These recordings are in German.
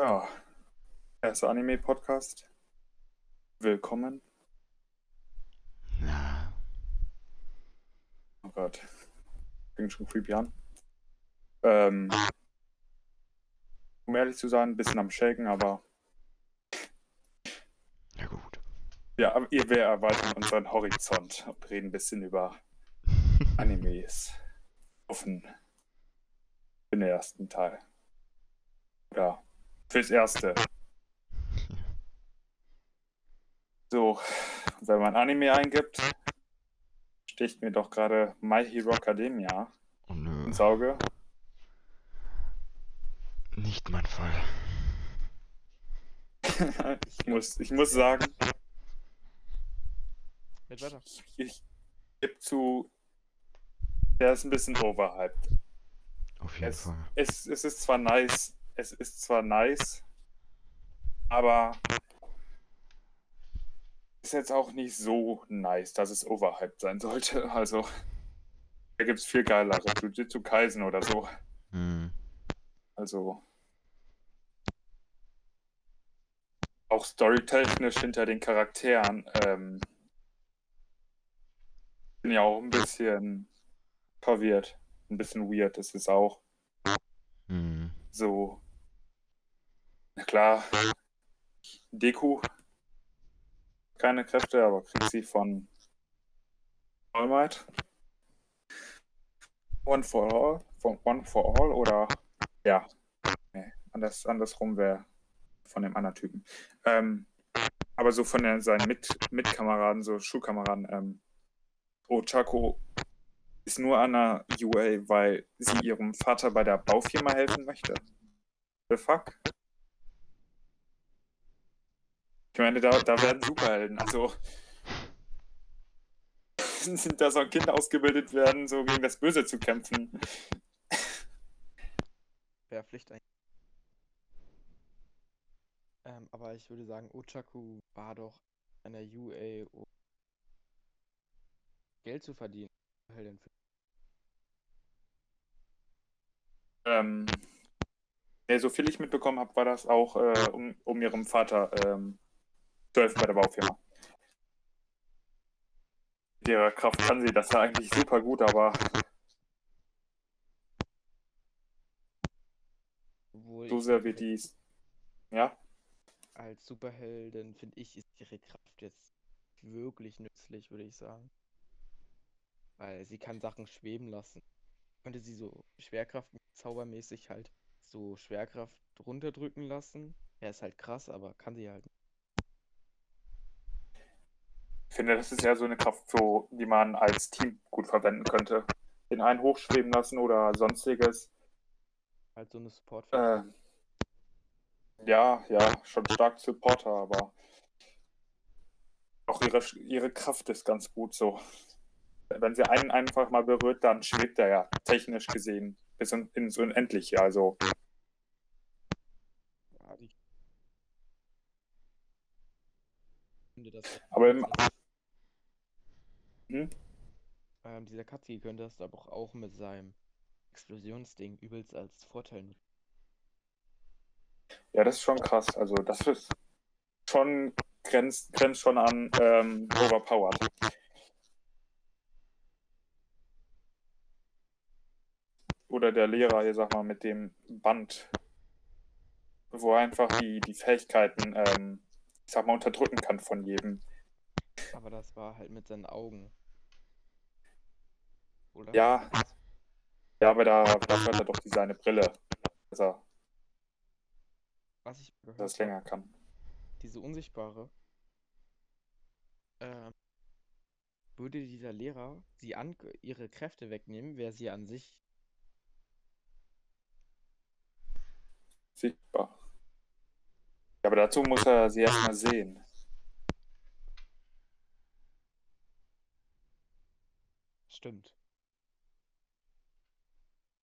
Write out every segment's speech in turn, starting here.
Ja, erster Anime-Podcast. Willkommen. Na, Oh Gott. Fängt schon creepy an. Ähm, um ehrlich zu sein, ein bisschen am Shaken, aber ja gut. ja, aber wir erweitern unseren Horizont und reden ein bisschen über Animes. Offen. Für den ersten Teil. Ja, fürs erste. So, wenn man Anime eingibt, sticht mir doch gerade My Hero Academia Oh nö, ins Auge. nicht mein Fall. ich, muss, ich muss sagen, Mit weiter. ich gebe zu, der ist ein bisschen overhyped. Auf jeden Es, Fall. es, es ist zwar nice, es ist zwar nice, aber ist jetzt auch nicht so nice, dass es overhyped sein sollte. Also, da gibt es viel geilere, Jujutsu Kaisen oder so. Hm. Also, auch storytechnisch hinter den Charakteren ähm, bin ja auch ein bisschen verwirrt, ein bisschen weird. Ist auch Hm. so, na klar, Deku, keine Kräfte, aber kriegt sie von All Might. One for All, von One for All oder ja, nee, anders, andersrum wäre von dem anderen Typen. Ähm, aber so von der, seinen Mit Mitkameraden, so Schulkameraden, ähm, Ochako ist nur an der UA, weil sie ihrem Vater bei der Baufirma helfen möchte. The fuck? Ich meine, da, da werden Superhelden, also sind da so Kinder ausgebildet werden, so gegen das Böse zu kämpfen. Wäre Pflicht eigentlich. Ähm, aber ich würde sagen, Ochaku war doch an der UA, um Geld zu verdienen. Heldin Ähm, ja, so viel ich mitbekommen habe, war das auch, äh, um, um ihrem Vater ähm, zu helfen bei der Baufirma. Mit ihrer Kraft kann sie das ja eigentlich super gut, aber Obwohl so sehr wie dies. Ja, als Superheldin finde ich, ist ihre Kraft jetzt wirklich nützlich, würde ich sagen. Weil sie kann Sachen schweben lassen. Könnte sie so Schwerkraft zaubermäßig halt so Schwerkraft runterdrücken lassen. Ja, ist halt krass, aber kann sie halt. ich finde, das ist ja so eine Kraft, so, die man als Team gut verwenden könnte. Den einen hochschweben lassen oder sonstiges. Halt so eine Support. Äh, ja, ja, schon stark Supporter, aber auch ihre, ihre Kraft ist ganz gut so. Wenn sie einen einfach mal berührt, dann schwebt er ja technisch gesehen bis in, ins Unendliche. Also, aber im, nützlich- hm? ähm, dieser Katsuki könnte das aber auch, auch mit seinem Explosionsding übelst als Vorteil nutzen. ja, das ist schon krass. Also, das ist schon grenzt, grenzt schon an ähm, overpowered. Oder der Lehrer, hier sag mal, mit dem Band, wo er einfach die, die Fähigkeiten, ähm, ich sag mal, unterdrücken kann von jedem. Aber das war halt mit seinen Augen. Oder? Ja, ja, aber da, dafür hat er doch die seine Brille, dass er Was ich gehört das hab, länger kann. diese unsichtbare, ähm, würde dieser Lehrer sie an ihre Kräfte wegnehmen, wäre sie an sich Sichtbar. Ja, aber dazu muss er sie erstmal sehen. Stimmt.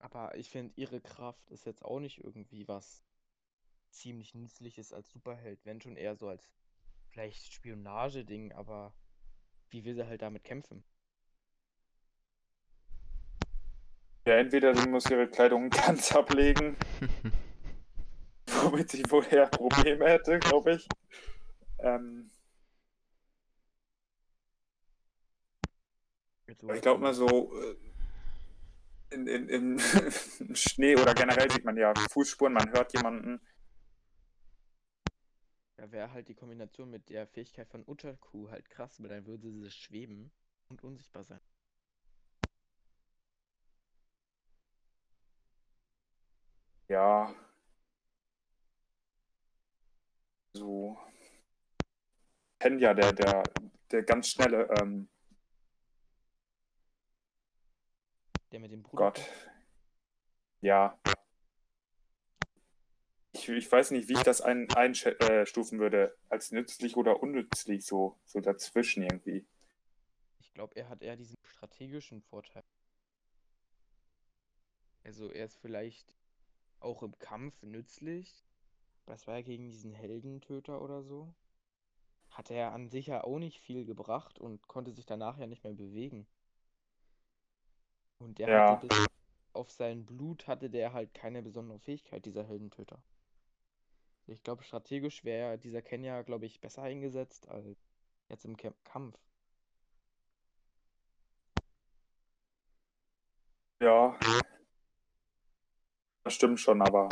Aber ich finde, ihre Kraft ist jetzt auch nicht irgendwie was ziemlich Nützliches als Superheld, wenn schon eher so als vielleicht Spionageding, aber wie will sie halt damit kämpfen? Ja, entweder sie muss ihre Kleidung ganz ablegen, womit ich vorher Probleme hätte, glaube ich. Ähm, ich glaube mal so äh, in, in, im Schnee oder generell sieht man ja Fußspuren, man hört jemanden. Da wäre halt die Kombination mit der Fähigkeit von Uchaku halt krass, weil dann würde sie schweben und unsichtbar sein. Ja. So. Kenya, der, der, der ganz schnelle, ähm, Der mit dem Bruder. Gott. Ja. Ich, ich weiß nicht, wie ich das ein, einstufen würde. Als nützlich oder unnützlich, so, so dazwischen irgendwie. Ich glaube, er hat eher diesen strategischen Vorteil. Also er ist vielleicht auch im Kampf nützlich. Das war ja gegen diesen Heldentöter oder so. Hat er an sich ja auch nicht viel gebracht und konnte sich danach ja nicht mehr bewegen. Und der Ja. hatte bis auf sein Blut hatte der halt keine besondere Fähigkeit, dieser Heldentöter. Ich glaube, strategisch wäre dieser Kenya, glaube ich, besser eingesetzt als jetzt im Kampf. Ja. Das stimmt schon, aber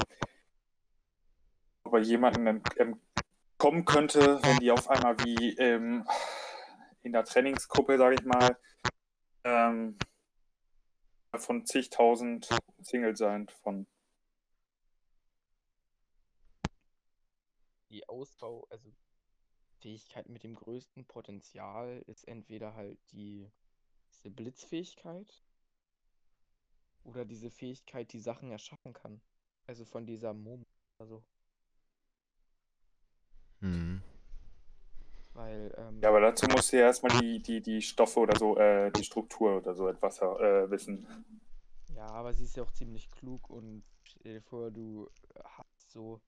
ob er jemanden ähm, kommen könnte, wenn die auf einmal wie ähm, in der Trainingsgruppe, sage ich mal, ähm, von zigtausend Single sein von die Ausbau, also Fähigkeit mit dem größten Potenzial ist entweder halt die diese Blitzfähigkeit oder diese Fähigkeit, die Sachen erschaffen kann. Also von dieser Mom. Also, Hm. Weil, ähm, Ja, aber dazu musst du ja erstmal die, die, die Stoffe oder so, äh, die Struktur oder so etwas äh, wissen. ja, aber sie ist ja auch ziemlich klug und stell dir vor, du hast so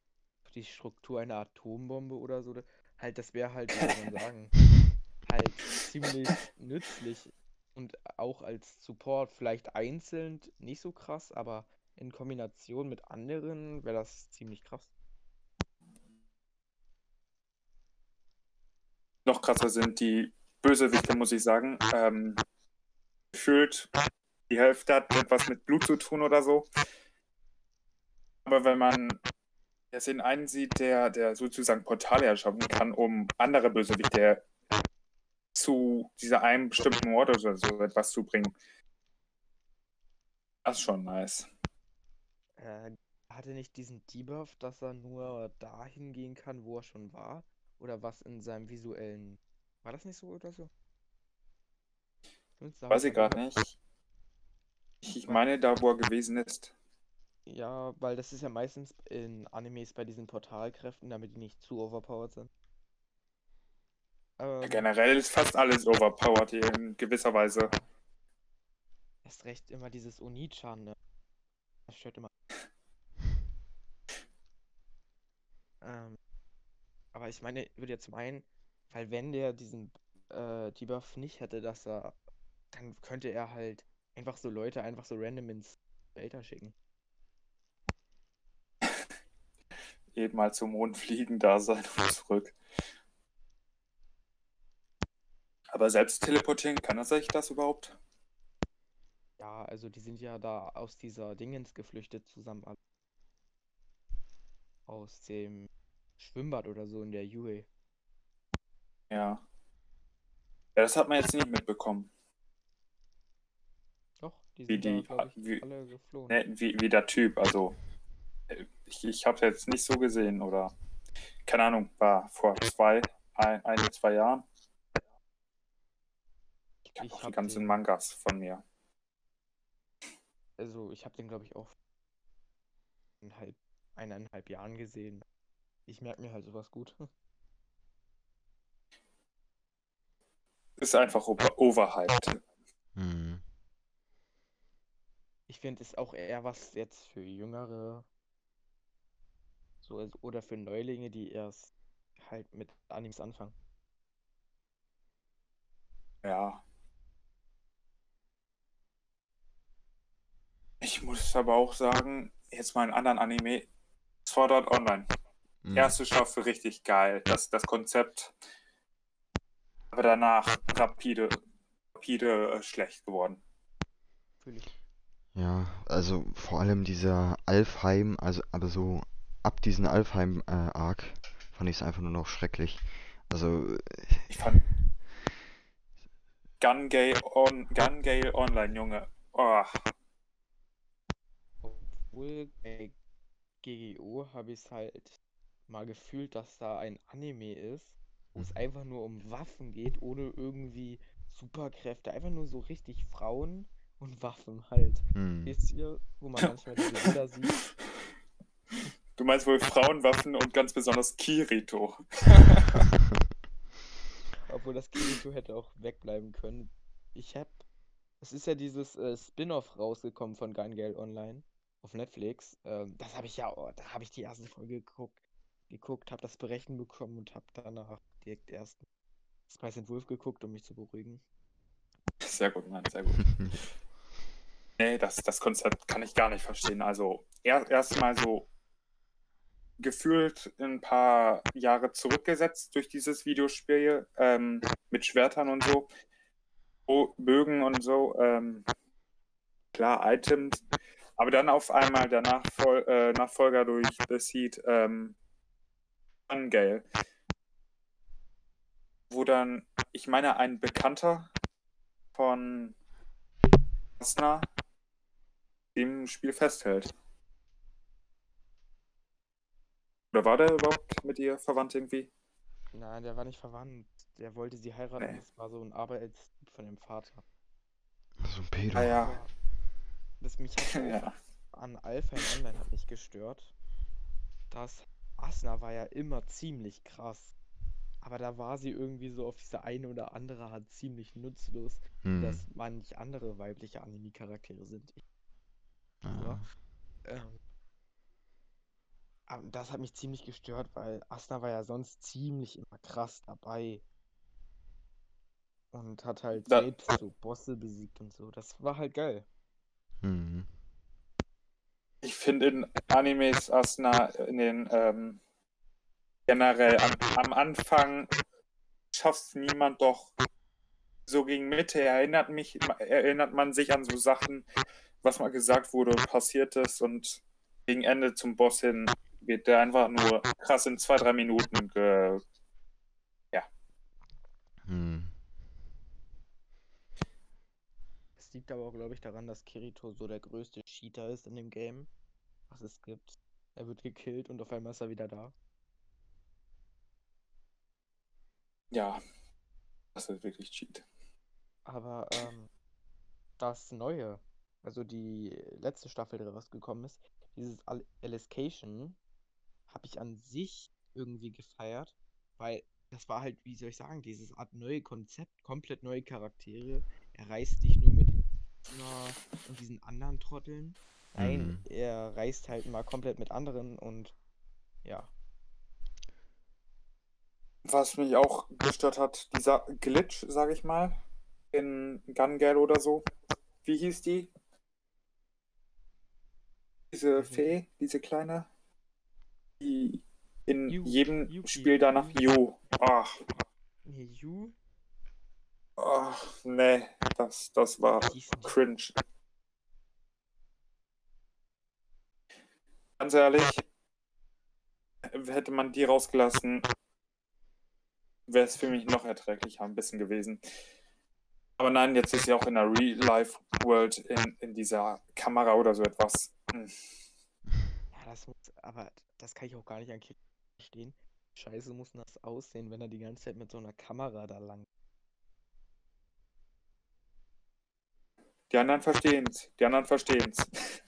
die Struktur einer Atombombe oder so. Halt, das wäre halt, wie soll man sagen, halt ziemlich nützlich und auch als Support vielleicht einzeln nicht so krass, aber in Kombination mit anderen wäre das ziemlich krass. Noch krasser sind die Bösewichte, muss ich sagen. Ähm, gefühlt, die Hälfte hat etwas mit Blut zu tun oder so. Aber wenn man jetzt den einen sieht, der, der sozusagen Portale erschaffen kann, um andere Bösewichte zu dieser einen bestimmten Ort oder so etwas zu bringen, das ist schon nice. Äh, hatte nicht diesen Debuff, dass er nur dahin gehen kann, wo er schon war? Oder was in seinem visuellen. War das nicht so oder so? Hab Weiß ich gerade nicht. Ich, meine da, wo er gewesen ist. Ja, weil das ist ja meistens in Animes bei diesen Portalkräften, damit die nicht zu overpowered sind. Ähm, Generell ist fast alles overpowered hier in gewisser Weise. erst recht immer dieses Onichan, ne? Das stört immer. Ähm, aber ich meine, ich würde jetzt meinen, weil wenn der diesen äh, Debuff nicht hätte, dass er, dann könnte er halt einfach so Leute einfach so random ins Weltall schicken. Eben mal zum Mond fliegen, da sein und zurück. Aber selbst teleportieren, kann er sich das überhaupt? Ja, also die sind ja da aus dieser Dingens geflüchtet zusammen. alle. Aus dem Schwimmbad oder so in der UA. Ja. Ja, das hat man jetzt nicht mitbekommen. Doch, die Wie sind da, die- glaube ich, wie- alle geflohen. Ne, wie, wie der Typ, also. Ich, ich habe jetzt nicht so gesehen, oder. Keine Ahnung, war vor zwei, ein, ein zwei Jahren. Ich habe auch die ganzen den- Mangas von mir. Also ich habe den, glaube ich, auch in halb, eineinhalb Jahren gesehen. Ich merke mir halt sowas gut. Ist einfach over overhyped. Hm. Ich finde es auch eher was jetzt für Jüngere. So, also- oder für Neulinge, die erst halt mit Animes anfangen. Ja. Ich muss aber auch sagen, jetzt mal einen anderen Anime. Sword Art Online. Hm. Erste Staffel richtig geil, das, das Konzept. Aber danach rapide, rapide äh, schlecht geworden. Ja, also vor allem dieser Alfheim, also aber so ab diesem Alfheim-Arc fand ich es einfach nur noch schrecklich. Also, Ich fand Gun Gale, on, Gun Gale Online, Junge. Oh, Obwohl bei GGO habe ich es halt mal gefühlt, dass da ein Anime ist, wo es Mhm. einfach nur um Waffen geht, ohne irgendwie Superkräfte. Einfach nur so richtig Frauen und Waffen halt. hm. Wisst ihr, wo man manchmal diese Bilder sieht? du meinst wohl Frauenwaffen und ganz besonders Kirito. Obwohl das Kirito hätte auch wegbleiben können. Ich hab. Es ist ja dieses äh, Spin-off rausgekommen von Gun Gale Online auf Netflix. Ähm, das habe ich ja, oh, da habe ich die erste Folge geguckt, geguckt, habe das berechnet bekommen und habe danach direkt erst Spice and Wolf geguckt, um mich zu beruhigen. Sehr gut, Mann, sehr gut. Nee, das, das Konzept kann ich gar nicht verstehen. Also er, erstmal so gefühlt ein paar Jahre zurückgesetzt durch dieses Videospiel ähm, mit Schwertern und so, Bögen und so. Ähm, klar, Items. Aber dann auf einmal der Nachfol äh, Nachfolger durch The Seed, ähm, Ungale, wo dann, ich meine, ein Bekannter von Asna dem Spiel festhält. Oder war der überhaupt mit ihr verwandt irgendwie? Nein, der war nicht verwandt. Der wollte sie heiraten. Nee. Das war so ein Arbeitstyp von dem Vater. So ein Pedo. Ah ja. Das mich hat ja. an Alpha in Online hat mich gestört. Das Asna war ja immer ziemlich krass. Aber da war sie irgendwie so auf diese eine oder andere Art ziemlich nutzlos, Hm. das manch andere weibliche Anime-Charaktere sind. Ich, Ah. ähm, aber das hat mich ziemlich gestört, weil Asna war ja sonst ziemlich immer krass dabei. Und hat halt Da- selbst so Bosse besiegt und so. Das war halt geil. Hm. Ich finde in Animes Asna in den ähm, generell am, am Anfang schafft niemand doch so gegen Mitte. Erinnert mich, erinnert man sich an so Sachen, was mal gesagt wurde und passiert ist und gegen Ende zum Boss hin geht der einfach nur krass in zwei, drei Minuten ge Hm. Es liegt aber auch, glaube ich, daran, dass Kirito so der größte Cheater ist in dem Game, was es gibt. Er wird gekillt und auf einmal ist er wieder da. Ja, das ist wirklich Cheat. Aber ähm, das Neue, also die letzte Staffel, die rausgekommen ist, dieses Al- Alicization, habe ich an sich irgendwie gefeiert, weil das war halt, wie soll ich sagen, dieses Art neue Konzept, komplett neue Charaktere. Er reist nicht nur Anna und diesen anderen Trotteln. Nein, Mhm. er reist halt mal komplett mit anderen und ja. Was mich auch gestört hat, dieser Glitch, sage ich mal, in Gun Gale oder so. Wie hieß die? Diese Mhm. Fee, diese kleine, die in Yu- jedem Yuki. Spiel danach Yu. Ach, Nee, Yu? Ach, nee, das, das war cringe. Ganz ehrlich, hätte man die rausgelassen, wäre es für mich noch erträglicher ein bisschen gewesen. Aber nein, jetzt ist sie auch in der Real-Life-World in, in dieser Kamera oder so etwas. Hm. Ja, das muss, aber das kann ich auch gar nicht an Kirito verstehen. Scheiße muss das aussehen, wenn er die ganze Zeit mit so einer Kamera da lang. Die anderen verstehen's. Die anderen verstehen's.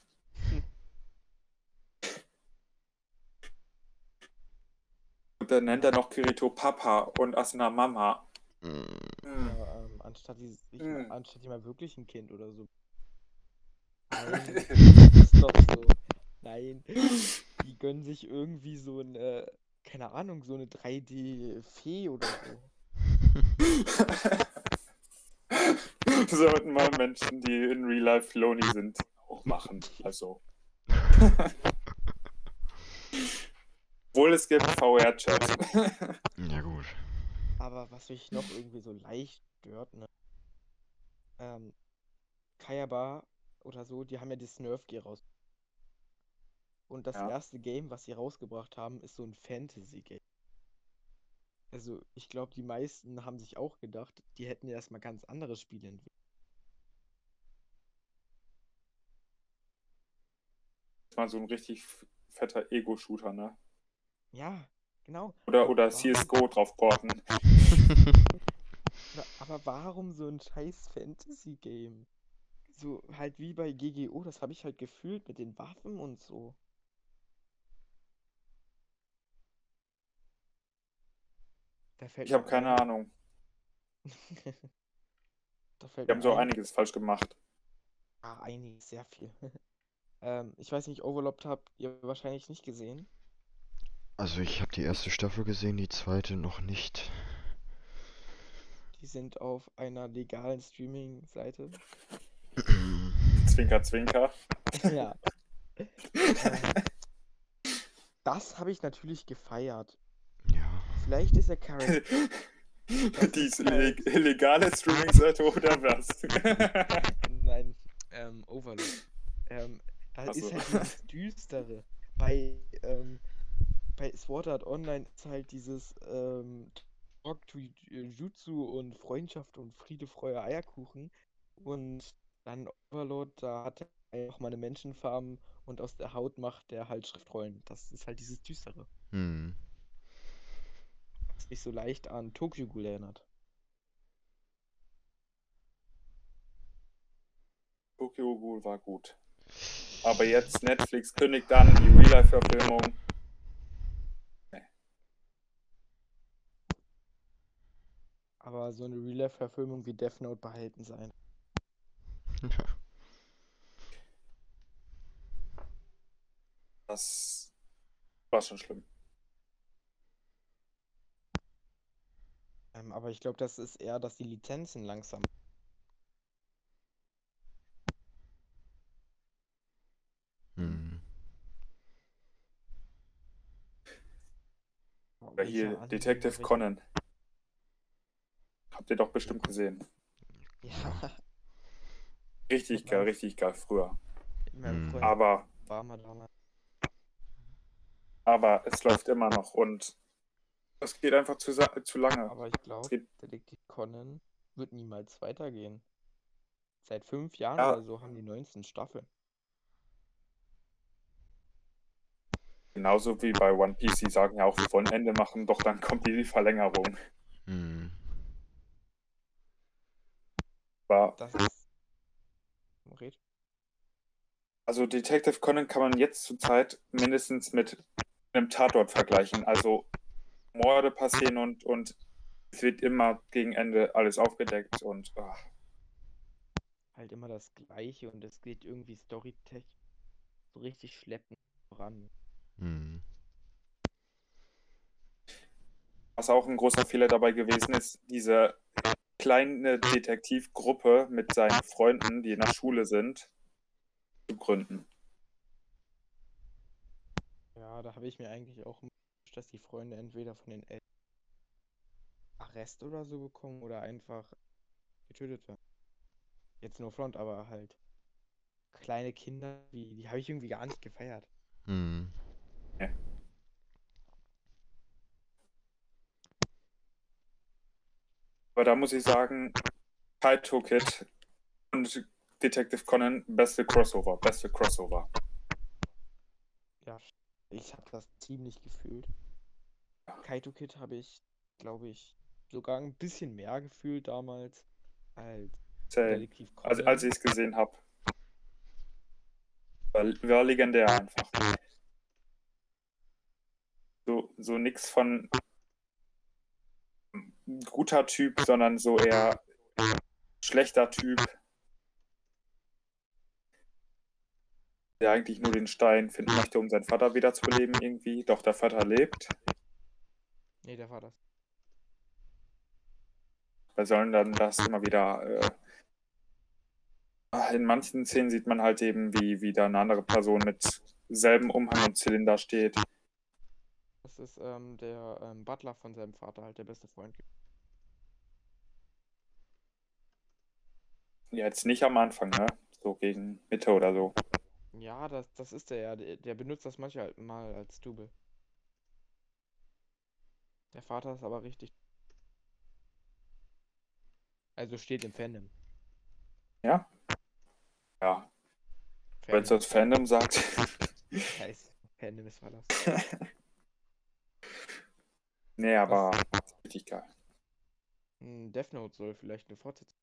Und dann nennt er noch Kirito Papa und Asuna Mama. Hm. Hm. Ja, ähm, anstatt die, sich, Mm. anstatt die mal wirklich ein Kind oder so. Nein, das ist doch so. Nein, die gönnen sich irgendwie so eine, keine Ahnung, so eine 3D-Fee oder so. Sollten mal Menschen, die in Real Life lonely sind, auch machen. Also. Obwohl es gibt VR-Chat. Ja, gut. Aber was mich noch irgendwie so leicht stört, ne? Ähm, Kayaba oder so, die haben ja das Nerf Gear raus. Und das Ja. erste Game, was sie rausgebracht haben, ist so ein Fantasy-Game. Also, ich glaube, die meisten haben sich auch gedacht, die hätten erstmal ganz andere Spiele entwickelt. Mal so ein richtig fetter Ego-Shooter, ne? Ja, genau. Oder, oder? CSGO drauf porten. Aber warum so ein scheiß Fantasy-Game? So halt wie bei GGO, das habe ich halt gefühlt mit den Waffen und so. Da fällt Ich habe keine ein- Ahnung. Da fällt Die haben so ein, einiges falsch gemacht. Ah, einiges, sehr viel. ähm, ich weiß nicht, Overlord habt ihr wahrscheinlich nicht gesehen. Also ich habe die erste Staffel gesehen, die zweite noch nicht. Die sind auf einer legalen Streaming-Seite. Zwinker, zwinker. Ja. Ähm, das habe ich natürlich gefeiert. Vielleicht ist der Charakter. Die ist ille- illegale Streaming-Seite oder was? Nein, ähm, Overlord. Ähm, da so. ist halt dieses Düstere. Bei, ähm, bei Sword Art Online ist halt dieses ähm, Talk to Jutsu und Freundschaft und Friede, Freude, Eierkuchen. Und dann Overlord, da hat er auch mal eine Menschenfarm und aus der Haut macht der halt Schriftrollen. Das ist halt dieses Düstere. Hm. Was mich so leicht an Tokyo Ghoul erinnert. Tokyo Ghoul war gut. Aber jetzt Netflix kündigt an die Real-Life-Verfilmung. Aber so eine Real-Life-Verfilmung wie Death Note behalten sein. Das war schon schlimm. Ähm, aber ich glaube, das ist eher, dass die Lizenzen langsam. Hm. Oder hier Detective Conan. Habt ihr doch bestimmt gesehen. Ja, Richtig geil, richtig geil früher. Hm. Freund Aber, war mal damals. aber es läuft immer noch und es geht einfach zu, sa- zu lange. Aber ich glaube, Detektiv Conan wird niemals weitergehen. Seit fünf Jahren Ja. oder so haben die 19 Staffeln. Genauso wie bei One Piece, die sagen ja auch, wir wollen Ende machen, doch dann kommt die Verlängerung. Hm. War, Das ist. Red. also Detective Conan kann man jetzt zur Zeit mindestens mit einem Tatort vergleichen. Also Morde passieren und, und es wird immer gegen Ende alles aufgedeckt und ah, Halt immer das Gleiche und es geht irgendwie storytech so richtig schleppend voran. Hm. was auch ein großer Fehler dabei gewesen ist, diese kleine Detektivgruppe mit seinen Freunden, die in der Schule sind, zu gründen. Ja, da habe ich mir eigentlich auch dass die Freunde entweder von den Eltern Arrest oder so bekommen oder einfach getötet werden. Jetzt nur Front, aber halt kleine Kinder, die, die habe ich irgendwie gar nicht gefeiert. Hm. Aber da muss ich sagen, Kaito Kid und Detective Conan, beste Crossover, beste Crossover. Ja, ich habe das ziemlich gefühlt. Kaito Kid habe ich, glaube ich, sogar ein bisschen mehr gefühlt damals als. Detektiv Also, als ich es gesehen habe. War, war legendär einfach. So, so nix von guter Typ, sondern so eher schlechter Typ. Der eigentlich nur den Stein finden möchte, um seinen Vater wiederzubeleben irgendwie. Doch der Vater lebt. Nee, der war das. Wir sollen dann das immer wieder. Äh, in manchen Szenen sieht man halt eben, wie, wie da eine andere Person mit selben Umhang und Zylinder steht. Das ist ähm, der ähm, Butler von seinem Vater, halt der beste Freund. Jetzt nicht am Anfang, ne? So gegen Mitte oder so. Ja, das, das ist der ja. Der, benutzt das manchmal mal als Double. Der Vater ist aber richtig. Also steht im Fandom. Ja? Ja. Wenn es das Fandom sagt. Scheiße. Fandom ist verlassen. nee, aber richtig geil. Hm, Death Note soll vielleicht eine Fortsetzung.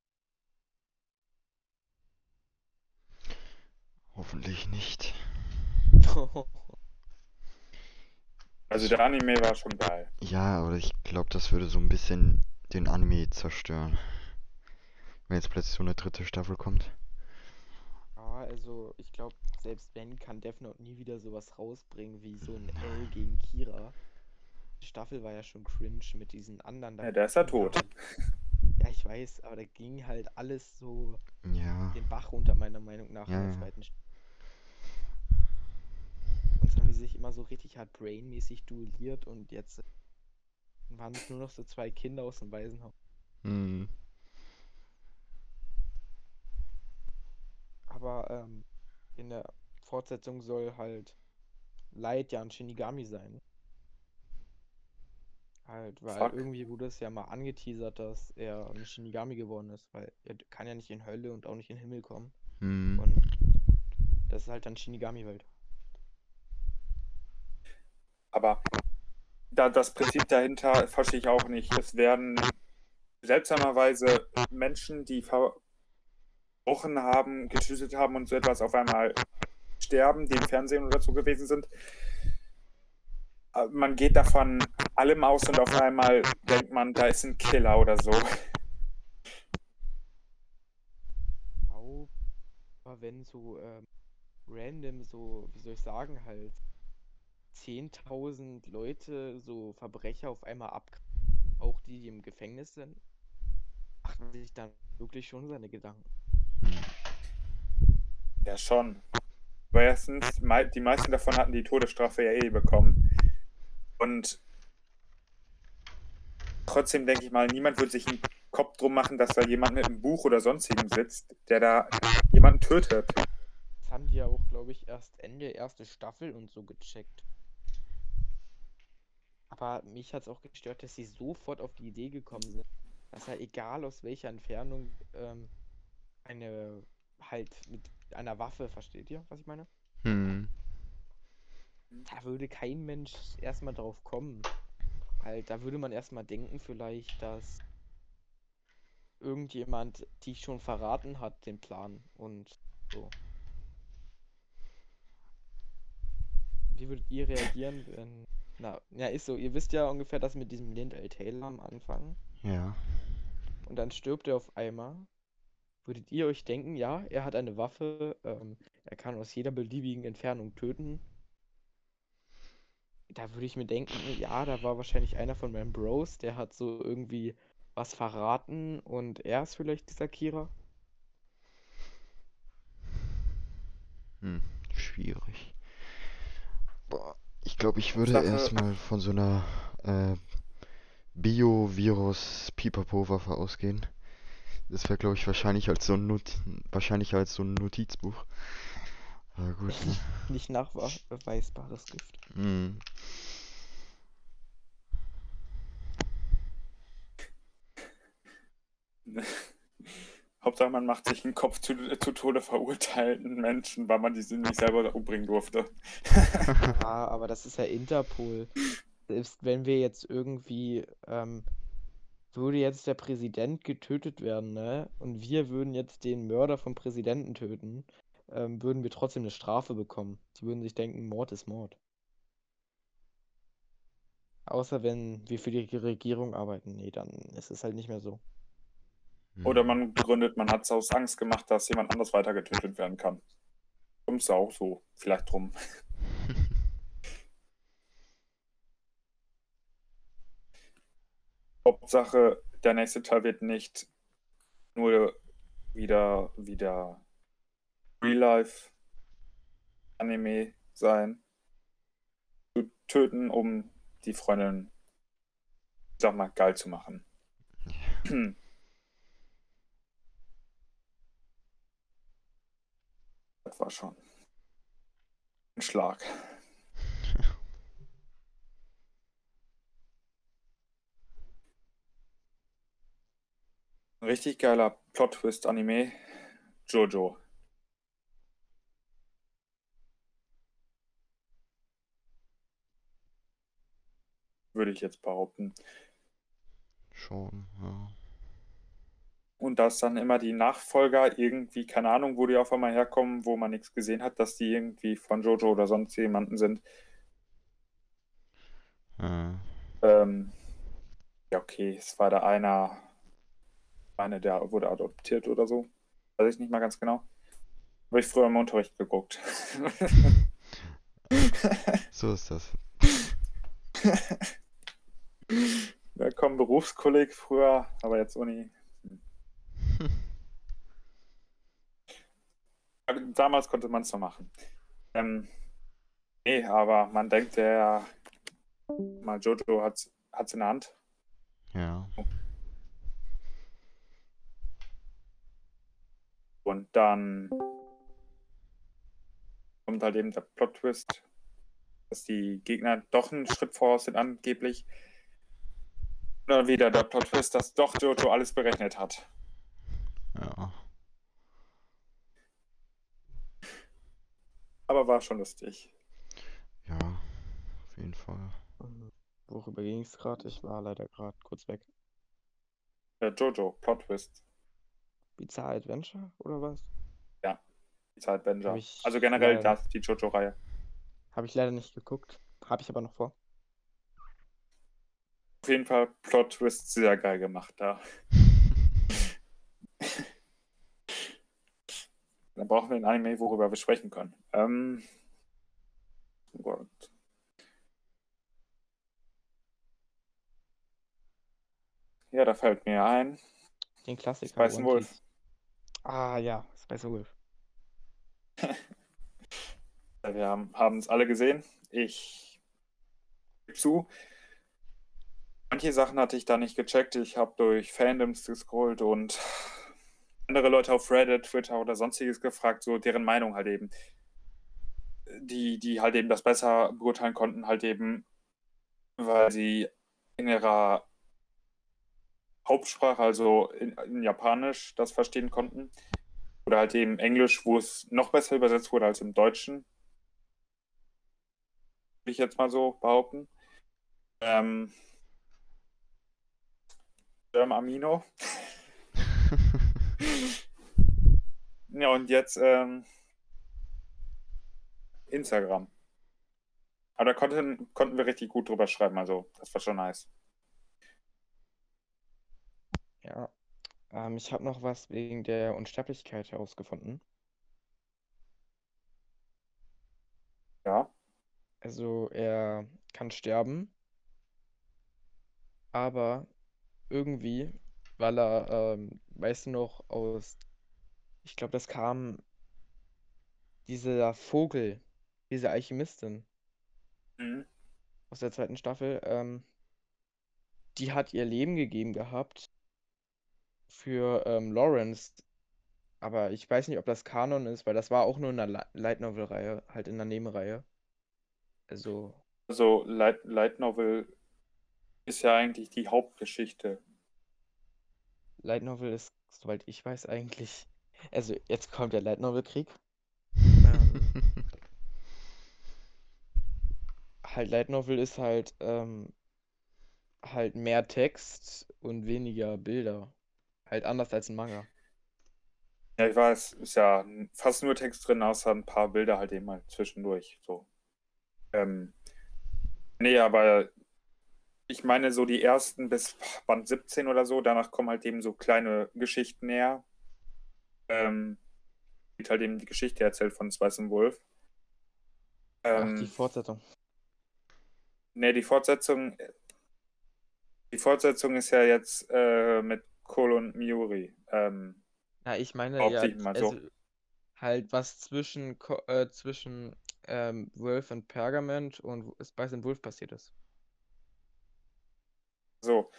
Hoffentlich nicht. Also der Anime war schon geil. Ja, aber ich glaube, das würde so ein bisschen den Anime zerstören. Wenn jetzt plötzlich so eine dritte Staffel kommt. Ja, also ich glaube, selbst wenn, kann Death Note nie wieder sowas rausbringen wie so ein L gegen Kira. Die Staffel war ja schon cringe mit diesen anderen. da Ja, der ist ja ging tot. Ja, ich weiß, aber da ging halt alles so Ja. den Bach runter, meiner Meinung nach, Ja, in der zweiten Staffel. Sich immer so richtig hart brainmäßig duelliert und jetzt waren es nur noch so zwei Kinder aus dem Waisenhaus. Hm. Aber ähm, in der Fortsetzung soll halt Light ja ein Shinigami sein. Halt, weil Fuck. irgendwie wurde es ja mal angeteasert, dass er ein Shinigami geworden ist, weil er kann ja nicht in Hölle und auch nicht in Himmel kommen. Hm. Und das ist halt dann Shinigami-Welt. Aber da, das Prinzip dahinter verstehe ich auch nicht. Es werden seltsamerweise Menschen, die verbrochen haben, getötet haben und so etwas auf einmal sterben, die im Fernsehen oder so gewesen sind. Äh, Man geht davon allem aus und auf einmal denkt man, da ist ein Killer oder so. Auch, aber wenn so ähm, random so, wie soll ich sagen, halt 10.000 Leute, so Verbrecher auf einmal ab, auch die, die im Gefängnis sind, macht man sich dann wirklich schon seine Gedanken. Ja, schon. Aber erstens, die meisten davon hatten die Todesstrafe ja eh bekommen. Und trotzdem denke ich mal, niemand wird sich einen Kopf drum machen, dass da jemand mit einem Buch oder sonstigem sitzt, der da jemanden tötet. Das haben die ja auch, glaube ich, erst Ende erste Staffel und so gecheckt. Aber mich hat es auch gestört, dass sie sofort auf die Idee gekommen sind, dass er egal aus welcher Entfernung ähm, eine halt mit einer Waffe, versteht ihr, was ich meine? Hm. Da würde kein Mensch erstmal drauf kommen. Halt, da würde man erstmal denken, vielleicht, dass irgendjemand die schon verraten hat, den Plan und so. Wie würdet ihr reagieren, wenn. Na, ja, ist so. Ihr wisst ja ungefähr das mit diesem Lind L. Taylor am Anfang. Ja. Und dann stirbt er auf einmal. Würdet ihr euch denken, ja, er hat eine Waffe, ähm, er kann aus jeder beliebigen Entfernung töten? Da würde ich mir denken, ja, da war wahrscheinlich einer von meinen Bros, der hat so irgendwie was verraten und er ist vielleicht dieser Kira. Hm. Schwierig. Boah, ich glaube, ich würde Sache- erstmal von so einer äh, Bio-Virus-Pipapo-Waffe ausgehen. Das wäre, glaube ich, wahrscheinlich als so ein Not wahrscheinlich als so ein Notizbuch. Aber gut, ne? Nicht nachweisbares Gift. Hm. Hauptsache, man macht sich einen Kopf zu, zu Tode verurteilten Menschen, weil man die nicht selber umbringen durfte. Ja, aber das ist ja Interpol. Selbst wenn wir jetzt irgendwie, ähm, würde jetzt der Präsident getötet werden, ne? Und wir würden jetzt den Mörder vom Präsidenten töten, ähm, würden wir trotzdem eine Strafe bekommen. Sie würden sich denken, Mord ist Mord. Außer wenn wir für die Regierung arbeiten. Nee, dann ist es halt nicht mehr so. Oder Hm. man begründet, man hat es aus Angst gemacht, dass jemand anders weiter getötet werden kann. Kommt es auch so vielleicht drum. Hauptsache, der nächste Teil wird nicht nur wieder, wieder Real-Life-Anime sein. Zu töten, um die Freundin, ich sag mal, geil zu machen. Das war schon ein Schlag. Ein richtig geiler Plot-Twist-Anime. Jojo. Würde ich jetzt behaupten. Schon, ja. Und dass dann immer die Nachfolger irgendwie, keine Ahnung, wo die auf einmal herkommen, wo man nichts gesehen hat, dass die irgendwie von Jojo oder sonst jemanden sind. Ja. Ähm, ja, okay, es war da einer, eine, der wurde adoptiert oder so. Weiß ich nicht mal ganz genau. Habe ich früher im Unterricht geguckt. So ist das. Da kommen Berufskolleg früher, aber jetzt Uni. Damals konnte man es noch machen. Ähm, nee, aber man denkt ja, mal Jojo hat es in der Hand. Ja. Und dann kommt halt eben der Plot-Twist, dass die Gegner doch einen Schritt voraus sind angeblich. Und dann wieder der Plot-Twist, dass doch Jojo alles berechnet hat. Ja. Aber war schon lustig. Ja. Auf jeden Fall. Worüber ging es gerade? Ich war leider gerade kurz weg. Der Jojo, Plot-Twist, Bizarre Adventure oder was? Pizza Adventure. Hab ich Also generell leider- das, die Jojo-Reihe. Habe ich leider nicht geguckt. Habe ich aber noch vor. Auf jeden Fall Plot-Twist sehr geil gemacht da. Dann brauchen wir ein Anime, worüber wir sprechen können. Ähm, oh Gott. Ja, da fällt mir ein. Den Klassiker. Spice Wolf. Ah ja, Spice Wolf. Wir haben es alle gesehen. Ich gebe zu. Manche Sachen hatte ich da nicht gecheckt. Ich habe durch Fandoms gescrollt und andere Leute auf Reddit, Twitter oder sonstiges gefragt, so deren Meinung halt eben. Die, die halt eben das besser beurteilen konnten, halt eben, weil sie in ihrer Hauptsprache, also in, in Japanisch, das verstehen konnten. Oder halt eben Englisch, wo es noch besser übersetzt wurde als im Deutschen. Würde ich jetzt mal so behaupten. Ähm, Germ Amino. Ja, und jetzt ähm, Instagram. Aber da konnten, konnten wir richtig gut drüber schreiben, also das war schon nice. Ja. Ähm, ich habe noch was wegen der Unsterblichkeit herausgefunden. Ja. Also er kann sterben, aber irgendwie, weil er, ähm, weißt du noch, aus, ich glaube, das kam dieser Vogel, diese Alchemistin Mhm. aus der zweiten Staffel, ähm, die hat ihr Leben gegeben gehabt für ähm, Lawrence. Aber ich weiß nicht, ob das Kanon ist, weil das war auch nur in der Li- Light Novel-Reihe, halt in der Nebenreihe. Also, Also Light, Light Novel ist ja eigentlich die Hauptgeschichte. Light Novel ist, soweit ich weiß, eigentlich. Also, jetzt kommt der Light Novel-Krieg. Halt, Light Novel ist halt, ähm, halt mehr Text und weniger Bilder. Halt anders als ein Manga. Ja, ich weiß, ist ja fast nur Text drin, außer ein paar Bilder halt eben mal zwischendurch. So. Ähm, nee, aber ich meine so die ersten bis Band 17 oder so, danach kommen halt eben so kleine Geschichten näher. Ähm, wird halt eben die Geschichte erzählt von Spice und Wolf. Ach, Ähm, die Fortsetzung. Nee, die Fortsetzung. Die Fortsetzung ist ja jetzt äh, mit Cole und Miuri. Ähm, Ja, ich meine ja, mal so. also halt was zwischen, äh, zwischen ähm, Wolf und Pergament und Spice and Wolf passiert ist. So,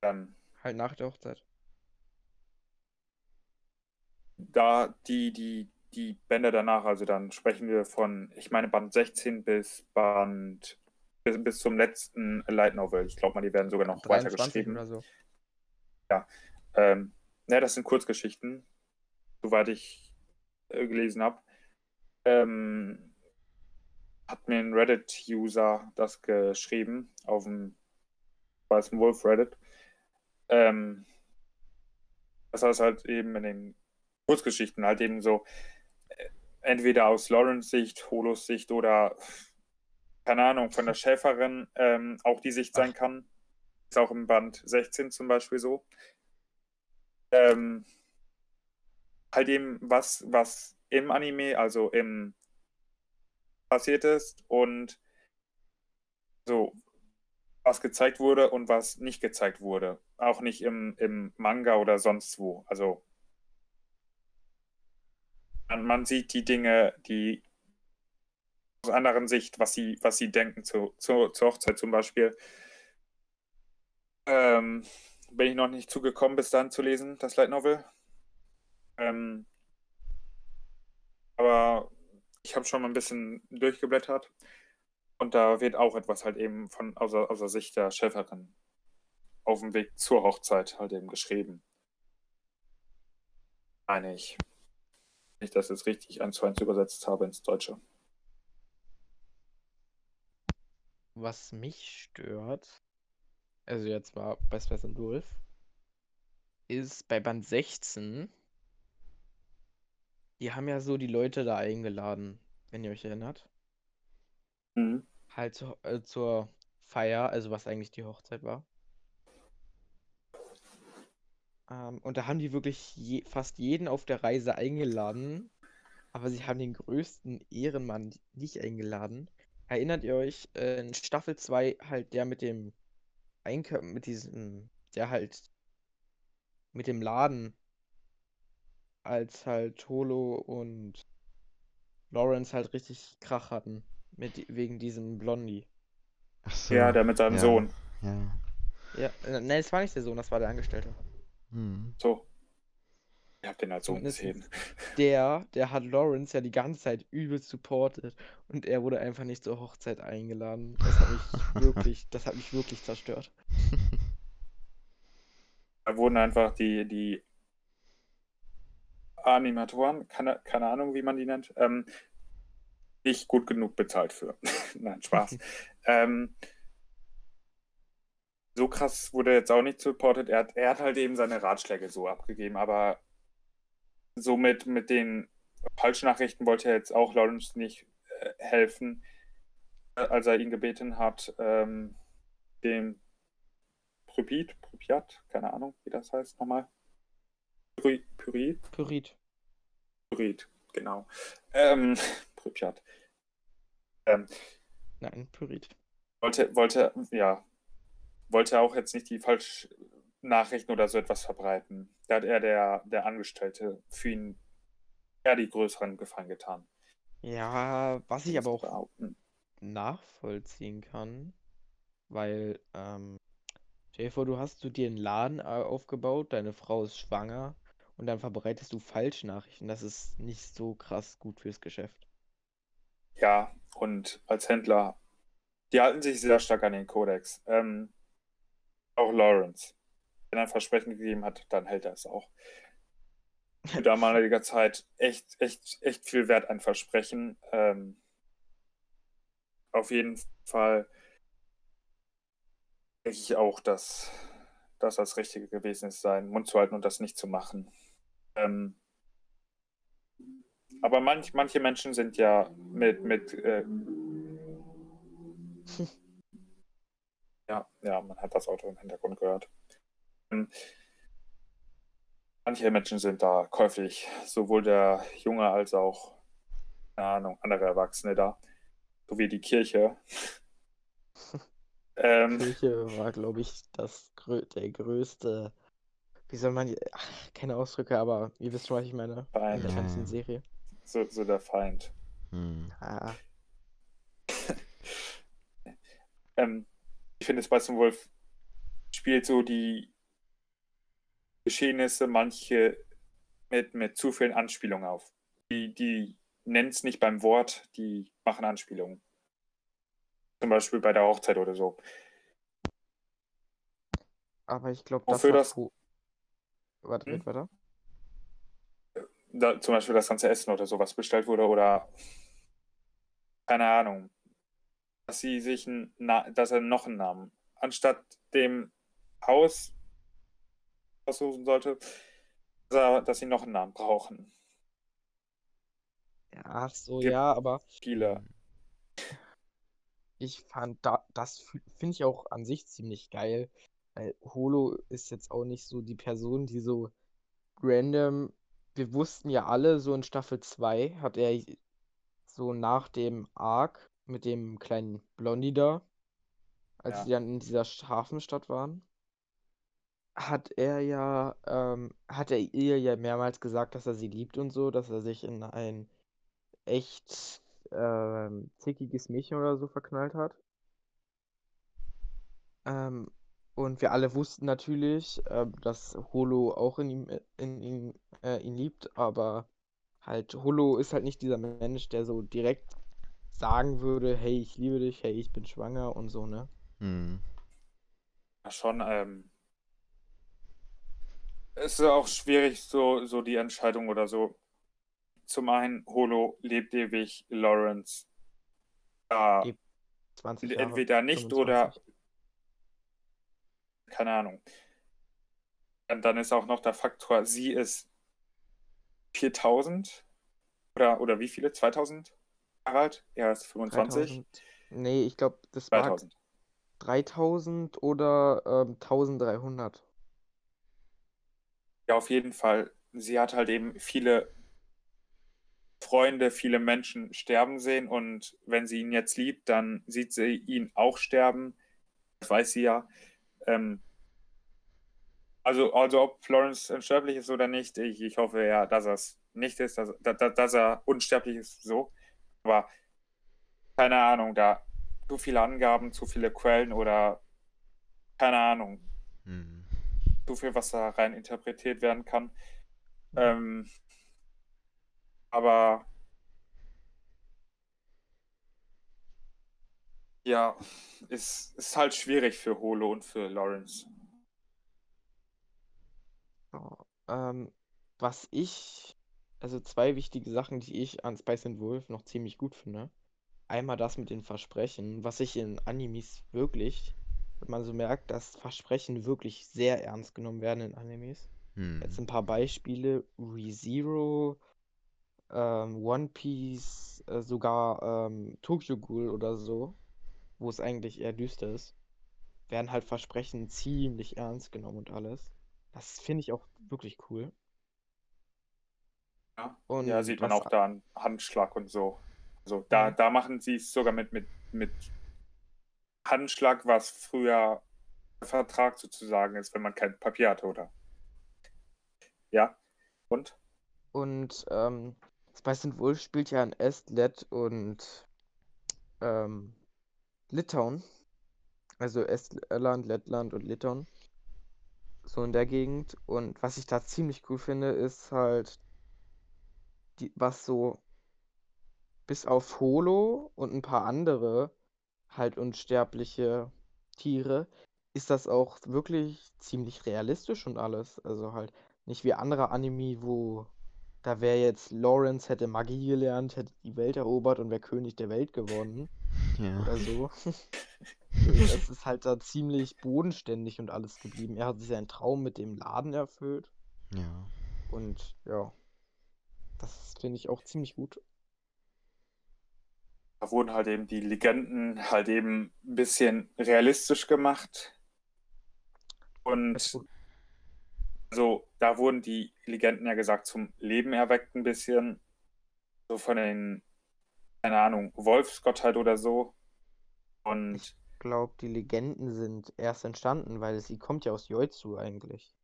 dann Halt nach der Hochzeit. da die, die, die Bände danach, also dann sprechen wir von, ich meine, Band 16 bis Band bis, bis zum letzten Light Novel. Ich glaube mal, die werden sogar noch weiter 23 geschrieben. oder so. Ähm, ne, das sind Kurzgeschichten, soweit ich äh, gelesen habe. Ähm, hat mir ein Reddit-User das geschrieben auf dem Weißen Wolf Reddit. Ähm, das heißt halt eben in den Kurzgeschichten halt eben so äh, entweder aus Lawrence Sicht, Holos Sicht oder keine Ahnung, von der Schäferin ähm, auch die Sicht sein kann. Ist auch im Band 16 zum Beispiel so. Ähm, halt eben was, was im Anime, also im passiert ist und so, was gezeigt wurde und was nicht gezeigt wurde. Auch nicht im, im Manga oder sonst wo. Also man, sieht die Dinge, die aus anderen Sicht, was sie, was sie denken zu, zu, zur Hochzeit zum Beispiel. Ähm, bin ich noch nicht zugekommen, bis dann zu lesen, das Light Novel. Ähm, aber ich habe schon mal ein bisschen durchgeblättert und da wird auch etwas halt eben von aus, der- aus der Sicht der Schäferin auf dem Weg zur Hochzeit halt eben geschrieben. Meine ich. Wenn ich das jetzt richtig eins zu eins übersetzt habe ins Deutsche. Was mich stört, also jetzt mal bei Space and Wolf, ist bei Band 16, die haben ja so die Leute da eingeladen, wenn ihr euch erinnert. Mhm. Halt zu, äh, zur Feier, also was eigentlich die Hochzeit war. Ähm, und da haben die wirklich je, fast jeden auf der Reise eingeladen, aber sie haben den größten Ehrenmann nicht eingeladen. Erinnert ihr euch, äh, in Staffel 2 halt der mit dem Einkauf, mit diesem, der halt mit dem Laden, als halt Holo und Lawrence halt richtig Krach hatten, mit, wegen diesem Blondie. Ach so. Ja, der mit seinem ja, Sohn. Ja. Ja, äh, nein, es war nicht der Sohn, das war der Angestellte. Hm. So. Ich hab den als Sohn gesehen. Der, der hat Lawrence ja die ganze Zeit übel supportet und er wurde einfach nicht zur Hochzeit eingeladen. Das hat mich wirklich, das hat mich wirklich zerstört. Da wurden einfach die, die Animatoren, keine, keine Ahnung, wie man die nennt, ähm, nicht gut genug bezahlt für. Nein, Spaß. ähm, so krass wurde er jetzt auch nicht supported. Er hat, er hat halt eben seine Ratschläge so abgegeben, aber so mit, den Falschnachrichten wollte er jetzt auch Lawrence nicht äh, helfen, äh, als er ihn gebeten hat, ähm, dem Pripyat, Pripyat, keine Ahnung, wie das heißt nochmal. Pyri- Pyrit? Pyrit. Pyrit, genau. Ähm, Pripyat. Ähm, Nein, Pyrit. wollte, wollte, ja, wollte auch jetzt nicht die Falschnachrichten oder so etwas verbreiten. Da hat er der, der Angestellte für ihn eher die größeren Gefallen getan. Ja, was ich aber auch behaupten. nachvollziehen kann, weil, ähm, stell dir vor, du hast du dir einen Laden äh, aufgebaut, deine Frau ist schwanger und dann verbreitest du Falschnachrichten. Das ist nicht so krass gut fürs Geschäft. Ja, und als Händler, die halten sich sehr stark an den Kodex. Ähm, auch Lawrence. Wenn er ein Versprechen gegeben hat, dann hält er es auch. Zu damaliger Zeit echt, echt, echt viel wert ein Versprechen. Ähm, auf jeden Fall denke ich auch, dass, dass das Richtige gewesen ist, seinen Mund zu halten und das nicht zu machen. Ähm, aber manch, manche Menschen sind ja mit, mit äh, ja, ja, man hat das Auto im Hintergrund gehört. Ähm, Manche Menschen sind da käuflich, sowohl der Junge als auch, keine Ahnung, andere Erwachsene da, sowie die Kirche. ähm, Kirche war, glaube ich, das grö der größte, wie soll man, die- ach, keine Ausdrücke, aber ihr wisst schon, was ich meine, der Ja, ganzen. Serie. So, so der Feind. Hm. Ah, Ähm, ich finde, Spice Wolf spielt so die Geschehnisse manche mit, mit zu vielen Anspielungen auf. Die, die nennen es nicht beim Wort, die machen Anspielungen. Zum Beispiel bei der Hochzeit oder so. Aber ich glaube, das das- Warte, Hm? weiter. Da, zum Beispiel das ganze Essen oder sowas bestellt wurde oder keine Ahnung. Dass sie sich einen, Na dass er noch einen Namen anstatt dem Haus aussuchen sollte, dass, er, dass sie noch einen Namen brauchen. Ach so, Gibt- ja, aber Spieler. ich fand da, das finde ich auch an sich ziemlich geil, weil Holo ist jetzt auch nicht so die Person, die so random, wir wussten ja alle, so in Staffel 2 hat er so nach dem Arc mit dem kleinen Blondie da, als Ja. sie dann in dieser Hafenstadt waren, hat er ja, ähm, hat er ihr ja mehrmals gesagt, dass er sie liebt und so, dass er sich in ein echt ähm, zickiges Mädchen oder so verknallt hat. Ähm, und wir alle wussten natürlich, ähm, dass Holo auch in ihm, in ihn, äh, ihn liebt, aber halt Holo ist halt nicht dieser Mensch, der so direkt sagen würde, hey, ich liebe dich, hey, ich bin schwanger und so, ne? Hm. Ja, schon, ähm, es ist auch schwierig, so, so die Entscheidung oder so. Zum einen, Holo lebt ewig, Lawrence. Ja, Lebt 20 Jahre, entweder nicht oder 25. keine Ahnung. Und dann ist auch noch der Faktor, sie ist 4000 oder, oder wie viele? 2000 Jahre alt? Er ist 25. 3000. Nee, ich glaube, das war 2000. 3000 oder ähm, 1300. Ja, auf jeden Fall. Sie hat halt eben viele Freunde, viele Menschen sterben sehen und wenn sie ihn jetzt liebt, dann sieht sie ihn auch sterben. Das weiß sie ja. Ähm, also, also ob Florence unsterblich ist oder nicht, ich, ich hoffe ja, dass er es nicht ist, dass, dass, dass er unsterblich ist, so. Aber keine Ahnung, da zu viele Angaben, zu viele Quellen oder keine Ahnung, Hm. zu viel, was da rein interpretiert werden kann. Ähm, aber ja, ist, ist halt schwierig für Holo und für Lawrence. So, ähm, was ich, also zwei wichtige Sachen, die ich an Spice and Wolf noch ziemlich gut finde. Einmal das mit den Versprechen, was ich in Animes wirklich, wenn man so merkt, dass Versprechen wirklich sehr ernst genommen werden in Animes. Hm. Jetzt ein paar Beispiele: ReZero, ähm, One Piece, äh, sogar ähm, Tokyo Ghoul oder so, wo es eigentlich eher düster ist, werden halt Versprechen ziemlich ernst genommen und alles. Das finde ich auch wirklich cool. Ja, Und ja sieht man auch da einen Handschlag und so. Also da, Mhm. da machen sie es sogar mit, mit, mit Handschlag, was früher Vertrag sozusagen ist, wenn man kein Papier hatte, oder? Ja. Und? Und ähm, Spice and Wolf spielt ja in Estland und ähm, Litauen. Also Estland, Lettland und Litauen. So in der Gegend. Und was ich da ziemlich cool finde, ist halt, die, was so bis auf Holo und ein paar andere halt unsterbliche Tiere, ist das auch wirklich ziemlich realistisch und alles. Also halt nicht wie andere Anime, wo da wäre jetzt Lawrence hätte Magie gelernt, hätte die Welt erobert und wäre König der Welt geworden Ja. oder so. Das ist halt da ziemlich bodenständig und alles geblieben. Er hat sich seinen Traum mit dem Laden erfüllt Ja. und ja, das finde ich auch ziemlich gut. Da wurden halt eben die Legenden halt eben ein bisschen realistisch gemacht. Und also da wurden die Legenden ja gesagt zum Leben erweckt ein bisschen. So von den, keine Ahnung, Wolfsgottheit oder so. Und Ich glaube, die Legenden sind erst entstanden, weil sie kommt ja aus Joitsu eigentlich.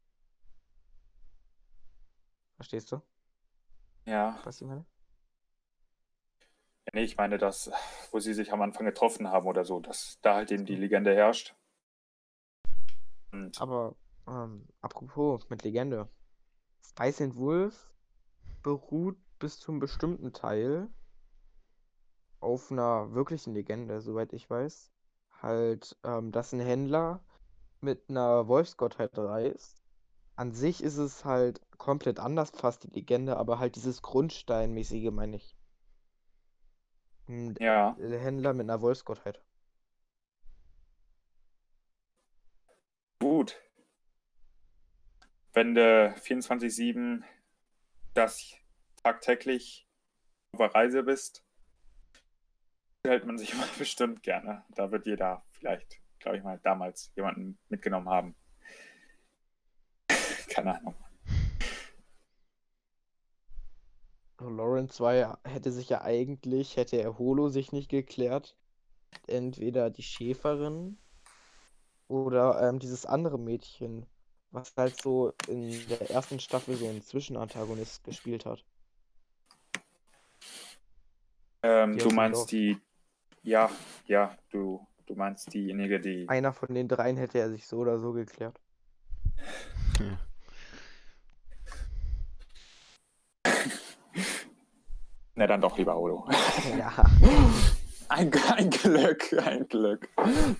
Verstehst du, ja, was ich meine? nee, ich meine das, wo sie sich am Anfang getroffen haben oder so, dass da halt eben die Legende herrscht. Und Aber ähm, apropos mit Legende. Spice and Wolf beruht bis zum bestimmten Teil auf einer wirklichen Legende, soweit ich weiß. Halt, ähm, dass ein Händler mit einer Wolfsgottheit reist. An sich ist es halt komplett anders, fast die Legende, aber halt dieses Grundsteinmäßige meine ich. Ein ja, Händler mit einer Wolfsgottheit. gut. Wenn du 24-7 das tagtäglich auf der Reise bist, hält man sich immer bestimmt gerne. Da wird jeder vielleicht, glaube ich mal, damals jemanden mitgenommen haben. Keine Ahnung. Lawrence 2 hätte sich ja eigentlich, hätte er Holo sich nicht geklärt, entweder die Schäferin oder ähm, dieses andere Mädchen, was halt so in der ersten Staffel so einen Zwischenantagonist gespielt hat. Ähm, du meinst die, ja, ja, du, du meinst diejenige, die, Einer von den dreien hätte er sich so oder so geklärt. Ja. na dann doch lieber Holo. Ja, Ein, ein Glück, ein Glück.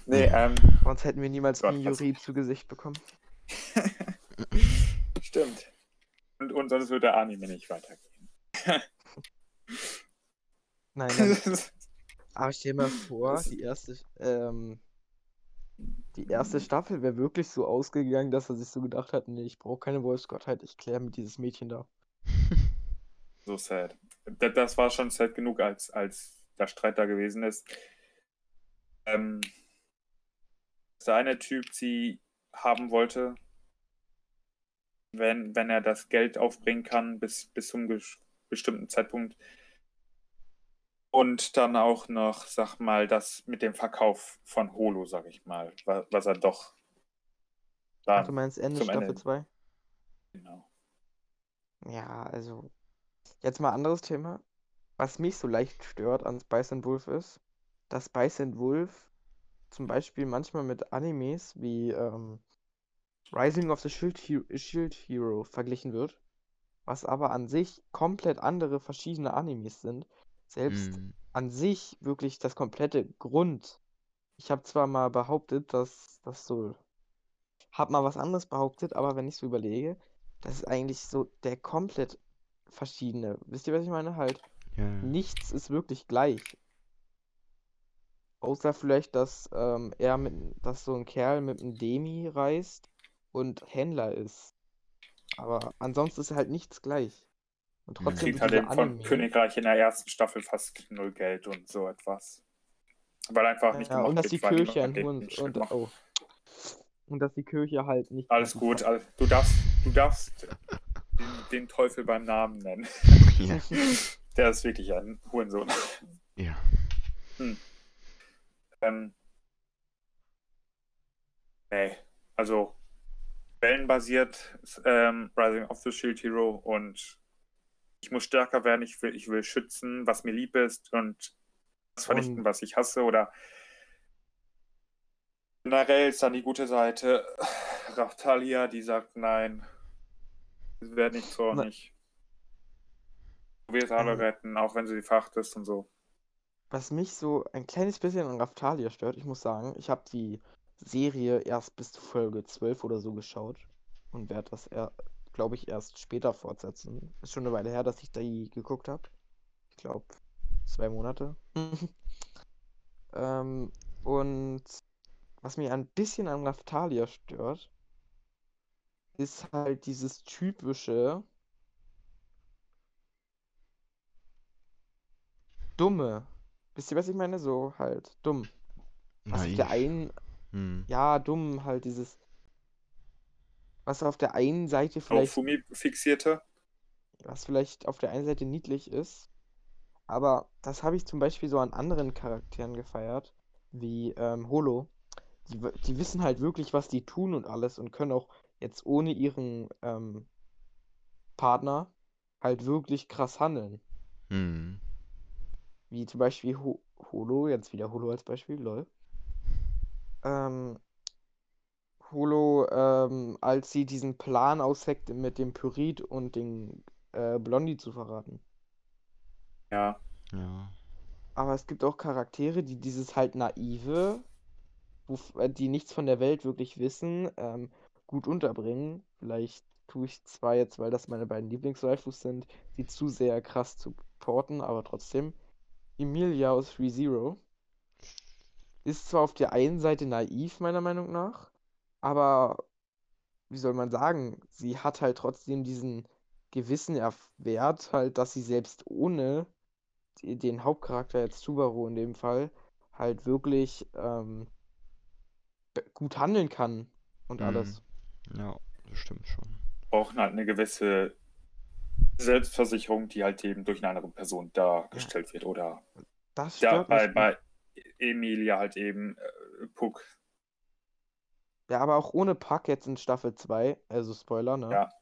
Nee, ähm, sonst hätten wir niemals Gott, ein Jury zu Gesicht bekommen. stimmt. Und, und sonst würde der Anime nicht weitergehen. Nein, dann, aber stell dir mal vor, die erste, ähm, die erste Staffel wäre wirklich so ausgegangen, dass er sich so gedacht hat, nee, ich brauche keine Wolfsgottheit, ich kläre mit dieses Mädchen da. so sad. Das, war schon sad genug, als, als der Streit da gewesen ist. Ähm, der eine Typ sie haben wollte, wenn, wenn er das Geld aufbringen kann, bis, bis zum bestimmten Zeitpunkt. Und dann auch noch, sag mal, das mit dem Verkauf von Holo, sag ich mal, wa- was er doch Ach, du meinst Ende Staffel Ende. 2? genau. Ja, also, jetzt mal anderes Thema. Was mich so leicht stört an Spice and Wolf ist, dass Spice and Wolf zum Beispiel manchmal mit Animes wie ähm, Rising of the Shield, Hero, Shield Hero verglichen wird, was aber an sich komplett andere verschiedene Animes sind. Selbst Hm. an sich wirklich das komplette Grund. Ich habe zwar mal behauptet, dass das so. Hab mal was anderes behauptet, aber wenn ich so überlege, das ist eigentlich so der komplett verschiedene. Wisst ihr, was ich meine? Halt, Ja. nichts ist wirklich gleich. Außer vielleicht, dass ähm, er mit, dass so ein Kerl mit einem Demi reist und Händler ist. Aber ansonsten ist halt nichts gleich. Und Mhm. trotzdem kriegt halt eben von. Königreich in der ersten Staffel fast null Geld und so etwas. Weil einfach nicht Ja, gemacht und dass wird, die Kirche ein und macht. oh. Und dass die Kirche halt nicht Alles gut, all- du darfst, du darfst den, den Teufel beim Namen nennen. Ja. Der ist wirklich ein Hurensohn. Ja. Ähm, nee, also wellenbasiert ähm, Rising of the Shield Hero und ich muss stärker werden, ich will, ich will schützen, was mir lieb ist und das vernichten, Und- was ich hasse oder generell ist dann die gute Seite Raftalia, die sagt nein, sie werden nicht zornig. Du wirst alle Ähm. retten, auch wenn sie die Facht ist und so. Was mich so ein kleines bisschen an Raftalia stört, ich muss sagen, ich habe die Serie erst bis zu Folge 12 oder so geschaut und werde das, glaube ich, erst später fortsetzen. Ist schon eine Weile her, dass ich die geguckt habe. Ich glaube, zwei Monate. ähm, und was mir ein bisschen an Raftalia stört, ist halt dieses typische Dumme. Wisst ihr, was ich meine? So halt dumm. Was auf der einen, Hm. ja, dumm, halt dieses, was auf der einen Seite Auf vielleicht, Fumi fixierte. was vielleicht auf der einen Seite niedlich ist, aber das habe ich zum Beispiel so an anderen Charakteren gefeiert, wie ähm, Holo. Die, w- die wissen halt wirklich, was die tun und alles und können auch jetzt ohne ihren ähm, Partner halt wirklich krass handeln. Hm. Wie zum Beispiel Ho Holo, jetzt wieder Holo als Beispiel, lol. Ähm, Holo als sie diesen Plan ausheckt, mit dem Pyrid und den äh, Blondie zu verraten. Ja. Ja. Aber es gibt auch Charaktere, die dieses halt naive, wo, äh, die nichts von der Welt wirklich wissen, ähm, gut unterbringen. Vielleicht tue ich zwar jetzt, weil das meine beiden Lieblingswaifus sind, die zu sehr krass zu porten, aber trotzdem. Emilia aus ReZero ist zwar auf der einen Seite naiv, meiner Meinung nach, aber wie soll man sagen, sie hat halt trotzdem diesen gewissen Wert, halt, dass sie selbst ohne den Hauptcharakter, jetzt Subaru in dem Fall, halt wirklich ähm, gut handeln kann und Mhm. alles. Ja, das stimmt schon. Brauchen halt eine gewisse Selbstversicherung, die halt eben durch eine andere Person dargestellt wird. Oder Das ja, stört bei, bei Emilia halt eben äh, Puck. Ja, aber auch ohne Puck jetzt in Staffel 2, also Spoiler, ne? Ja.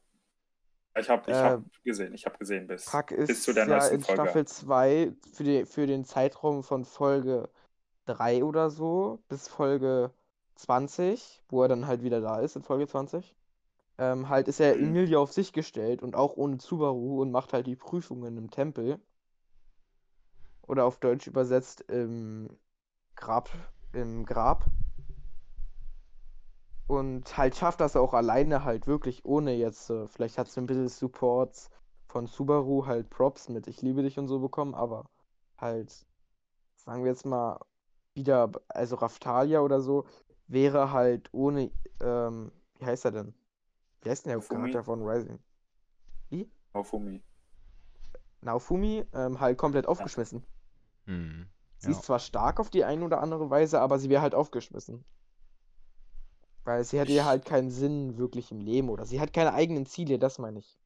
Ich habe ich Äh, hab gesehen, ich habe gesehen bis, Puck bis ist zu der ja neuesten in Folge. Staffel 2 für, die, für den Zeitraum von Folge 3 oder so bis Folge 20, wo er dann halt wieder da ist in Folge 20. Ähm, halt ist er. Emilia auf sich gestellt und auch ohne Subaru und macht halt die Prüfungen im Tempel. Oder auf Deutsch übersetzt im Grab, im Grab. Und halt schafft das auch alleine halt wirklich ohne jetzt, äh, vielleicht hat es ein bisschen Supports von Subaru, halt Props mit Ich liebe dich und so bekommen, aber halt, sagen wir jetzt mal, wieder, also Raftalia oder so, wäre halt ohne, ähm, wie heißt er denn? Wie heißt denn der Naofumi? Charakter von Rising? Naofumi. Naofumi, ähm, halt komplett aufgeschmissen. Mhm. Sie Ja. ist zwar stark auf die eine oder andere Weise, aber sie wäre halt aufgeschmissen. Weil sie hätte ja halt keinen Sinn wirklich im Leben oder sie hat keine eigenen Ziele, das meine ich.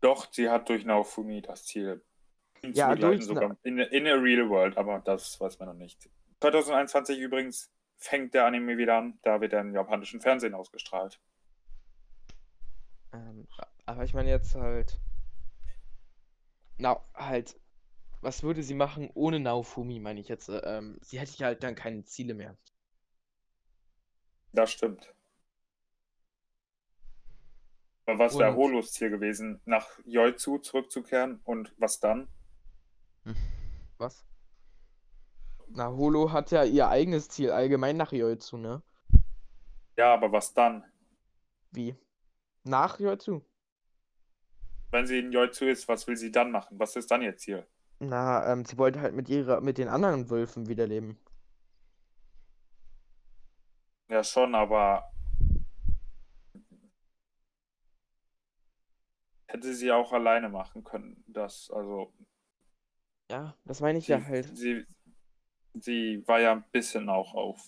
Doch, sie hat durch Naofumi das Ziel, Ja, durch sogar in, in der Real World, aber das weiß man noch nicht. 2021 übrigens fängt der Anime wieder an, da wird er im japanischen Fernsehen ausgestrahlt. Ähm, aber ich meine jetzt halt. Na, halt. Was würde sie machen ohne Naofumi, meine ich jetzt. äh, Ähm, sie hätte ja halt dann keine Ziele mehr. Das stimmt. Aber was wäre Holos Ziel gewesen, nach Yoizu zurückzukehren und was dann? Was? Na, Holo hat ja ihr eigenes Ziel, allgemein nach Yoizu, ne? Ja, aber was dann? Wie? Nach Yoizu? Wenn sie in Yoizu ist, was will sie dann machen? Was ist dann ihr Ziel? Na, ähm, sie wollte halt mit ihrer, mit den anderen Wölfen wiederleben. Ja, schon, aber hätte sie auch alleine machen können. Das, also, Ja, das meine ich sie, ja halt. sie, sie war ja ein bisschen auch auf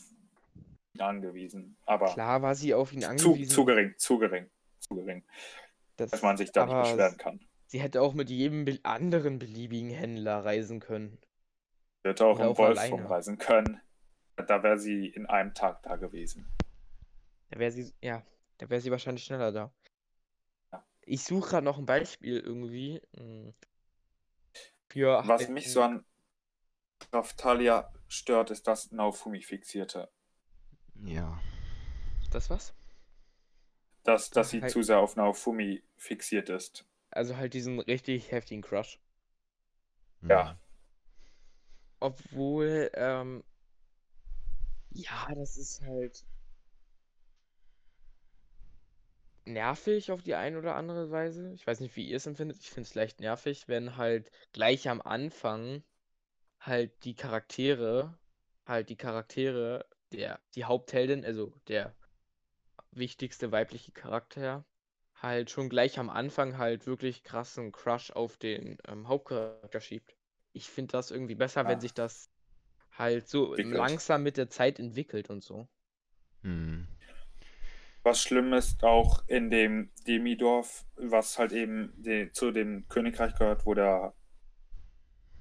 ihn angewiesen. Aber Klar war sie auf ihn zu, angewiesen. zu gering, zu gering, zu gering, das, dass man sich da nicht beschweren kann. sie hätte auch mit jedem anderen beliebigen Händler reisen können. Sie hätte auch Oder im auch Wolf alleine. rumreisen können. Da wäre sie in einem Tag da gewesen. Da wäre sie, ja, da wäre sie wahrscheinlich schneller da. Ja. Ich suche gerade noch ein Beispiel irgendwie. mm, Für Was mich so an Raftalia stört, ist das Naofumi fixierte. Ja. Das was? Dass, dass sie Halt- zu sehr auf Naofumi fixiert ist. Also halt diesen richtig heftigen Crush. Ja. Mhm. Obwohl, ähm, ja, das ist halt nervig auf die eine oder andere Weise. Ich weiß nicht, wie ihr es empfindet. Ich finde es leicht nervig, wenn halt gleich am Anfang halt die Charaktere, halt die Charaktere, der, die Hauptheldin, also der wichtigste weibliche Charakter, halt schon gleich am Anfang halt wirklich krassen Crush auf den ähm, Hauptcharakter schiebt. Ich finde das irgendwie besser, wenn Ah. sich das halt so Entwickelt. langsam mit der Zeit entwickelt und so. Mhm. Was schlimm ist auch in dem Demidorf, was halt eben die, zu dem Königreich gehört, wo der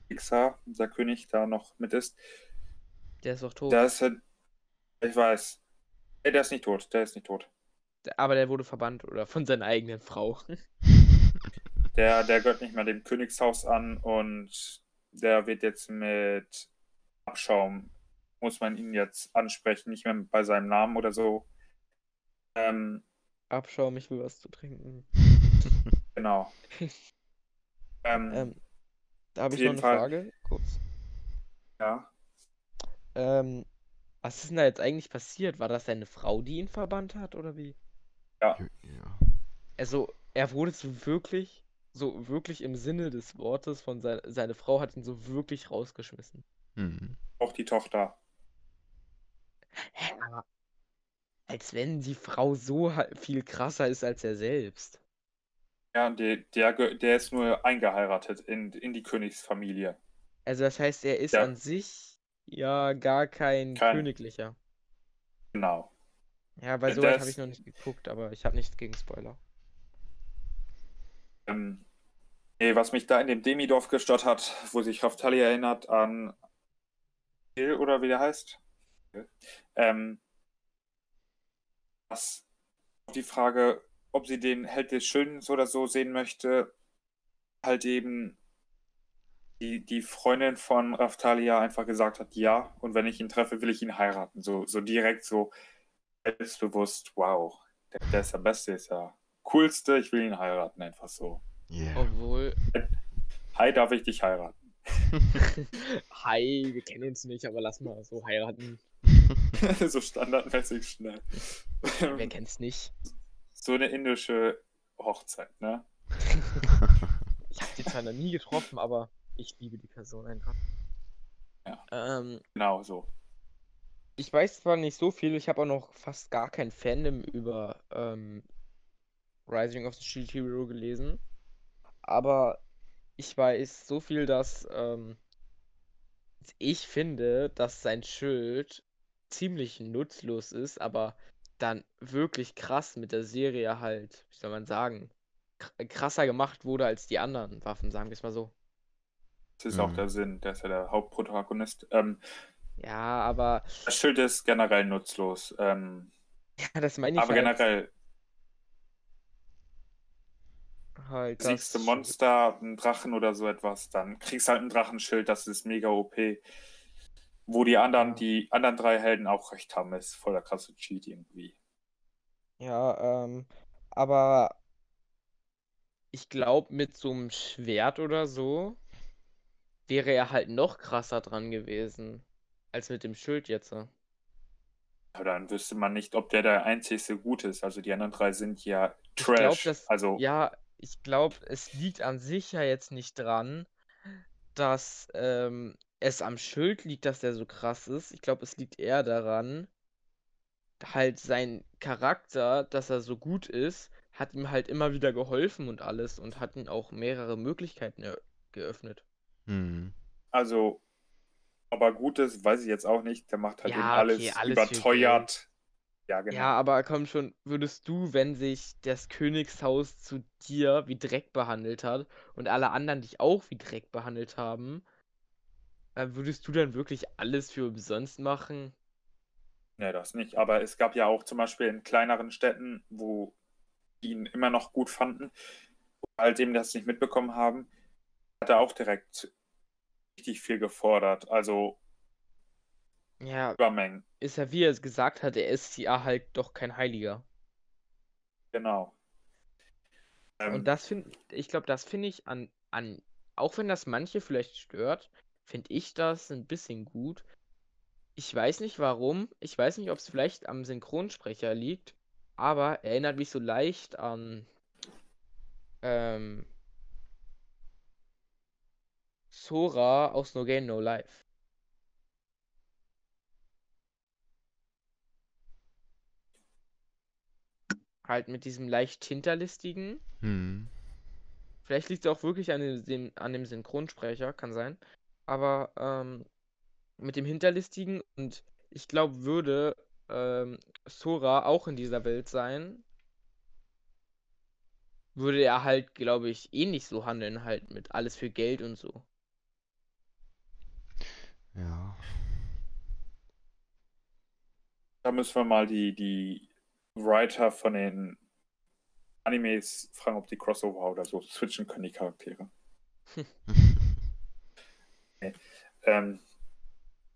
Ixar, der König, da noch mit ist. Der ist doch tot. Da ist ich weiß, der ist nicht tot, der ist nicht tot. Aber der wurde verbannt oder von seiner eigenen Frau. Der, der gehört nicht mehr dem Königshaus an und der wird jetzt mit Abschaum, muss man ihn jetzt ansprechen, nicht mehr bei seinem Namen oder so. Ähm, Abschaum, ich will was zu trinken. genau. Ähm, Ähm, da habe ich noch eine Fall. Frage, kurz. ja. Ähm, was ist denn da jetzt eigentlich passiert? War das seine Frau, die ihn verbannt hat, oder wie? Ja. Also, er wurde so wirklich, so wirklich im Sinne des Wortes von sein, seine Frau hat ihn so wirklich rausgeschmissen. Mhm. Auch die Tochter. Hä, aber als wenn die Frau so viel krasser ist als er selbst. Ja, der, der, der ist nur eingeheiratet in, in die Königsfamilie. Also das heißt, er ist Ja. an sich ja gar kein Kein- Königlicher. Genau. Ja, weil Ja, so weit habe ich noch nicht geguckt, aber ich habe nichts gegen Spoiler. Ähm, nee, was mich da in dem Demidorf gestört hat, wo sich Raftali erinnert an Hill oder wie der heißt. Ähm, was auf die Frage, ob sie den Held des Schönen oder so sehen möchte, halt eben die, die Freundin von Raftalia einfach gesagt hat, ja, und wenn ich ihn treffe, will ich ihn heiraten. So, so direkt so selbstbewusst, wow, der, der ist der Beste, ist ja coolste, ich will ihn heiraten, einfach so. Yeah. Obwohl, Hi, darf ich dich heiraten? hi, wir kennen uns nicht, aber lass mal so heiraten. so standardmäßig schnell. Wer kennt's nicht? So eine indische Hochzeit, ne? Ich habe die zwar noch nie getroffen, aber ich liebe die Person einfach. Ja. Ähm, Genau so. ich weiß zwar nicht so viel, ich habe auch noch fast gar kein Fandom über ähm, Rising of the Shield Hero gelesen, aber ich weiß so viel, dass ähm, ich finde, dass sein Schild ziemlich nutzlos ist, aber dann wirklich krass mit der Serie halt, wie soll man sagen, kr- krasser gemacht wurde als die anderen Waffen, sagen wir es mal so. Das ist auch Mhm. der Sinn. Der ist ja der Hauptprotagonist. Ähm, Ja, aber das Schild ist generell nutzlos. Ähm, ja, das meine ich aber halt, generell, halt siegst du Monster, einen Drachen oder so etwas, dann kriegst halt ein Drachenschild, das ist mega OP. Wo die anderen, Ja. die anderen drei Helden auch recht haben, ist voller krasse Cheat irgendwie. Ja, ähm, aber ich glaube, mit so einem Schwert oder so wäre er halt noch krasser dran gewesen als mit dem Schild jetzt. Aber dann wüsste man nicht, ob der der einzigste Gute ist. Also die anderen drei sind ja Trash. dass, also ja, ich glaube, es liegt an sich ja jetzt nicht dran, dass ähm, es am Schild liegt, dass der so krass ist. Ich glaube, es liegt eher daran, halt sein Charakter, dass er so gut ist, hat ihm halt immer wieder geholfen und alles und hat ihm auch mehrere Möglichkeiten geöffnet. Mhm. Also, aber Gutes weiß ich jetzt auch nicht. Der macht halt Ja, eben okay, alles, alles für überteuert. Ja, genau. Ja, aber komm schon, würdest du, wenn sich das Königshaus zu dir wie Dreck behandelt hat und alle anderen dich auch wie Dreck behandelt haben, würdest du dann wirklich alles für umsonst machen? Nee, das nicht. Aber es gab ja auch zum Beispiel in kleineren Städten, wo die ihn immer noch gut fanden, halt eben das nicht mitbekommen haben, hat er auch direkt richtig viel gefordert. Also Ja, Übermengen. ist ja wie er es gesagt hat, er ist ja halt doch kein Heiliger. Genau. Ähm, Und das finde ich glaube, das finde ich an, an, auch wenn das manche vielleicht stört, finde ich das ein bisschen gut. Ich weiß nicht warum, ich weiß nicht, ob es vielleicht am Synchronsprecher liegt, aber erinnert mich so leicht an ähm, Sora aus No Game No Life. Halt mit diesem leicht hinterlistigen. Mhm. Vielleicht liegt es auch wirklich an dem, an dem Synchronsprecher, kann sein. Aber ähm, mit dem Hinterlistigen und ich glaube, würde ähm, Sora auch in dieser Welt sein, würde er halt, glaube ich, ähnlich so handeln, halt mit alles für Geld und so. Ja. Da müssen wir mal die, die Writer von den Animes fragen, ob die Crossover oder so switchen können, die Charaktere. Ähm,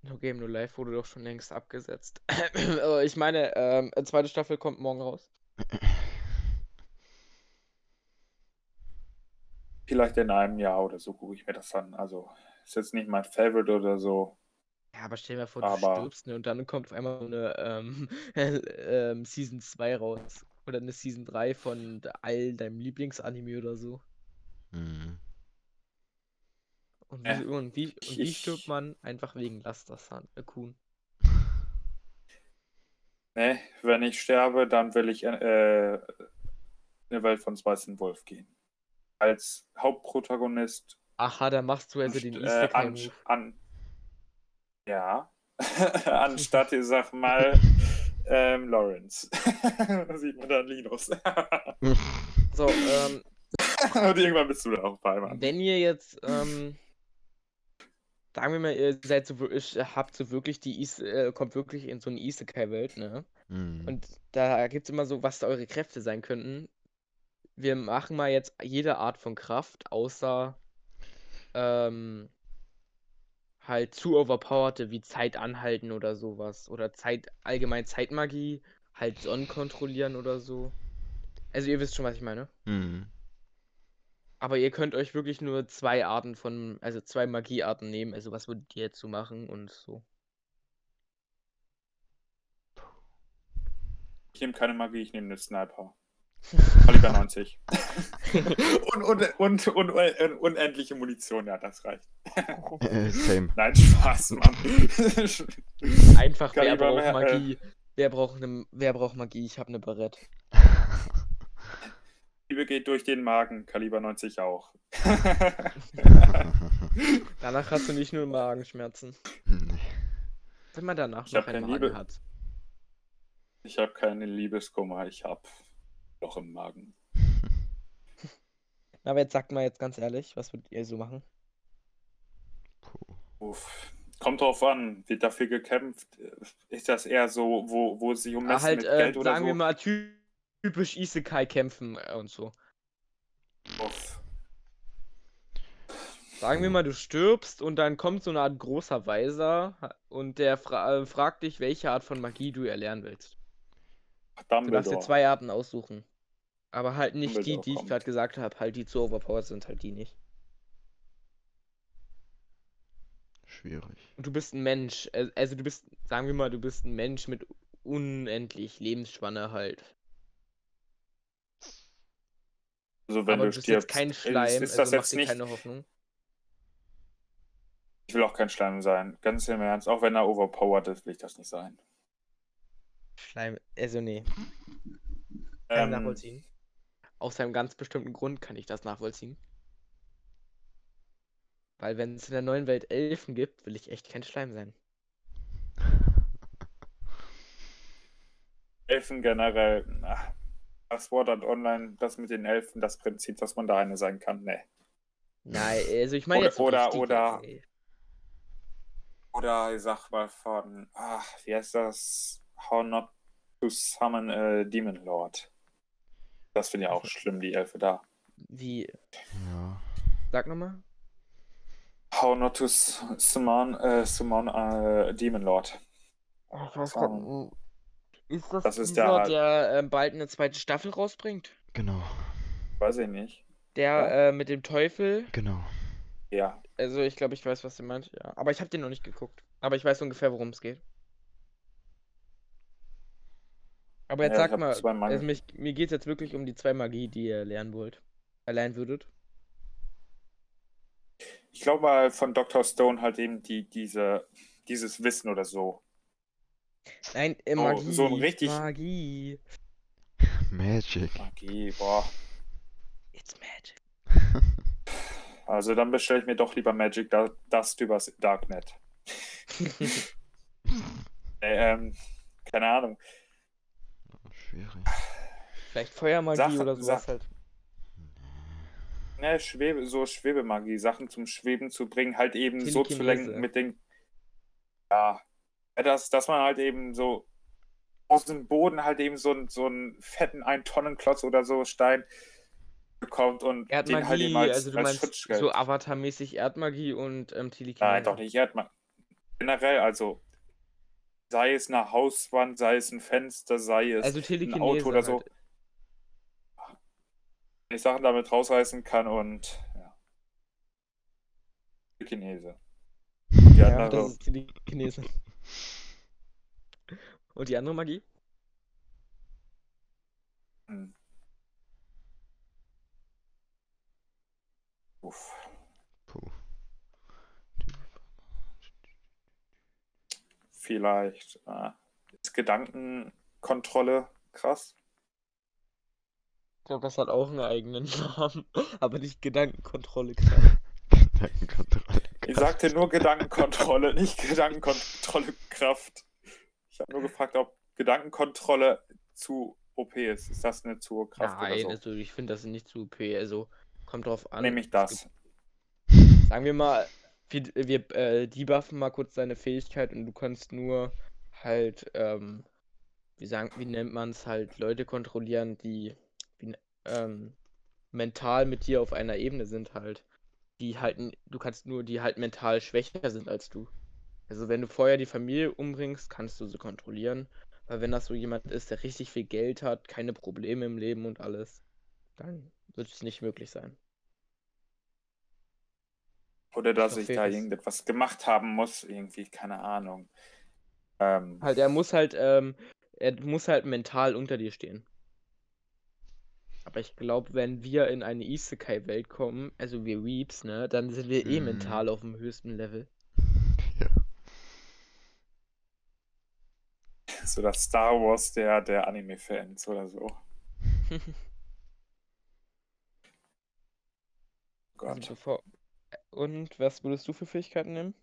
No Game No Life wurde doch schon längst abgesetzt. Aber ich meine, ähm, eine zweite Staffel kommt morgen raus. Vielleicht in einem Jahr oder so gucke ich mir das an. Also ist jetzt nicht mein Favorite oder so. Ja, aber stell dir mal vor, du Aber- stirbst ne, und dann kommt auf einmal so eine ähm, ähm, Season 2 raus. Oder eine Season 3 von all deinem Lieblingsanime oder so. Mhm. Und Äh, wie, und wie, und wie stirbt man? Einfach wegen Lastersan, äh, Kuhn. Ne, wenn ich sterbe, dann will ich äh, in eine Welt von Weißen Wolf gehen. Als Hauptprotagonist Aha, da machst du also den äh, Easter an, Move. an, ja, anstatt, ich sag mal, ähm, Lawrence. da sieht man dann Linus. So, ähm, Und irgendwann bist du da auch bei Mann. wenn ihr jetzt, ähm, sagen wir mal, ihr seid so, ich- habt so wirklich die, äh, kommt wirklich in so eine Isekai-Welt, ne? Mhm. Und da gibt es immer so, was da eure Kräfte sein könnten. Wir machen mal jetzt jede Art von Kraft, außer ähm, halt zu overpowerte wie Zeit anhalten oder sowas. Oder Zeit, allgemein Zeitmagie, halt Sonnen kontrollieren oder so. Also ihr wisst schon, was ich meine. Mhm. Aber ihr könnt euch wirklich nur zwei Arten von, also zwei Magiearten nehmen. Also was würdet ihr jetzt so machen und so. Ich nehme keine Magie, ich nehme eine Sniper. Kaliber 90. und, und, und, und, und unendliche Munition, ja, das reicht. Äh, same. Nein, Spaß, Mann. Einfach, wer braucht äh, Magie? Wer braucht, ne, wer braucht Magie? Ich habe eine Barrette. Liebe geht durch den Magen, Kaliber 90 auch. Danach hast du nicht nur Magenschmerzen. Wenn man danach Ich noch einen keine Magen Liebe. hat. ich habe keine Liebeskummer, ich habe Loch im Magen. Aber jetzt sagt mal jetzt ganz ehrlich, was würdet ihr so machen? Uff. Kommt drauf an, wird dafür gekämpft? Ist das eher so, wo, wo sich um Ah, halt, mit äh, Geld oder sagen so? wir mal ty- typisch Isekai kämpfen äh, und so. Uff. Sagen wir mal, du stirbst und dann kommt so eine Art großer Weiser und der fra äh, fragt dich, welche Art von Magie du erlernen willst. Du darfst dir Dumbledore. zwei Arten aussuchen. Aber halt nicht die, Dumbledore die ich kommt. gerade gesagt habe, halt die zu overpowered sind, halt die nicht. Schwierig. Und du bist ein Mensch. äh, Also du bist, sagen wir mal, du bist ein Mensch mit unendlich Lebensspanne halt. Also wenn Aber du du stirbst, jetzt kein ist, Schleim, ist das also mach jetzt nicht. keine Hoffnung. Ich will auch kein Schleim sein. Ganz im Ernst. Auch wenn er overpowered ist, will ich das nicht sein. Schleim, also nee, kann Ähm, nachvollziehen. Aus einem ganz bestimmten Grund kann ich das nachvollziehen. Weil wenn es in der neuen Welt Elfen gibt, will ich echt kein Schleim sein. Elfen generell. Ach, das Sword Art Online, das mit den Elfen, das Prinzip, dass man da eine sein kann. Nee. Nein, also ich meine Oder- oder- richtige, oder- ey. Oder ich sag mal von, ach, wie heißt das? How not to summon a Demon Lord. Das finde ich auch schlimm, die Elfe da. Wie, Ja. sag nochmal? How not to summon, äh, summon a Demon Lord. Weiß grad- grad, ist das, Das ist dieser, der- der ähm, bald eine zweite Staffel rausbringt? Genau. Weiß ich nicht. Der äh, mit dem Teufel? Genau. Ja. Also ich glaube, ich weiß, was du meinst, ja. Aber ich habe den noch nicht geguckt. Aber ich weiß ungefähr, worum es geht. Aber jetzt Ja, sag mal, also mich, mir geht es jetzt wirklich um die zwei Magie, die ihr lernen wollt. Erlernen würdet. Ich glaube mal von Dr. Stone halt eben die, diese, dieses Wissen oder so. Nein, äh, So- Magie. so ein richtig- Magie. Magic. Magie, boah. It's magic. Also dann bestelle ich mir doch lieber Magic Dust übers Darknet. Äh, ähm, keine Ahnung. Schwierig. Vielleicht Feuermagie Sache- oder sowas halt. Ne, Schwebe, so Schwebemagie, Sachen zum Schweben zu bringen, halt eben so zu lenken mit den. Ja. Dass, dass man halt eben so aus dem Boden halt eben so, einen- so einen fetten 1-Tonnen-Klotz oder so Stein bekommt und den halt Erdmagie, eben als, also du als meinst so Avatar-mäßig Erdmagie und ähm, Telekinese. Nein, doch nicht Erdmagie. generell, also sei es eine Hauswand, sei es ein Fenster, sei es Also ein Telekinese Auto oder so, halt. wenn ich Sachen damit rausreißen kann und ja. Chinese. Die Ja, andere, das ist Telekinese. Und die andere Magie? hm. Uff. Puh. Vielleicht äh, ist Gedankenkontrolle krass. Ich glaube, das hat auch einen eigenen Namen, aber nicht Gedankenkontrolle krass. Gedankenkontrolle. Ich sagte nur Gedankenkontrolle, nicht Gedankenkontrolle Kraft. Ich habe nur gefragt, ob Gedankenkontrolle zu OP ist. Ist das eine zu Kraft Nein, oder so? also ich finde das nicht zu OP. Also kommt drauf an. Nehme ich das. Sagen wir mal, wir, wir äh, debuffen mal kurz deine Fähigkeit und du kannst nur halt, ähm, wie sagen, wie nennt man es halt, Leute kontrollieren, die wie, ähm, mental mit dir auf einer Ebene sind halt. Die halt, du kannst nur, die halt mental schwächer sind als du. Also wenn du vorher die Familie umbringst, kannst du sie kontrollieren. Weil wenn das so jemand ist, der richtig viel Geld hat, keine Probleme im Leben und alles, dann wird es nicht möglich sein. Oder dass Doch ich da irgendetwas gemacht haben muss, irgendwie, keine Ahnung. Ähm, Halt, er muss halt, ähm, er muss halt mental unter dir stehen. Aber ich glaube, wenn wir in eine Isekai-Welt kommen, also wir Weeps, ne, dann sind wir eh Mhm. mental auf dem höchsten Level. Ja. so das Star Wars der, der Anime-Fans oder so. Also Gott. bevor... Und was würdest du für Fähigkeiten nehmen?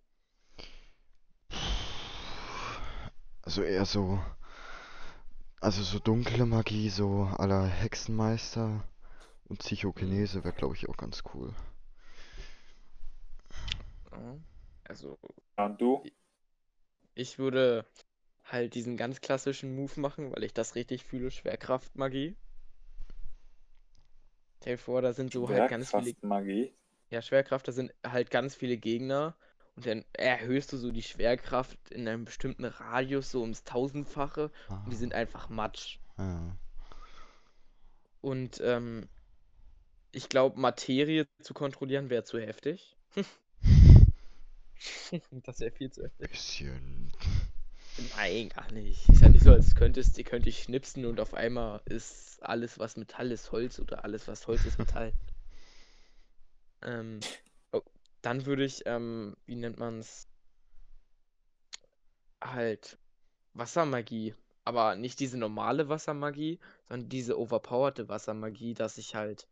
Also eher so. Also so dunkle Magie, so aller Hexenmeister und Psychokinese wäre, glaube ich, auch ganz cool. Also, Ja, Und du? ich würde halt diesen ganz klassischen Move machen, weil ich das richtig fühle, Schwerkraftmagie. Stell dir vor, da sind so halt ganz viele Magie. Ja, Schwerkraft, da sind halt ganz viele Gegner und dann erhöhst du so die Schwerkraft in einem bestimmten Radius so ums Tausendfache und die sind einfach Matsch. Ja. Und ähm, ich glaube, Materie zu kontrollieren wäre zu heftig. Das wäre viel zu heftig. Bisschen. Nein, gar nicht. Ist ja nicht so, als könntest, ihr könnt ich schnipsen und auf einmal ist alles, was Metall ist, Holz oder alles, was Holz ist, Metall. ähm, dann würde ich, ähm, wie nennt man's? Halt Wassermagie. Aber nicht diese normale Wassermagie, sondern diese overpowerte Wassermagie, dass ich halt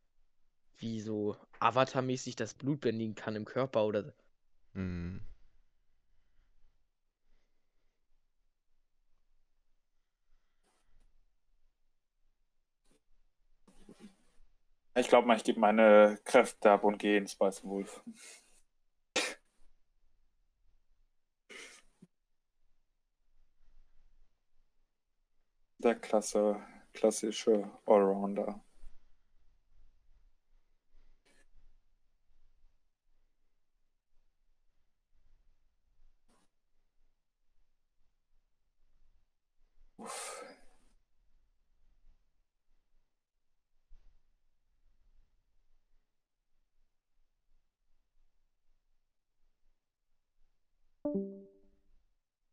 wie so Avatar-mäßig das Blut bändigen kann im Körper oder Mhm. Ich glaube mal, ich gebe meine Kräfte ab und gehe ins Weiße Wolf. Der klasse, klassische Allrounder.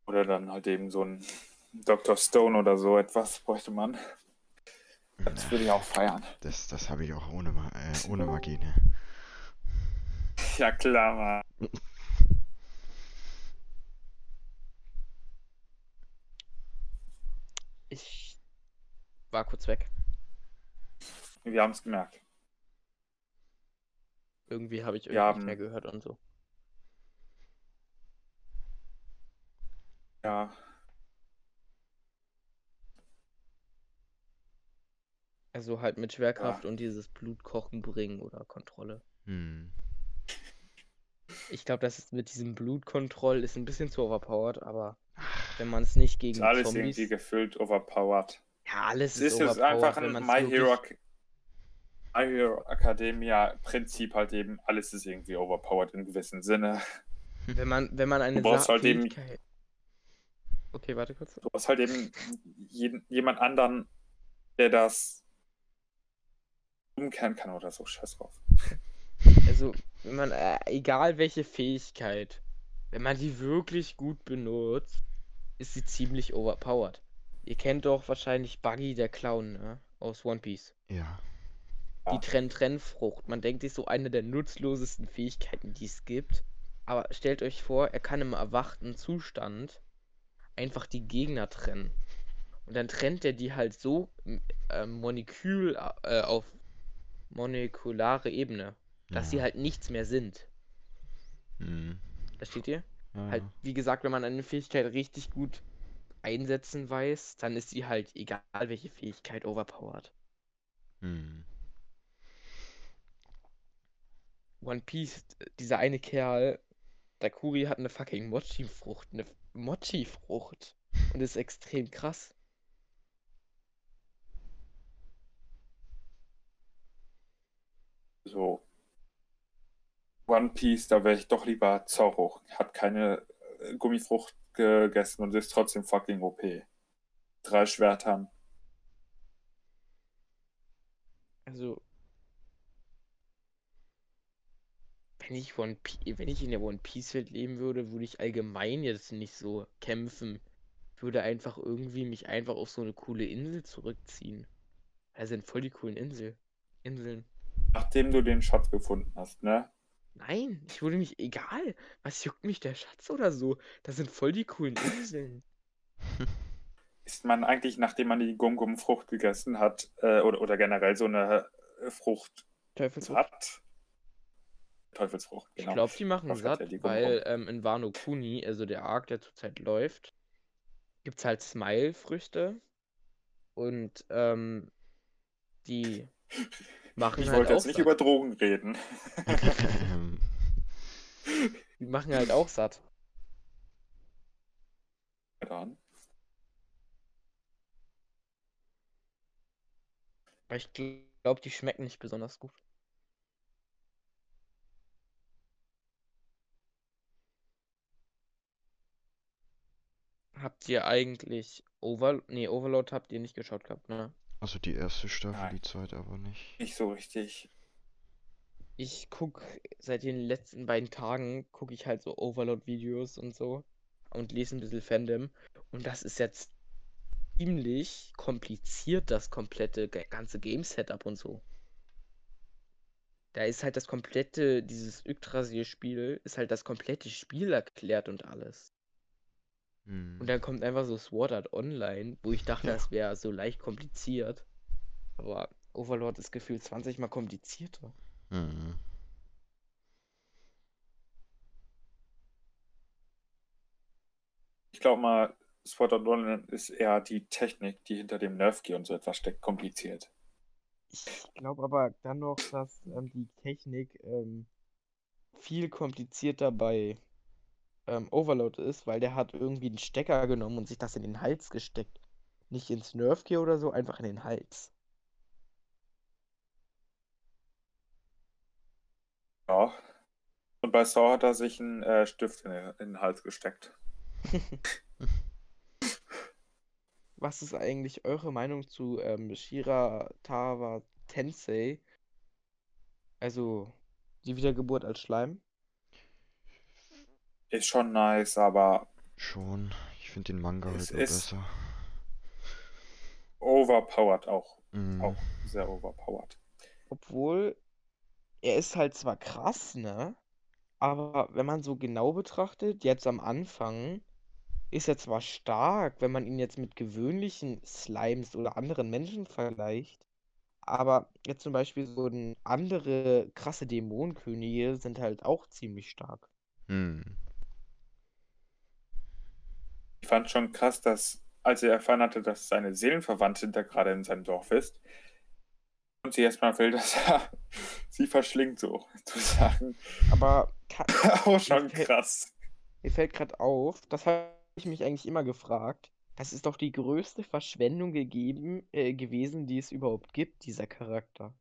Oder dann halt eben so ein Dr. Stone oder so etwas bräuchte man. Das würde ich auch feiern. Das, das habe ich auch ohne, äh, ohne Magie, ne? Ja klar, Mann. ich war kurz weg. Wir haben es gemerkt. Irgendwie habe ich irgendwie haben- nicht mehr gehört und so. Ja. Also halt mit Schwerkraft und dieses Blutkochen bringen oder Kontrolle. Hm. Ich glaube, das ist mit diesem Blutkontroll ist ein bisschen zu overpowered, aber wenn man es nicht Ist gegen alles Zombies. irgendwie gefüllt, overpowered. Ja, alles Es ist ist jetzt einfach ein My wirklich- Hero, Ac- My Hero Academia Prinzip halt eben, alles ist irgendwie overpowered in gewissem Sinne. Wenn man, wenn man eine Du brauchst Sa halt eben-. Okay, warte kurz. Du hast halt eben jeden, jemand anderen, der das umkehren kann oder so. Scheiß drauf. Also, wenn man, äh, egal welche Fähigkeit, wenn man die wirklich gut benutzt, ist sie ziemlich overpowered. Ihr kennt doch wahrscheinlich Buggy der Clown, ne? Aus One Piece. Ja. Ja. Die Trenn-Trenn-Frucht. Man denkt sich so eine der nutzlosesten Fähigkeiten, die es gibt. Aber stellt euch vor, er kann im erwachten Zustand einfach die Gegner trennen. Und dann trennt er die halt so äh, molekül, äh, auf molekulare Ebene, dass sie ja. halt nichts mehr sind. Mhm. Versteht ihr? Ja, Halt, wie gesagt, wenn man eine Fähigkeit richtig gut einsetzen weiß, dann ist sie halt, egal welche Fähigkeit, overpowered. Mhm. One Piece, dieser eine Kerl, Dakuri hat eine fucking Mochi-Frucht, eine Mochi-Frucht. Und ist extrem krass. So. One Piece, da wäre ich doch lieber Zorro. Hat keine äh, Gummifrucht gegessen und ist trotzdem fucking OP. Drei Schwertern. Also, wenn ich One Piece, wenn ich in der One Piece Welt leben würde, würde ich allgemein jetzt nicht so kämpfen. Ich würde einfach irgendwie mich einfach auf so eine coole Insel zurückziehen. Da sind voll die coolen Insel, Inseln. Nachdem du den Schatz gefunden hast, ne? Nein, ich würde mich, egal, was juckt mich der Schatz oder so? Das sind voll die coolen Inseln. Ist man eigentlich, nachdem man die Gum-Gum-Frucht gegessen hat, äh, oder, oder generell so eine äh, Frucht Teufelsfrucht. satt? Teufelsfrucht, Ich genau. glaube, die machen hat satt, er die weil ähm, in Wano Kuni, also der Arc, der zurzeit läuft, gibt es halt Smile-Früchte und ähm, die machen Ich halt wollte jetzt nicht satt. über Drogen reden. Die machen halt auch satt. Dann. Aber ich glaube, die schmecken nicht besonders gut. Habt ihr eigentlich Over... Nee, Overlord habt ihr nicht geschaut gehabt, ne? Also die erste Staffel, Nein. die zweite aber nicht. Nicht so richtig. Ich guck seit den letzten beiden Tagen gucke ich halt so Overlord-Videos und so und lese ein bisschen Fandom. Und das ist jetzt ziemlich kompliziert, das komplette ganze Game-Setup und so. Da ist halt das komplette, dieses Yggdrasil-Spiel, ist halt das komplette Spiel erklärt und alles. Mhm. Und dann kommt einfach so Sword Art Online, wo ich dachte, Ja. das wäre so leicht kompliziert. Aber Overlord ist gefühlt 20 mal komplizierter. Mhm. Ich glaube mal, Sword Art Online ist eher die Technik, die hinter dem Nerf-Gear und so etwas steckt, kompliziert. Ich glaube aber dann noch, dass ähm, die Technik ähm, viel komplizierter bei ähm, Overload ist, weil der hat irgendwie einen Stecker genommen und sich das in den Hals gesteckt. Nicht ins Nerfgear oder so, einfach in den Hals. Ja. Und bei Saw hat er sich einen äh, Stift in, den- in den Hals gesteckt. Was ist eigentlich eure Meinung zu ähm, Shiratawa Tensei? Also die Wiedergeburt als Schleim? Ist schon nice, aber Schon. Ich finde den Manga halt besser. overpowered auch. Mhm. Auch sehr overpowered. Obwohl, er ist halt zwar krass, ne? Aber wenn man so genau betrachtet, jetzt am Anfang, ist er zwar stark, wenn man ihn jetzt mit gewöhnlichen Slimes oder anderen Menschen vergleicht. Aber jetzt zum Beispiel so ein andere krasse Dämonenkönige sind halt auch ziemlich stark. Mhm. Ich fand schon krass, dass, als er erfahren hatte, dass seine Seelenverwandte da gerade in seinem Dorf ist, und sie erstmal will, dass er sie verschlingt, so zu sagen. Aber Auch schon fällt- krass. mir fällt gerade auf, das habe ich mich eigentlich immer gefragt. Das ist doch die größte Verschwendung gegeben, äh, gewesen, die es überhaupt gibt, dieser Charakter.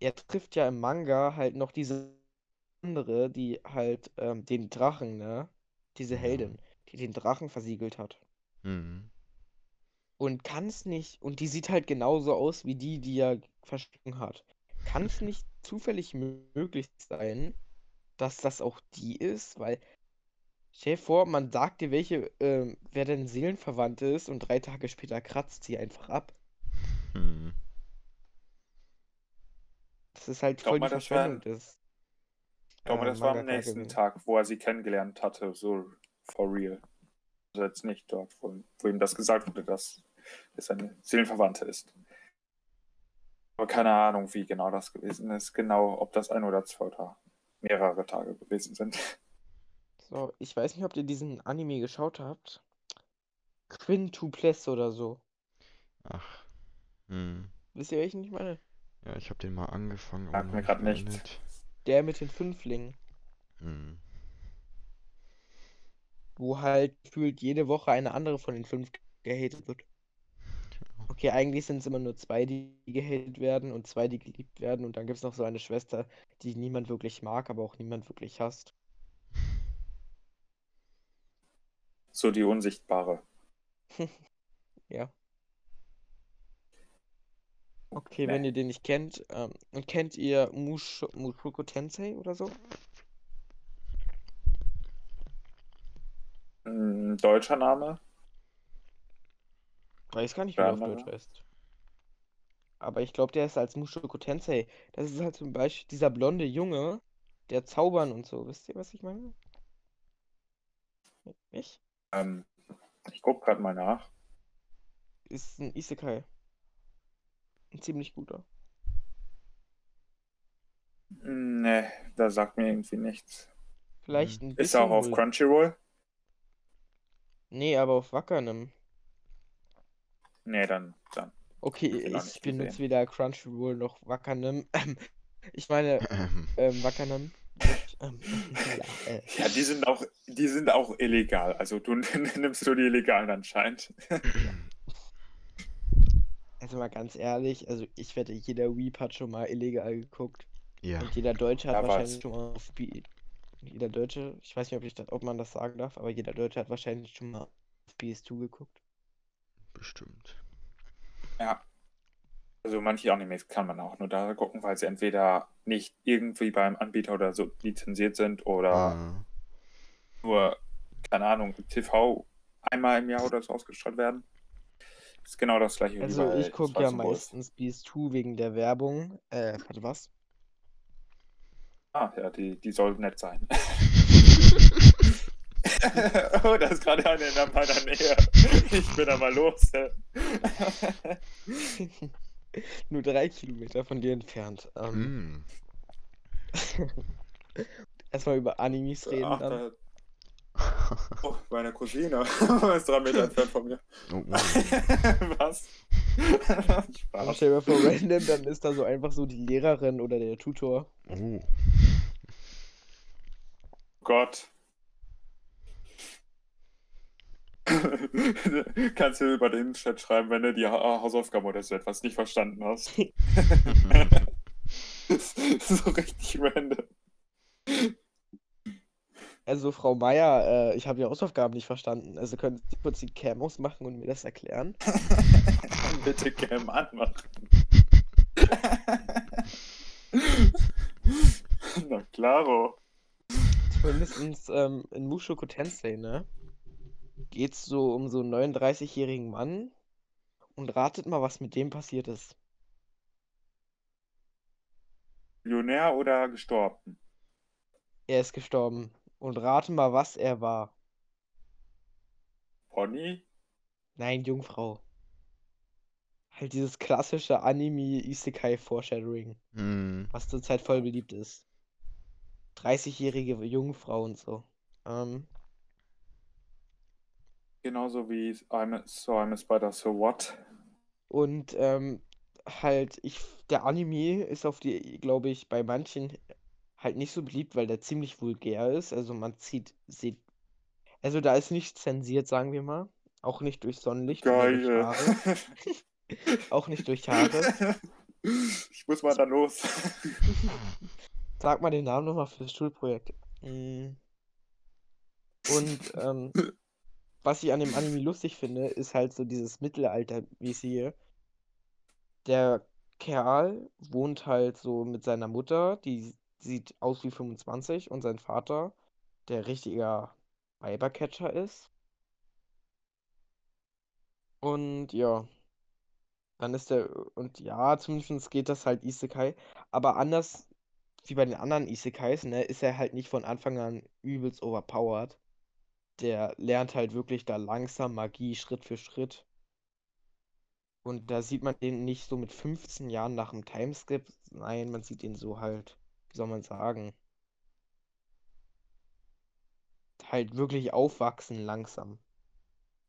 Er trifft ja im Manga halt noch diese andere, die halt ähm, den Drachen, ne? Diese Ja. Heldin, die den Drachen versiegelt hat. Mhm. Und kann es nicht, und die sieht halt genauso aus wie die, die er verschlungen hat. Kann es nicht zufällig mö- möglich sein, dass das auch die ist? Weil, stell dir vor, man sagt dir, welche, ähm, wer denn Seelenverwandt ist, und drei Tage später kratzt sie einfach ab. Mhm. Das ist halt voll die mal, das Verschwendung des Ich glaube, äh, das war am nächsten. Tag, wo er sie kennengelernt hatte, so for real. Also jetzt nicht dort, wo, wo ihm das gesagt wurde, dass es seine Seelenverwandte ist. Aber keine Ahnung, wie genau das gewesen ist. Genau, ob das ein oder zwei oder mehrere Tage gewesen sind. So, ich weiß nicht, ob ihr diesen Anime geschaut habt. Quintupless oder so. Ach. Mhm. Wisst ihr, welchen ich meine? Ja, ich habe den mal angefangen, aber Sagt mir nicht grad nicht. Der mit den Fünflingen. Mhm. Wo halt gefühlt jede Woche eine andere von den fünf gehatet wird. Okay, eigentlich sind es immer nur zwei, die gehatet werden und zwei, die geliebt werden. Und dann gibt es noch so eine Schwester, die niemand wirklich mag, aber auch niemand wirklich hasst. So die Unsichtbare. Ja. Okay, wenn Nee. ihr den nicht kennt, ähm, und kennt ihr Mush Mushoku Tensei oder so? Ein deutscher Name? Weiß gar nicht, wie der auf? Deutsch heißt. Aber ich glaube, der ist als Mushoku Tensei. Das ist halt zum Beispiel dieser blonde Junge, der zaubern und so. Wisst ihr, was ich meine? Nicht? Ähm, ich gucke gerade mal nach. Ist ein Isekai. Ein ziemlich guter. Nee, da sagt mir irgendwie nichts. Vielleicht ein Ist er auch auf wohl- Crunchyroll? Nee, aber auf Wakanim. Nee, dann, dann. Okay, ich benutze weder Crunchyroll noch Wakanim. Ich meine, Ähm, ähm. Mit, ähm, ja, äh, Ja, die sind auch, die sind auch illegal. Also du nimmst du die illegalen anscheinend. Also mal ganz ehrlich, also ich wette, jeder Weep hat schon mal illegal geguckt. ja. Und jeder Deutsche hat Ja, wahrscheinlich schon mal auf B Jeder Deutsche, ich weiß nicht, ob, ich das, ob man das sagen darf, aber jeder Deutsche hat wahrscheinlich schon mal auf PS2 geguckt. Bestimmt. Ja. Also manche Animes kann man auch nur da gucken, weil sie entweder nicht irgendwie beim Anbieter oder so lizenziert sind oder Ah, nur, keine Ahnung, TV einmal im Jahr oder so ausgestrahlt werden. Ist genau das gleiche wie Also bei ich gucke ja meistens PS2 wegen der Werbung. Äh, warte, was? Ah, ja, die, die soll nett sein. oh, da ist gerade eine in meiner Nähe. Ich bin aber los. Nur drei Kilometer von dir entfernt. Ähm, mm. erstmal über Animes reden Ach, dann. da, oh, meine Cousine ist drei Meter entfernt von mir. Oh, oh. Was? Spaß. stell dir mal vor, random, dann ist da so einfach so die Lehrerin oder der Tutor. oh. Gott. Kannst du über den Chat schreiben, wenn du die Ha- Hausaufgaben oder so etwas nicht verstanden hast. so richtig random. Also Frau Meier, äh, ich habe die Hausaufgaben nicht verstanden. Also können Sie kurz die Cam ausmachen und mir das erklären? Bitte Cam anmachen. Na klaro. Zumindestens ähm, in Mushoku Tensei, ne? Geht's so um so einen 39-jährigen Mann und ratet mal, was mit dem passiert ist. Millionär oder gestorben? Er ist gestorben. Und rate mal, was er war. Pony? Nein, Jungfrau. Halt dieses klassische Anime-Isekai-Foreshadowing, Hm. was zurzeit voll beliebt ist. 30-jährige Jungfrau und so. Ähm, Genauso wie I'm a, So I'm a Spider, so what? Und ähm, halt, ich, der Anime ist auf die, glaube ich, bei manchen halt nicht so beliebt, weil der ziemlich vulgär ist. Also man zieht, sieht, also da ist nicht zensiert, sagen wir mal. Auch nicht durch Sonnenlicht oder durch Geil. Haare. Auch nicht durch Haare. Ich muss mal da los. Sag mal den Namen nochmal fürs Schulprojekt. Mm. Und ähm, was ich an dem Anime lustig finde, ist halt so dieses Mittelalter-mäßige. Der Kerl wohnt halt so mit seiner Mutter, die sieht aus wie 25, und sein Vater, der richtiger Weibercatcher ist. Und ja, dann ist der, und ja, zumindest geht das halt Isekai, aber anders wie bei den anderen Isekais, ne, ist er halt nicht von Anfang an übelst overpowered. Der lernt halt wirklich da langsam Magie Schritt für Schritt. Und da sieht man den nicht so mit 15 Jahren nach dem Timeskip. Nein, man sieht ihn so halt, wie soll man sagen, halt wirklich aufwachsen langsam.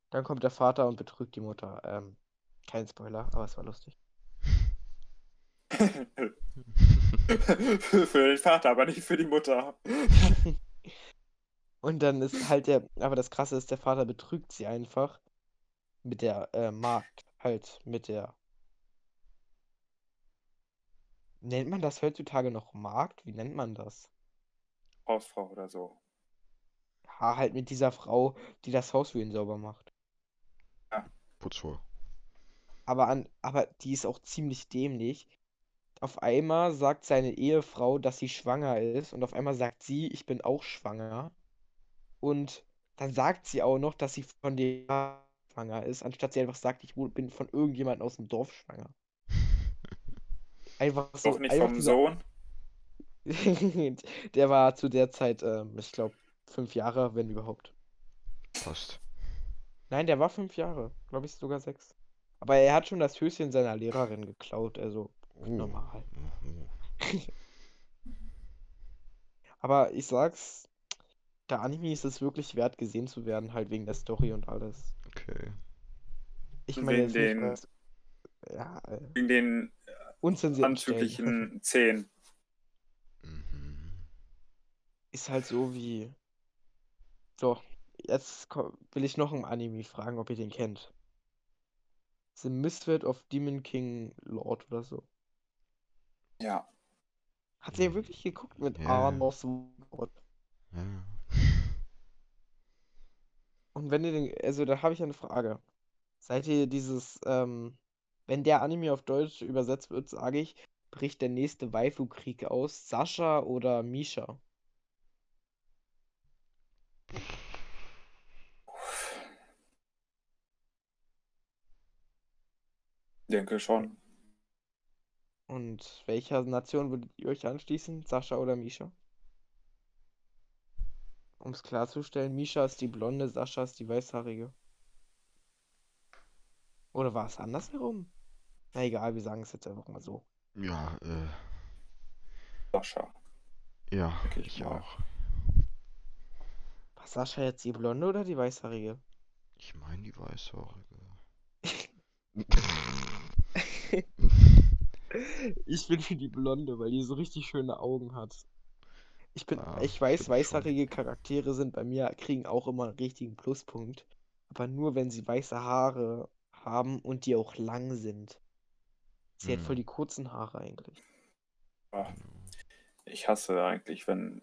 Dann kommt der Vater und betrügt die Mutter. Ähm, kein Spoiler, aber es war lustig. für den Vater, aber nicht für die Mutter. Und dann ist halt der, aber das Krasse ist, der Vater betrügt sie einfach mit der äh, Magd, halt mit der. Nennt man das heutzutage noch Magd? Wie nennt man das? Hausfrau oder so. Ja, halt mit dieser Frau, die das Haus für ihn sauber macht. Ja. Putzfrau. Aber, an, aber die ist auch ziemlich dämlich. Auf einmal sagt seine Ehefrau, dass sie schwanger ist. Und auf einmal sagt sie, ich bin auch schwanger. Und dann sagt sie auch noch, dass sie von dem schwanger ist, anstatt sie einfach sagt, ich bin von irgendjemandem aus dem Dorf schwanger. Einfach so. Doch nicht einfach vom dieser- Sohn. der war zu der Zeit, ähm, ich glaube, fünf Jahre, wenn überhaupt. Passt. Nein, der war fünf Jahre, glaube ich sogar sechs. Aber er hat schon das Höschen seiner Lehrerin geklaut, also Oh. normal. Oh. Aber ich sag's, der Anime ist es wirklich wert, gesehen zu werden, halt wegen der Story und alles. Okay. Ich meine wegen jetzt nicht, den- ja, äh, Wegen den unzensierten Stellen. anzüglichen Zehen. Mhm. Ist halt so wie. So, jetzt will ich noch einen Anime fragen, ob ihr den kennt. The Misfit of Demon King Lord oder so. Ja. Hat ihr wirklich geguckt mit Ja. Armor Sword? Ja. Und wenn ihr den, also da habe ich eine Frage. Seid ihr dieses, ähm, wenn der Anime auf Deutsch übersetzt wird, sage ich, bricht der nächste Waifu-Krieg aus, Sascha oder Misha? Denke schon. Und welcher Nation würdet ihr euch anschließen, Sascha oder Misha? Um es klarzustellen, Misha ist die blonde, Sascha ist die weißhaarige. Oder war es andersherum? Na egal, wir sagen es jetzt einfach mal so. Ja, äh, Sascha. ja, Denke ich mal. auch. War Sascha jetzt die blonde oder die weißhaarige? Ich meine die Weißhaarige. Ich bin für die Blonde, weil die so richtig schöne Augen hat. Ich bin, Ah, ich weiß, stimmt schon. weißhaarige Charaktere sind bei mir, kriegen auch immer einen richtigen Pluspunkt. Aber nur wenn sie weiße Haare haben und die auch lang sind. Sie hat voll Hm. die kurzen Haare eigentlich. Ja. Ich hasse eigentlich, wenn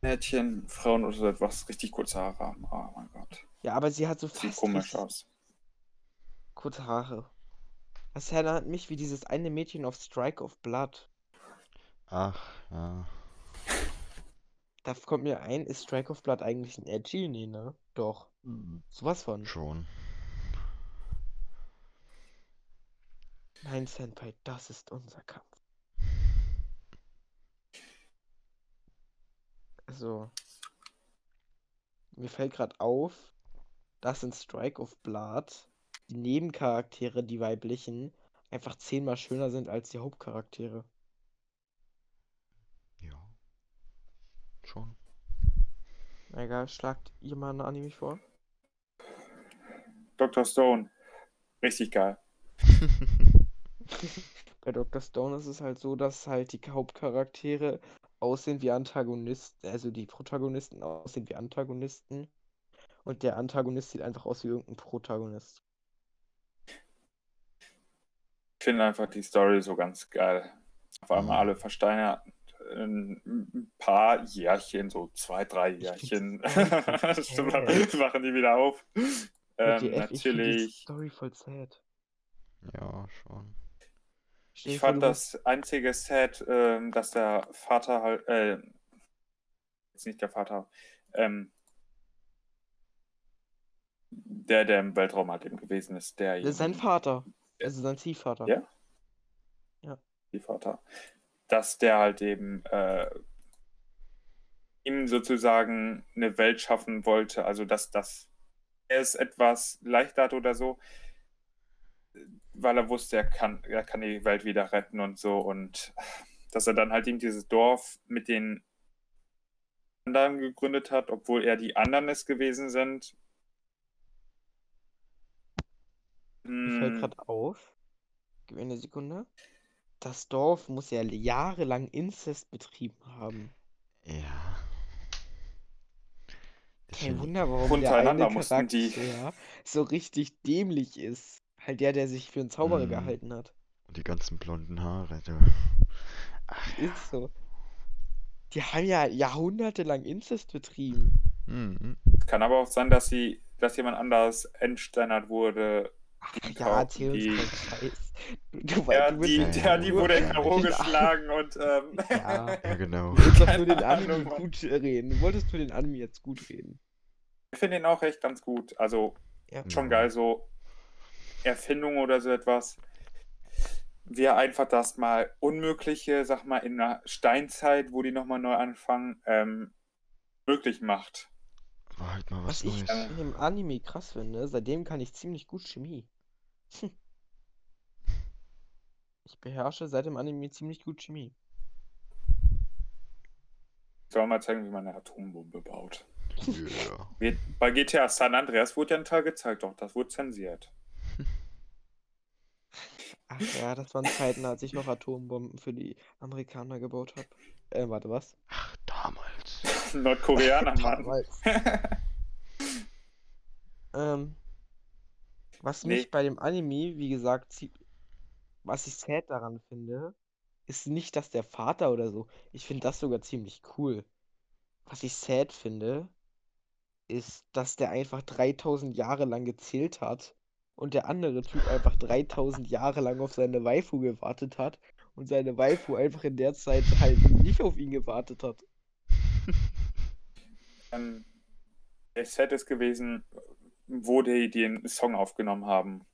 Mädchen, Frauen oder so etwas richtig kurze Haare haben. Oh mein Gott. Ja, aber sie hat so Sieht fast komisch aus. kurze Haare. Das erinnert mich wie dieses eine Mädchen auf Strike of Blood. Ach, ja. Da kommt mir ein, ist Strike of Blood eigentlich ein Edgy? Nee, ne? Doch. Sowas von. Schon. Nein, Senpai, das ist unser Kampf. Also, mir fällt gerade auf, dass in Strike of Blood die Nebencharaktere, die weiblichen, einfach zehnmal schöner sind als die Hauptcharaktere. Ja. Schon. Na Egal, schlagt ihr mal einen Anime vor? Dr. Stone. Richtig geil. Bei Dr. Stone ist es halt so, dass halt die Hauptcharaktere aussehen wie Antagonisten, also die Protagonisten aussehen wie Antagonisten und der Antagonist sieht einfach aus wie irgendein Protagonist. Ich finde einfach die Story so ganz geil. Auf einmal Mhm. alle versteinerten, ein ein paar Jährchen, so zwei, drei Jährchen, wachen die wieder auf. Ähm, die natürlich, Story voll sad. Ja, schon. Ich fand das einzige Set, ähm, dass der Vater halt, äh, jetzt nicht der Vater, ähm, der, der im Weltraum halt eben gewesen ist, der Das ist sein Vater. Also sein Ziehvater. Ja? die Vater, dass der halt eben äh, ihm sozusagen eine Welt schaffen wollte, also dass das er es etwas leichter hat oder so, weil er wusste, er kann, er kann die Welt wieder retten und so und dass er dann halt eben dieses Dorf mit den anderen gegründet hat, obwohl er die anderen es gewesen sind. Mir fällt Hm, gerade auf, gib mir eine Sekunde. Das Dorf muss ja jahrelang Inzest betrieben haben. Ja. Kein Wunder, warum der eine mussten die- Charakter so richtig dämlich ist. Halt der, der sich für einen Zauberer Mhm. gehalten hat. und die ganzen blonden Haare, du. Ach, Ist so. Die haben ja jahrhundertelang Inzest betrieben. mhm. Kann aber auch sein, dass sie, dass jemand anders entsteinert wurde. Ach ja, erzähl uns die- keinen Scheiß. Du, Ja, du die, ja, die wurde in ja, K.O. Ja. geschlagen und ähm, Ja. Ja, genau. Du willst doch nur den Anime gut reden. Du wolltest nur den Anime jetzt gut reden. ich finde ihn auch echt ganz gut. Also Ja. schon Ja. geil, so Erfindung oder so etwas. Wie er einfach das mal Unmögliche, sag mal, in der Steinzeit, wo die nochmal neu anfangen, ähm, möglich macht. War halt mal Was was ich Neues. in dem Anime krass finde, seitdem kann ich ziemlich gut Chemie. Hm. Ich beherrsche seit dem Anime ziemlich gut Chemie. Soll mal zeigen, wie man eine Atombombe baut. Wird- Bei GTA San Andreas wurde ja ein Teil gezeigt, doch das wurde zensiert. Ach ja, das waren Zeiten, als ich noch Atombomben für die Amerikaner gebaut habe. Äh, warte, was? Ach, damals. Nordkoreaner, Mann. Damals. Ähm, was Nee. mich bei dem Anime, wie gesagt, was ich sad daran finde, ist nicht, dass der Vater oder so. Ich finde das sogar ziemlich cool. Was ich sad finde, ist, dass der einfach 3000 Jahre lang gezählt hat und der andere Typ einfach 3000 Jahre lang auf seine Waifu gewartet hat und seine Waifu einfach in der Zeit halt nicht auf ihn gewartet hat. ähm, der Set ist gewesen, wo die den Song aufgenommen haben.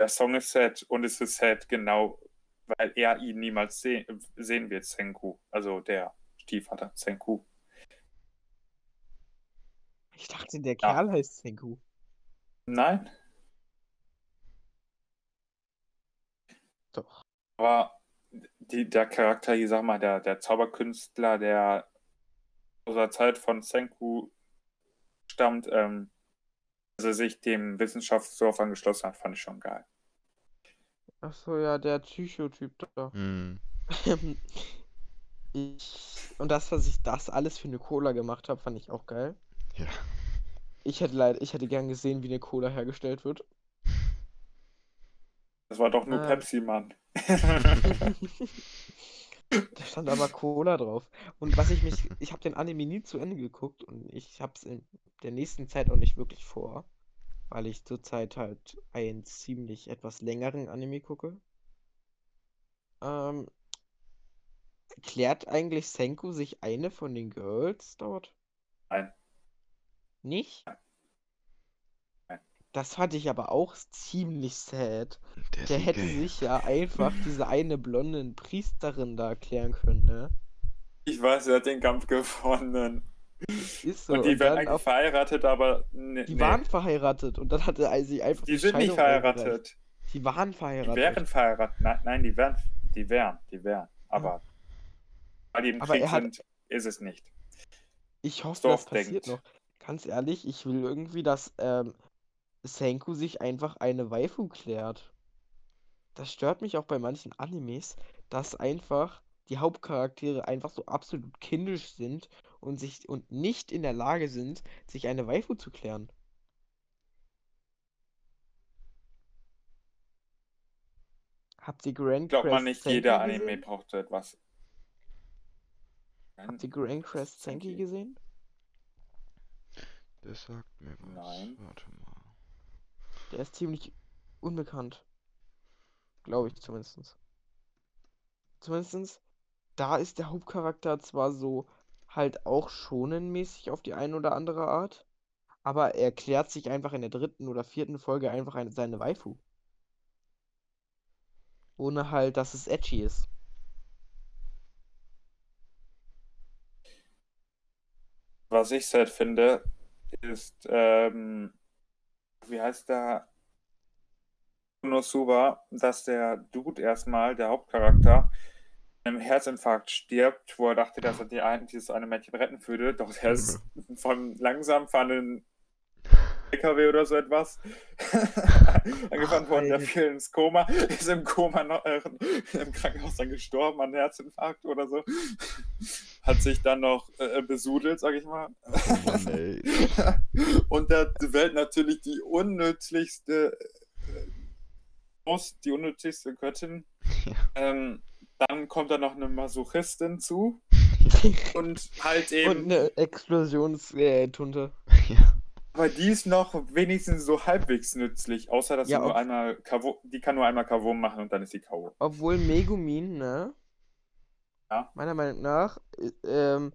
Der Song ist Set und es ist Set genau, weil er ihn niemals se sehen wird, Senku. Also der Stiefvater, Senku. Ich dachte, der Ja. Kerl heißt Senku. Nein, Doch. aber die, der Charakter, ich sag mal, der, der Zauberkünstler, der aus der Zeit von Senku stammt, ähm, dass er sich dem Wissenschaftsdorf angeschlossen hat, fand ich schon geil. Ach so, ja, der Psychotyp da. Hm. Ich, und das, was ich das alles für eine Cola gemacht habe, fand ich auch geil. Ja. Ich hätte leid, ich hätte gern gesehen, wie eine Cola hergestellt wird. Das war doch nur Ähm. Pepsi, Mann. Da stand aber Cola drauf. Und was ich mich, ich habe den Anime nie zu Ende geguckt und ich habe es in der nächsten Zeit auch nicht wirklich vor, weil ich zurzeit halt einen ziemlich etwas längeren Anime gucke. Ähm, klärt eigentlich Senku sich eine von den Girls dort? Nein. Nicht? Nein. Das fand ich aber auch ziemlich sad. Der, Der hätte gay. sich ja einfach diese eine blonde Priesterin da erklären können, ne? Ich weiß, er hat den Kampf gewonnen. Ist so. Und die und werden eigentlich auf, verheiratet, aber ne, die nee. waren verheiratet und dann hatte er sich einfach die die sind nicht Scheidung eingereicht. verheiratet. Die waren Die verheiratet. wären verheiratet. Nein, nein, die wären, die wären, die wären. Aber weil die im Aber Krieg hat- sind, ist es nicht. Ich hoffe, Dorf das passiert denkt. noch. Ganz ehrlich, ich will irgendwie, dass ähm, Senku sich einfach eine Waifu klärt. Das stört mich auch bei manchen Animes, dass einfach die Hauptcharaktere einfach so absolut kindisch sind und sich und nicht in der Lage sind, sich eine Waifu zu klären. Habt ihr Grand Ich glaube mal nicht Senku jeder Anime gesehen? braucht so etwas. Habt ihr Grand Crest Senki Senki. gesehen? Das sagt mir was. Nein. Warte mal. Der ist ziemlich unbekannt. Glaube ich zumindest. Zumindest, da ist der Hauptcharakter zwar so halt auch schonenmäßig auf die eine oder andere Art, aber er klärt sich einfach in der dritten oder vierten Folge einfach eine, seine Waifu. Ohne halt, dass es edgy ist. Was ich sad finde, ist, ähm, wie heißt der? Konosuba, dass der Dude erstmal, der Hauptcharakter, einem Herzinfarkt stirbt, wo er dachte, dass er die ein, dieses eine Mädchen retten würde. Doch er ist von langsam fahrenden LKW oder so etwas angefangen worden, der fiel ins Koma, ist im Koma noch, äh, im Krankenhaus dann gestorben an Herzinfarkt oder so. Hat sich dann noch äh, besudelt, sag ich mal. Oh. Und der Welt natürlich die unnützlichste, äh, die unnützlichste Göttin. Ja. Ähm, dann kommt da noch eine Masochistin zu und halt eben, Und eine Explosionstunte. ja. Aber die ist noch wenigstens so halbwegs nützlich, außer dass Ja, sie nur einmal Kavo, die kann nur einmal Kavum machen und dann ist sie K.O. Obwohl Megumin, ne? Ja. Meiner Meinung nach, äh, ähm,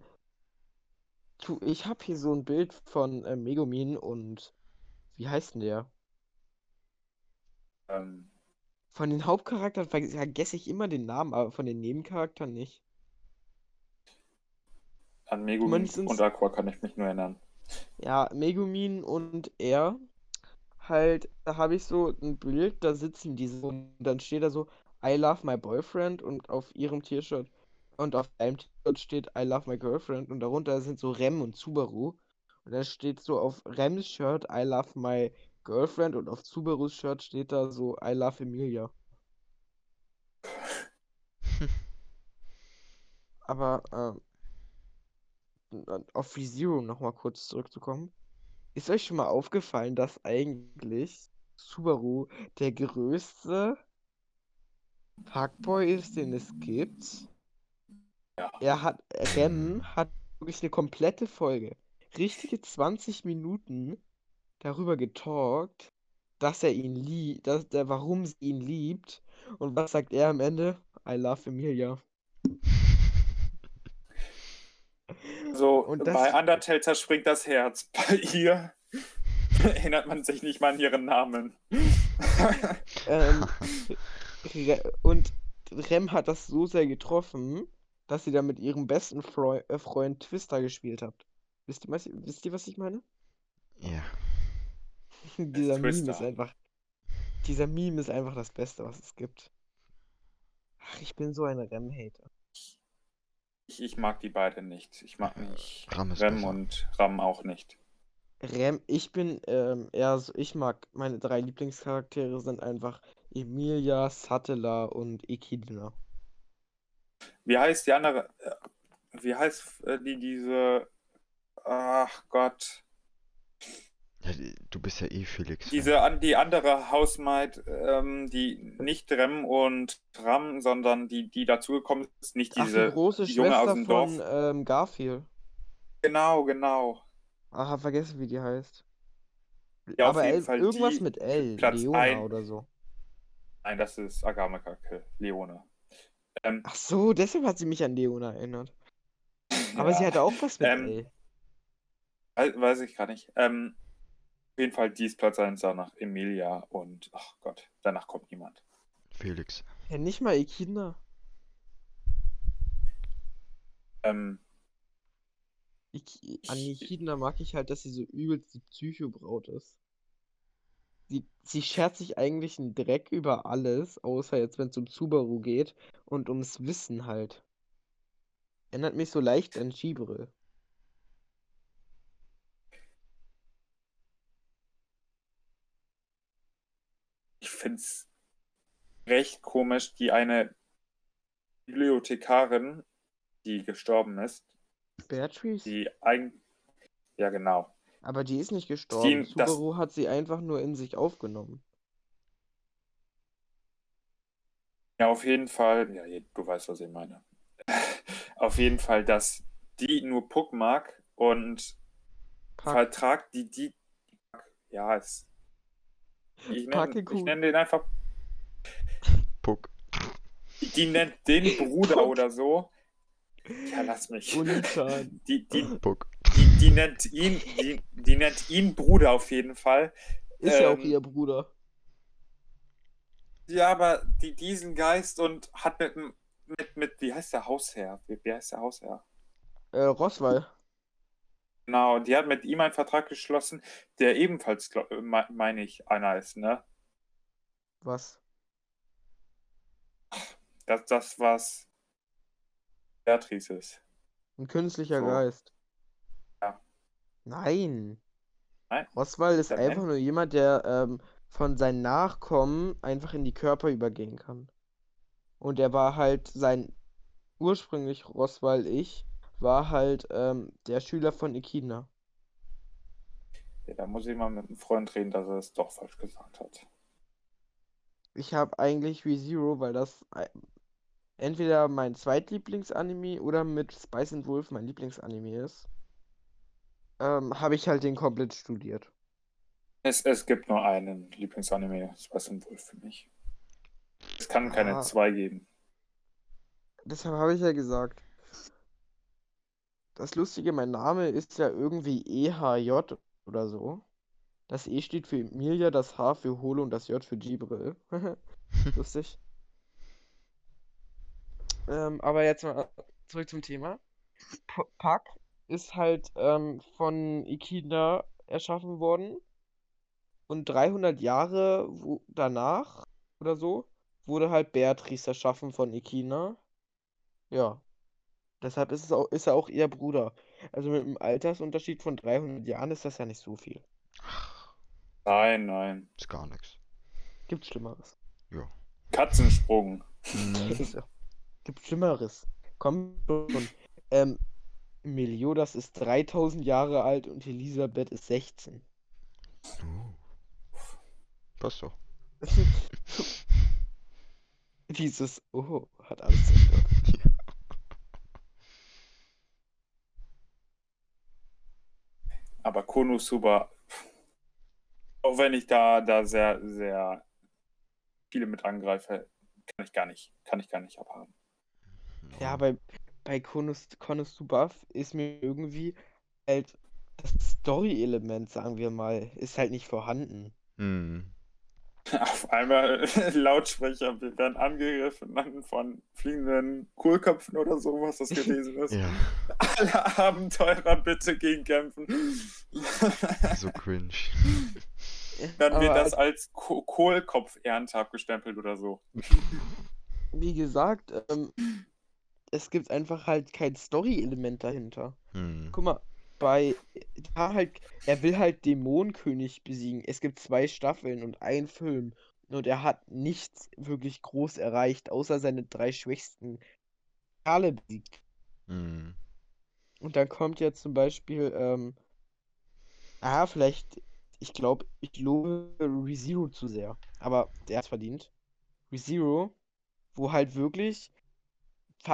tu, ich habe hier so ein Bild von äh, Megumin und wie heißt denn der? Ähm, Von den Hauptcharakteren ver- vergesse ich immer den Namen, aber von den Nebencharakteren nicht. an Megumin und Aqua kann ich mich nur erinnern. Ja, Megumin und er, halt, da habe ich so ein Bild, da sitzen die so und dann steht da so, I love my boyfriend und auf ihrem T-Shirt und auf einem T-Shirt steht I love my girlfriend und darunter sind so Rem und Subaru und dann steht so auf Rems Shirt I love my girlfriend und auf Subarus Shirt steht da so I love Emilia. Aber ähm, auf ReZero nochmal kurz zurückzukommen. Ist euch schon mal aufgefallen, dass eigentlich Subaru der größte Fuckboy ist, den es gibt? Ja. Er hat, Rem hat wirklich eine komplette Folge, richtige 20 Minuten darüber getalkt, dass er ihn liebt, dass der, warum sie ihn liebt. Und was sagt er am Ende? I love Emilia. So, Und bei das- Undertale zerspringt das Herz. Bei ihr erinnert man sich nicht mal an ihren Namen. Ähm, und Rem hat das so sehr getroffen, dass sie da mit ihrem besten Freu äh, Freund Twister gespielt hat. Wisst ihr, was, ich- wisst ihr, was ich meine? Ja. Dieser Meme ist Twister. einfach. Dieser Meme ist einfach das Beste, was es gibt. Ach, ich bin so ein Rem-Hater. Ich, ich mag die beiden nicht. Ich mag nicht Ram ist Rem besser. und Ram auch nicht. Rem, ich bin ähm, eher so, ich mag, meine drei Lieblingscharaktere sind einfach Emilia, Sattela und Echidna. Wie heißt die andere? äh, Wie heißt äh, die diese? Ach Gott. Du bist ja eh Felix. Diese an die andere Hausmaid, ähm, die nicht Rem und Ram, sondern die, die dazugekommen ist, nicht Ach, die diese große die Junge aus Schwester dem von Dorf. ähm, Garfield. Genau, genau. Ach, hab vergessen, wie die heißt. Ja, auf Aber jeden L, Fall irgendwas die mit L, Platz Leona ein- oder so. Nein, das ist Agame Kake, Leone. Ähm, Ach so, deshalb hat sie mich an Leona erinnert. Aber sie ja, hatte auch was mit Ähm, L. wei- weiß ich gar nicht. Ähm, auf jeden Fall dies Platz 1 danach Emilia und ach Gott, danach kommt niemand. Felix. Ja, nicht mal Echidna. Ähm, Ich, an Echidna mag ich halt, dass sie so übelst die Psychobraut ist. Sie, sie schert sich eigentlich einen Dreck über alles, außer jetzt, wenn es um Subaru geht und ums Wissen halt. Erinnert mich so leicht an Chibre. Finde es recht komisch, die eine Bibliothekarin, die gestorben ist, Beatrice? die ein ja genau, Aber die ist nicht gestorben. das- Subaru hat sie einfach nur in sich aufgenommen. ja auf jeden Fall, ja du weißt, was ich meine. auf jeden Fall, dass die nur Puck mag und Pack. vertragt die, die, ja, es, ich nenne nenn den einfach, Puck. die, nennt den Bruder oder so. Ja, lass mich. Unichan. Die, die, Puck. die, die nennt ihn, die, die nennt ihn Bruder auf jeden Fall. Ist ja auch Ähm, ihr Bruder. Ja, aber die, diesen Geist und hat mit, dem- mit, mit, wie heißt der Hausherr? Wie, wie heißt der Hausherr? Äh, Roswell. Genau, die hat mit ihm einen Vertrag geschlossen, der ebenfalls, äh, me- meine ich, einer ist, ne? Was? Das, das was Beatrice ist. Ein künstlicher So. Geist. Ja. Nein. Nein? Roswell ist einfach nur jemand, der ähm, von seinen Nachkommen einfach in die Körper übergehen kann. Und er war halt sein ursprünglich Roswell ich war halt ähm, der Schüler von Echidna. Ja, da muss ich mal mit einem Freund reden, dass er es doch falsch gesagt hat. Ich habe eigentlich ReZero, weil das ei- entweder mein Zweitlieblingsanime oder mit Spice and Wolf mein Lieblingsanime ist. Ähm, habe ich halt den komplett studiert. Es, es gibt nur einen Lieblingsanime, Spice and Wolf für mich. Es kann keine Ah. zwei geben. Deshalb habe ich ja gesagt. Das Lustige, mein Name ist ja irgendwie EHJ oder so. Das E steht für Emilia, das H für Holo und das J für Gibril. Lustig. Ähm, aber jetzt mal zurück zum Thema. P Puck ist halt ähm, von Echidna erschaffen worden. Und 300 Jahre wo, danach oder so wurde halt Beatrice erschaffen von Echidna. Ja. Deshalb ist es auch, ist er auch ihr Bruder. Also mit einem Altersunterschied von 300 Jahren ist das ja nicht so viel. Nein, nein. Ist gar nichts. Gibt Schlimmeres. Katzensprung. Mhm. Ja- Gibt Schlimmeres. Komm schon. Ähm, Meliodas ist 3000 Jahre alt und Elisabeth ist 16. Oh. Passt doch. Dieses Oh hat alles zerstört. Aber Konosuba, auch wenn ich da, da sehr, sehr viele mit angreife, kann ich gar nicht, kann ich gar nicht abhaben. Ja, bei, bei Konos, Konosuba ist mir irgendwie halt das Story-Element, sagen wir mal, ist halt nicht vorhanden. Mhm. Auf einmal Lautsprecher, wir werden angegriffen von fliegenden Kohlköpfen oder so, was das gewesen ist. Ja, Alle Abenteurer bitte gegen kämpfen. so cringe. Dann Aber wird das als- als Ko Kohlkopf-Ehrentag abgestempelt oder so. Wie gesagt, ähm, es gibt einfach halt kein Story-Element dahinter. Hm. Guck mal, bei da halt, er will halt Dämonenkönig besiegen. Es gibt zwei Staffeln und einen Film. Und er hat nichts wirklich groß erreicht, außer seine drei schwächsten Kerle besiegt. Hm. Und dann kommt jetzt zum Beispiel, ähm, ah, vielleicht, ich glaube, ich lobe ReZero zu sehr. Aber der hat's verdient. ReZero, wo halt wirklich,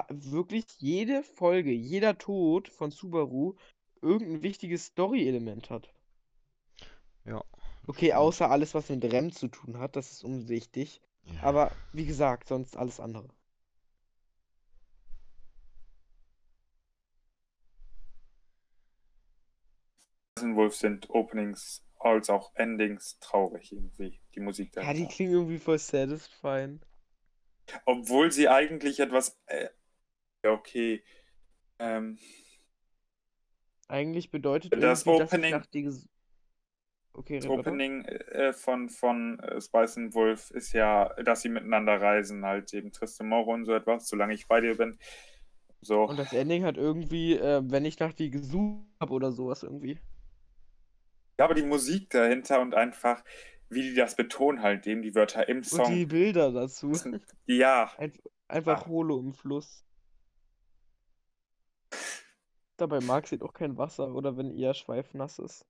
wirklich jede Folge, jeder Tod von Subaru irgendein wichtiges Story-Element hat. Ja. Okay, außer alles, was mit Rem zu tun hat, das ist unwichtig. Ja. Aber wie gesagt, sonst alles andere. Wolf sind Openings als auch Endings traurig irgendwie, die Musik Ja, die klingen irgendwie voll satisfying. Obwohl sie eigentlich etwas. Äh, ja, okay. Ähm, Eigentlich bedeutet Das dass Opening- nach die Okay, das. Opening äh, von, von äh, Spice and Wolf ist ja, dass sie miteinander reisen, halt eben Tristan Moro und so etwas, solange ich bei dir bin. So. Und das Ending hat irgendwie, äh, wenn ich nach die gesucht habe oder sowas irgendwie. Ja, aber die Musik dahinter und einfach, wie die das betonen, halt eben die Wörter im Und die Song. Bilder dazu. Ja, Einfach Ah. Holo im Fluss. Dabei mag sie doch kein Wasser oder wenn ihr Schweif nass ist.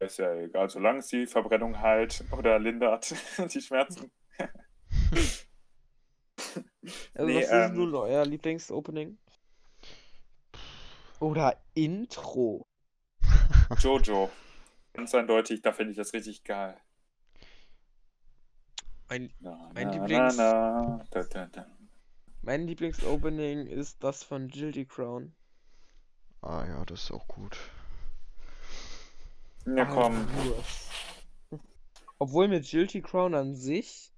ist ja egal, solange es die Verbrennung halt oder lindert, die Schmerzen. Also Nee, was ist ähm, nun euer Lieblingsopening? Oder Intro. Jojo. Ganz eindeutig, da finde ich das richtig geil. Mein, Na, Mein na, Lieblings- na, na, da, da, da. Mein Lieblingsopening ist das von Guilty Crown. Ah ja, das ist auch gut. Ja, Ah, komm. Obwohl mir Guilty Crown an sich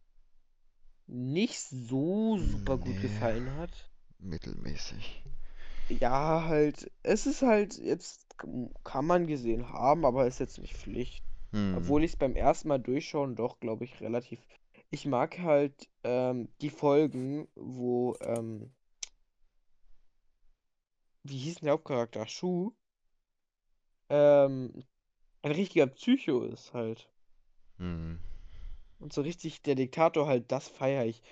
nicht so super gut Nee. gefallen hat. Mittelmäßig. Ja, halt, es ist halt, jetzt kann man gesehen haben, aber ist jetzt nicht Pflicht. Hm. Obwohl ich es beim ersten Mal durchschauen doch, glaube ich, relativ. Ich mag halt ähm, die Folgen, wo, ähm, wie hieß denn der Hauptcharakter? Shu, ähm, ein richtiger Psycho ist halt. Hm. Und so richtig der Diktator halt, das feiere ich.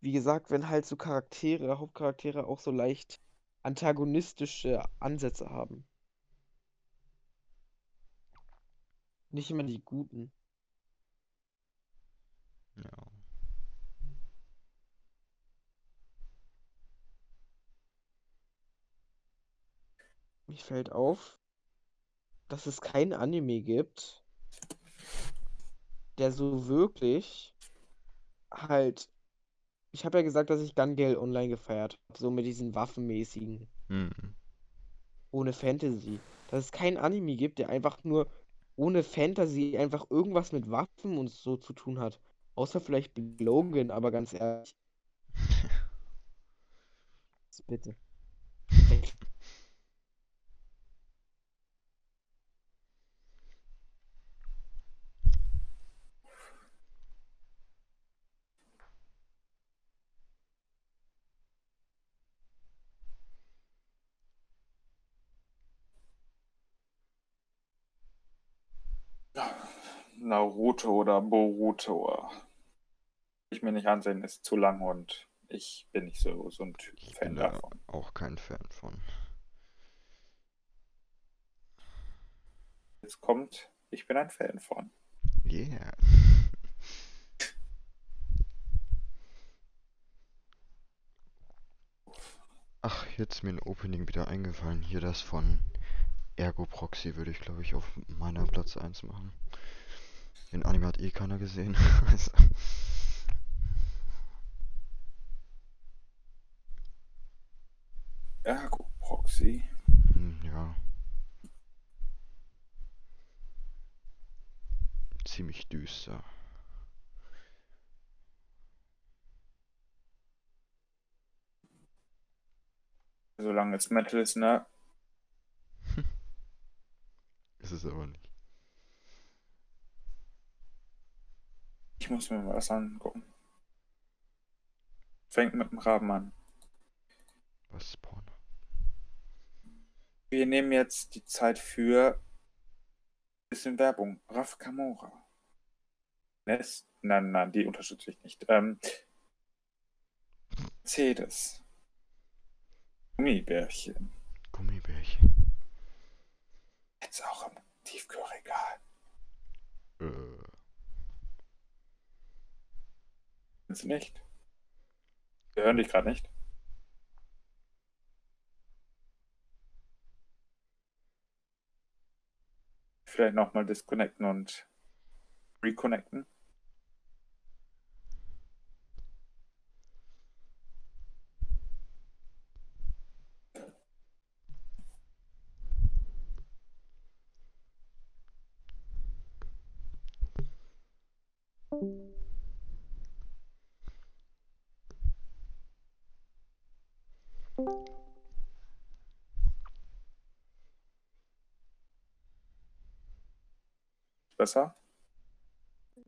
Wie gesagt, wenn halt so Charaktere, Hauptcharaktere auch so leicht antagonistische Ansätze haben. Nicht immer die guten. Ja. Mir fällt auf, dass es kein Anime gibt, der so wirklich halt. Ich habe ja gesagt, dass ich Gun Gale Online gefeiert habe, so mit diesen waffenmäßigen, Hm. ohne Fantasy. Dass es kein Anime gibt, der einfach nur ohne Fantasy einfach irgendwas mit Waffen und so zu tun hat. Außer vielleicht Logan, aber ganz ehrlich. Bitte. Naruto oder Boruto. Ich mir nicht ansehen, ist zu lang und ich bin nicht so, so ein Typ Ich Fan bin da davon. auch kein Fan von. Jetzt kommt, ich bin ein Fan von. Yeah. Ach, jetzt ist mir ein Opening wieder eingefallen. Hier das von Ergo Proxy würde ich, glaube ich, auf meiner Platz 1 machen. Den Anime hat eh keiner gesehen. Also, Ergo Proxy. hm, ja. Ziemlich düster. Solange es Metal ist, ne? Ist es aber nicht. Ich muss mir mal was angucken. Fängt mit dem Raben an. Was ist Porno? Wir nehmen jetzt die Zeit für ein bisschen Werbung. Raf Kamora. Nest? Nein, nein, die unterstütze ich nicht. Ähm, Mercedes. Gummibärchen. Gummibärchen. Jetzt auch im Tiefkühlregal. Äh, Du nicht? Wir hören dich gerade nicht. Vielleicht nochmal disconnecten und reconnecten. Besser?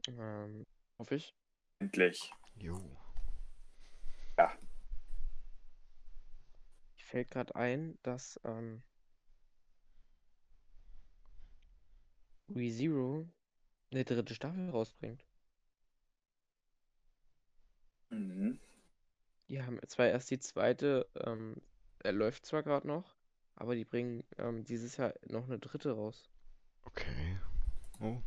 Ähm, hoffe ich. Endlich. jo. Mir fällt gerade ein, dass ähm, ReZero eine dritte Staffel rausbringt. Mhm. Die haben zwar erst die zweite, ähm, er läuft zwar gerade noch, aber die bringen ähm, dieses Jahr noch eine dritte raus. Okay. Oh.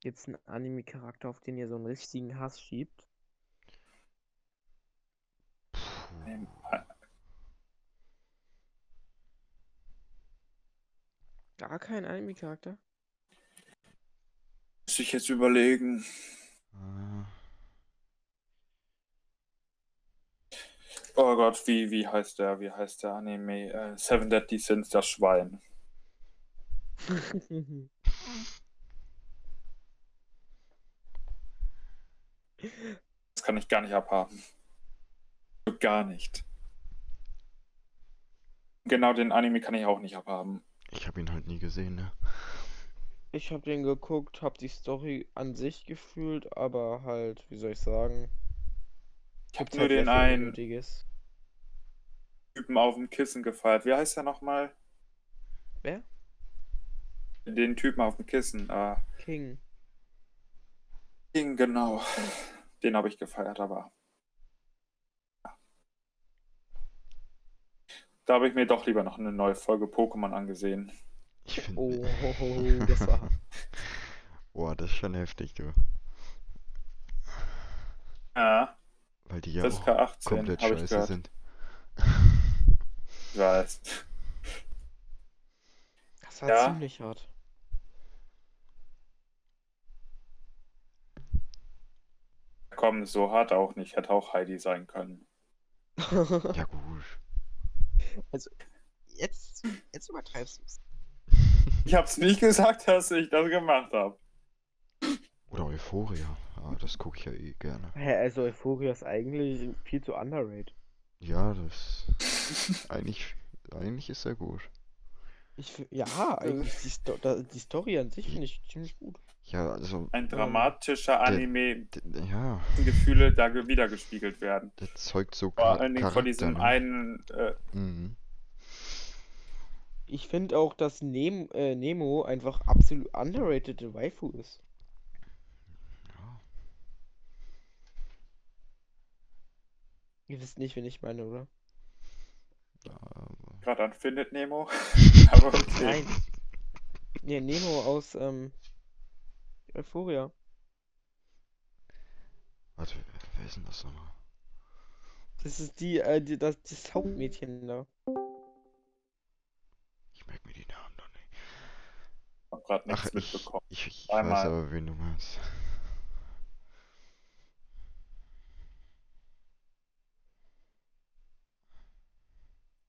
Gibt's einen Anime-Charakter, auf den ihr so einen richtigen Hass schiebt? Ähm, äh, Gar kein Anime-Charakter? Muss ich jetzt überlegen. Oh Gott, wie, wie heißt der? Wie heißt der Anime? Äh, Seven Deadly Sins, das Schwein. Das kann ich gar nicht abhaben. Gar nicht. Genau den Anime kann ich auch nicht abhaben. ich habe ihn halt nie gesehen, ne? Ich hab den geguckt, hab die Story an sich gefühlt, aber halt, wie soll ich sagen, Ich habe nur halt den einen Unnötiges. Typen auf dem Kissen gefeiert. Wie heißt der nochmal? Wer? Den Typen auf dem Kissen. Äh, King. King, genau. Den habe ich gefeiert, aber. ja. Da habe ich mir doch lieber noch eine neue Folge Pokémon angesehen. Ich finde. Oh, das war. Boah, das ist schon heftig, du. Ja, Weil die ja FSK auch 18 komplett scheiße sind. Ich weiß. Das war Ja. ziemlich hart. Komm, so hart auch nicht. Hätte auch Heidi sein können. Ja, gut. Also, jetzt, jetzt übertreibst du es. Ich habe es nicht gesagt, dass ich das gemacht habe. Oder Euphoria. Ah, das gucke ich ja eh gerne. Hä, also Euphoria ist eigentlich viel zu underrated. Ja, das. eigentlich, eigentlich ist er gut. Ich, ja, eigentlich die, Sto da, die Story an sich finde ich ziemlich gut. Ja, also. Ein dramatischer Anime, d- Ja, dessen Gefühle da ge- wiedergespiegelt werden. der zeugt so Vor allen Dingen von diesem ne? einen. Äh, Mhm. Ich finde auch, dass Nem äh, Nemo einfach absolut underrated Waifu ist. Ja. Ihr wisst nicht, wen ich meine, oder? Aber- Gerade an Findet Nemo. Aber okay. Nein. Nee, Nemo aus ähm, Euphoria. Warte, wer ist denn das nochmal? Das ist die, äh, die das, das Hauptmädchen da. Ich merke mir die Namen doch nicht. Ich habe gerade nichts Ach, ich, mitbekommen. ich, ich weiß Einmal. aber, wen du meinst.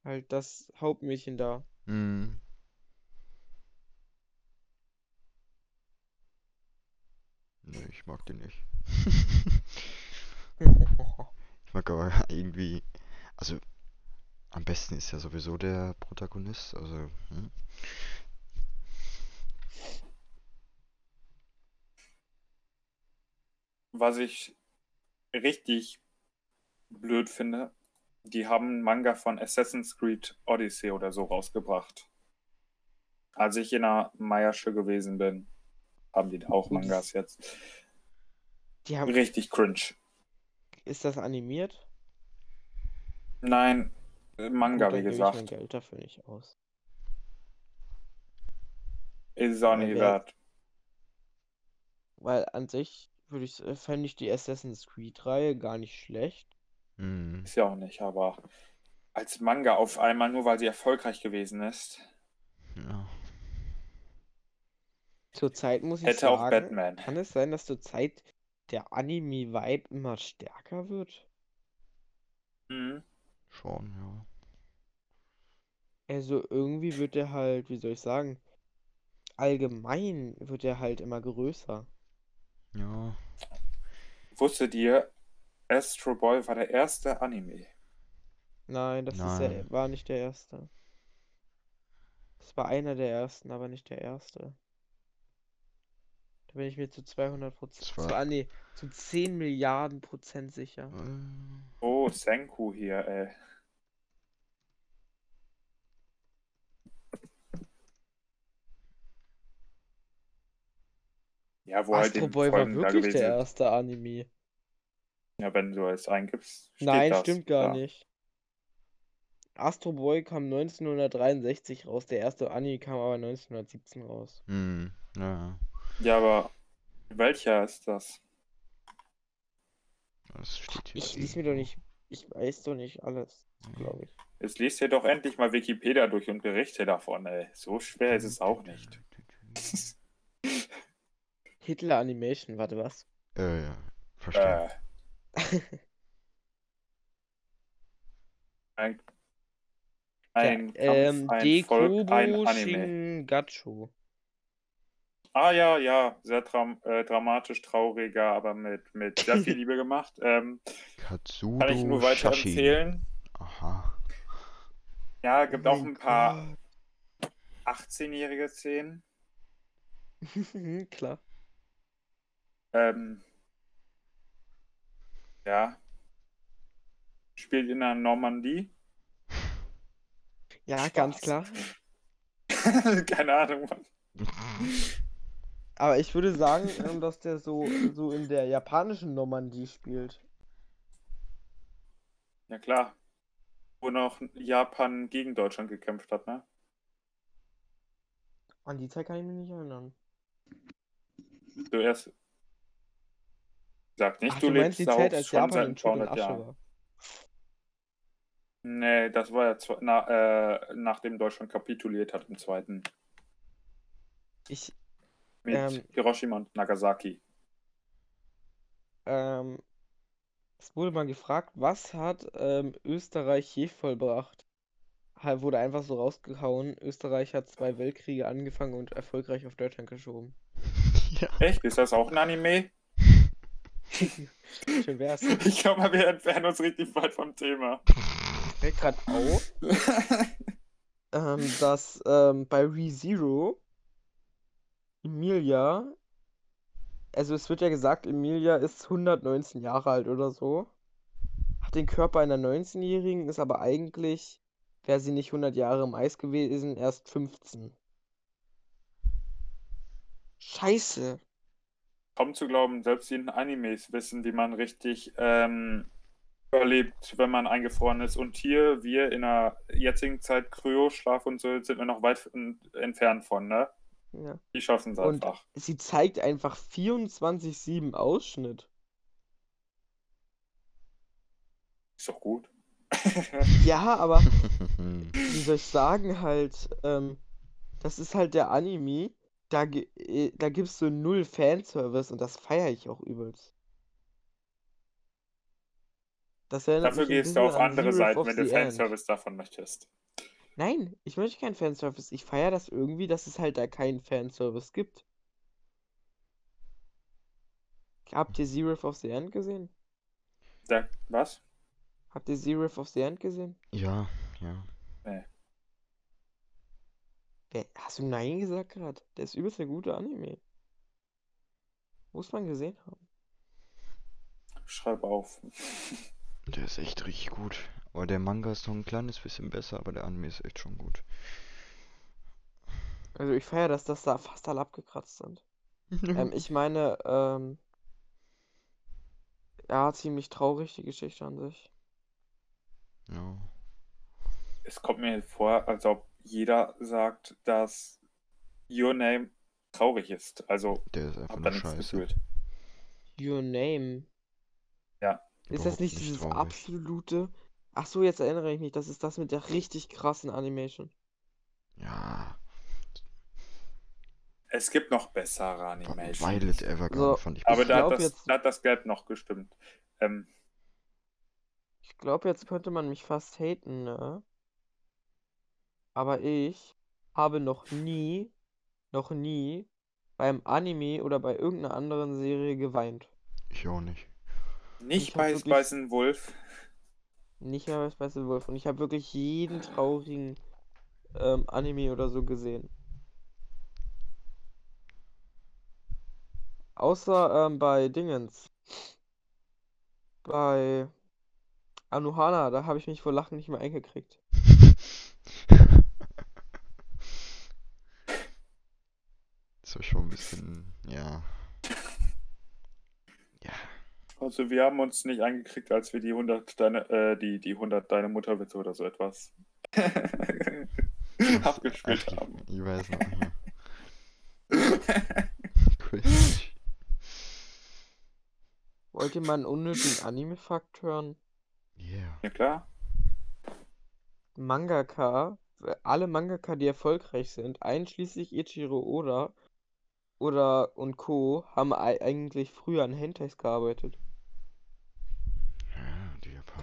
Halt das Hauptmädchen da. Mhm. Nee, ich mag den nicht. Ich mag aber irgendwie, also am besten ist ja sowieso der Protagonist, also hm? Was ich richtig blöd finde, die haben einen Manga von Assassin's Creed Odyssey oder so rausgebracht. Als ich in der Meiersche gewesen bin, haben die auch Mangas jetzt. Die haben, Richtig cringe. ist das animiert? Nein, äh, Manga, Gut, wie gebe ich mein gesagt. Geld dafür nicht aus. Ist auch nicht wer- wert. Weil an sich würde ich, äh, fände ich die Assassin's Creed-Reihe gar nicht schlecht. Hm, Ist ja auch nicht, aber als Manga auf einmal, nur weil sie erfolgreich gewesen ist, ja. Zurzeit muss ich hätte auch sagen, Batman. kann es sein, dass zurzeit der Anime-Vibe immer stärker wird? Mhm. Schon, ja. Also irgendwie wird er halt, wie soll ich sagen, allgemein wird er halt immer größer. Ja, Wusstet ihr, Astro Boy war der erste Anime? Nein, das ist Nein. der, war nicht der erste. Das war einer der ersten, aber nicht der erste. Da bin ich mir zu 200 Prozent, war- zwar, nee, zu 10 Milliarden Prozent sicher. äh, Oh, Senku hier, ey. Ja, wo halt Astro eben Boy war wirklich der erste Anime. Ja, wenn du es eingibst, steht Nein, das stimmt gar da. nicht. Astro Boy kam 1963 raus, der erste Anime kam aber 1917 raus. hm, ja. Ja, aber Welcher ist das? Das steht hier Ich lies mir doch nicht. Ich weiß doch nicht alles, glaube ich. Jetzt liest ihr doch endlich mal Wikipedia durch und berichte davon, ey. So schwer ist es auch nicht. Hitler Animation, warte was? Äh, ja. Verstehe. Äh. Ein, ein, ja, ähm, Kampf, ein Volk, ein Anime. Shingacho. Ah ja, ja, sehr dram äh, dramatisch, trauriger, aber mit, mit sehr viel Liebe gemacht. Ähm, Katsudo kann ich nur Shashi. weiterempfehlen. Aha. Ja, gibt Oh auch ein paar 18-jährige Szenen. Klar. Ähm, ja. Spielt in der Normandie. Ja, Spaß. ganz klar. Keine Ahnung, Mann. Aber ich würde sagen, ähm, dass der so, so in der japanischen Normandie spielt. Ja klar. Wo noch Japan gegen Deutschland gekämpft hat, ne? An die Zeit kann ich mich nicht erinnern. Du erst. Sag nicht, Ach, du, du meinst lebst die da Zeit, als schon Japan seit in ein Schutt paar und hundert Asche Jahren. war. Nee, das war ja zwe- na, äh, nachdem Deutschland kapituliert hat im Zweiten. Ich, Mit Ähm. Hiroshima und Nagasaki. ähm, es wurde mal gefragt, was hat ähm, Österreich je vollbracht? Wurde einfach so rausgehauen. Österreich hat zwei Weltkriege angefangen und erfolgreich auf Deutschland geschoben. ja. Echt? Ist das auch ein Anime? Schön wär's. Ich glaube mal, wir entfernen uns richtig weit vom Thema. fällt gerade auf, ähm, dass ähm, bei ReZero Emilia, also es wird ja gesagt, Emilia ist 119 Jahre alt oder so, hat den Körper einer 19-Jährigen, ist aber eigentlich, wäre sie nicht 100 Jahre im Eis gewesen, erst 15. Scheiße. Kaum zu glauben, selbst die in Animes wissen, wie man richtig ähm, überlebt, wenn man eingefroren ist. Und hier, wir in der jetzigen Zeit, Kryoschlaf und so, sind wir noch weit en- entfernt von, ne? Ja. Die schaffen es einfach. sie zeigt einfach 24-7 Ausschnitt. Ist doch gut. Ja, aber wie soll ich sagen, halt, ähm, das ist halt der Anime, da, gi- äh, da gibt's so null Fanservice und das feiere ich auch übelst. Das erinnert Dafür mich ein gehst du auf an andere Seiten, of wenn du the End. Fanservice davon möchtest. Nein, ich möchte keinen Fanservice. Ich feiere das irgendwie, dass es halt da keinen Fanservice gibt. Habt ihr Zero of the End gesehen? Da, was? Habt ihr Zero of the End gesehen? ja, ja. Wer, hast du Nein gesagt gerade? Der ist übelst der gute Anime. Muss man gesehen haben. Schreib auf. Der ist echt richtig gut. Aber der Manga ist noch ein kleines bisschen besser, aber der Anime ist echt schon gut. Also ich feiere, dass das da fast alle abgekratzt sind. Ähm, ich meine, ähm, ja, ziemlich traurig die Geschichte an sich. ja. Es kommt mir vor, als ob jeder sagt, dass Your Name traurig ist. Also, Der ist einfach hab nur scheiße. gefühlt. Your Name. Ja. Ist das nicht nicht dieses traurig. absolute? Ach so, jetzt erinnere ich mich, das ist das mit der richtig krassen Animation. Ja. Es gibt noch bessere Animations. Violet Evergarden So, fand ich Aber Ich da hat, das, jetzt- da hat das Gelb noch gestimmt. Ähm, Ich glaube, jetzt könnte man mich fast haten, ne? Aber ich habe noch nie, noch nie beim Anime oder bei irgendeiner anderen Serie geweint. ich auch nicht. nicht Ich bei Spice Wolf. Nicht mehr bei Spice Wolf. Und ich habe wirklich jeden traurigen ähm, Anime oder so gesehen. Außer ähm, bei Dingens. Bei Anohana, da habe ich mich vor Lachen nicht mehr eingekriegt. Das war schon ein bisschen, ja. Ja. Also wir haben uns nicht eingekriegt, als wir die 100 deine, äh, die, die 100 deine Mutterwitze oder so etwas abgespielt Ach, haben. Ich, ich weiß noch, ja. Cringe. Wollt ihr mal einen unnötigen Anime-Fakt hören? Yeah. Ja klar. Mangaka, alle Mangaka, die erfolgreich sind, einschließlich Ichiro Oda oder und Co., haben ei- eigentlich früher an Hentais gearbeitet.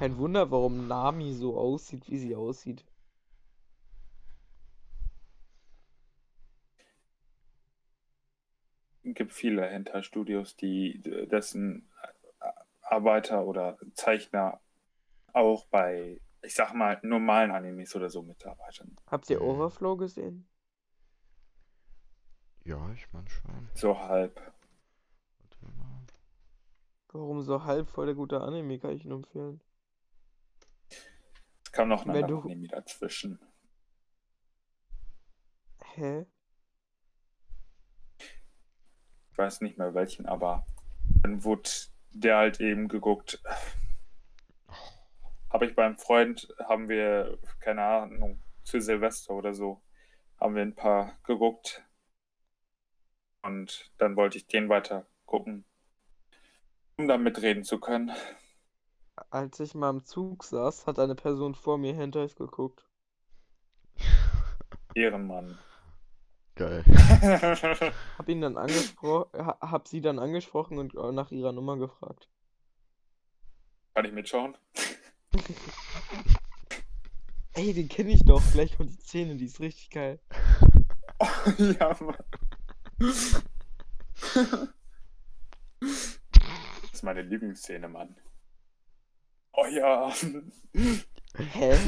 Kein. Wunder, warum Nami so aussieht, wie sie aussieht. Es gibt viele Hentai-Studios, die dessen Arbeiter oder Zeichner auch bei, ich sag mal, normalen Animes oder so mitarbeiten. Habt ihr Mhm. Overflow gesehen? Ja, ich mein schon. So halb. Warte mal. Warum so halb voll der gute Anime, kann ich nur empfehlen. Es kam noch ein Wenn anderer du- Anime dazwischen. Hä? Ich weiß nicht mehr welchen, aber dann wurde der halt eben geguckt. Habe ich beim Freund, haben wir, keine Ahnung, zu Silvester oder so, haben wir ein paar geguckt. Und dann wollte ich den weiter gucken, um dann mitreden zu können. Als ich mal im Zug saß, hat eine Person vor mir Hentais geguckt. Ehrenmann. Geil. Hab ihn dann angesprochen, hab sie dann angesprochen und äh, nach ihrer Nummer gefragt. Kann ich mitschauen? Ey, den kenne ich doch. Gleich kommt die Szene, die ist richtig geil. ja, Mann. Das ist meine Lieblingsszene, Mann. Oh ja. Hä?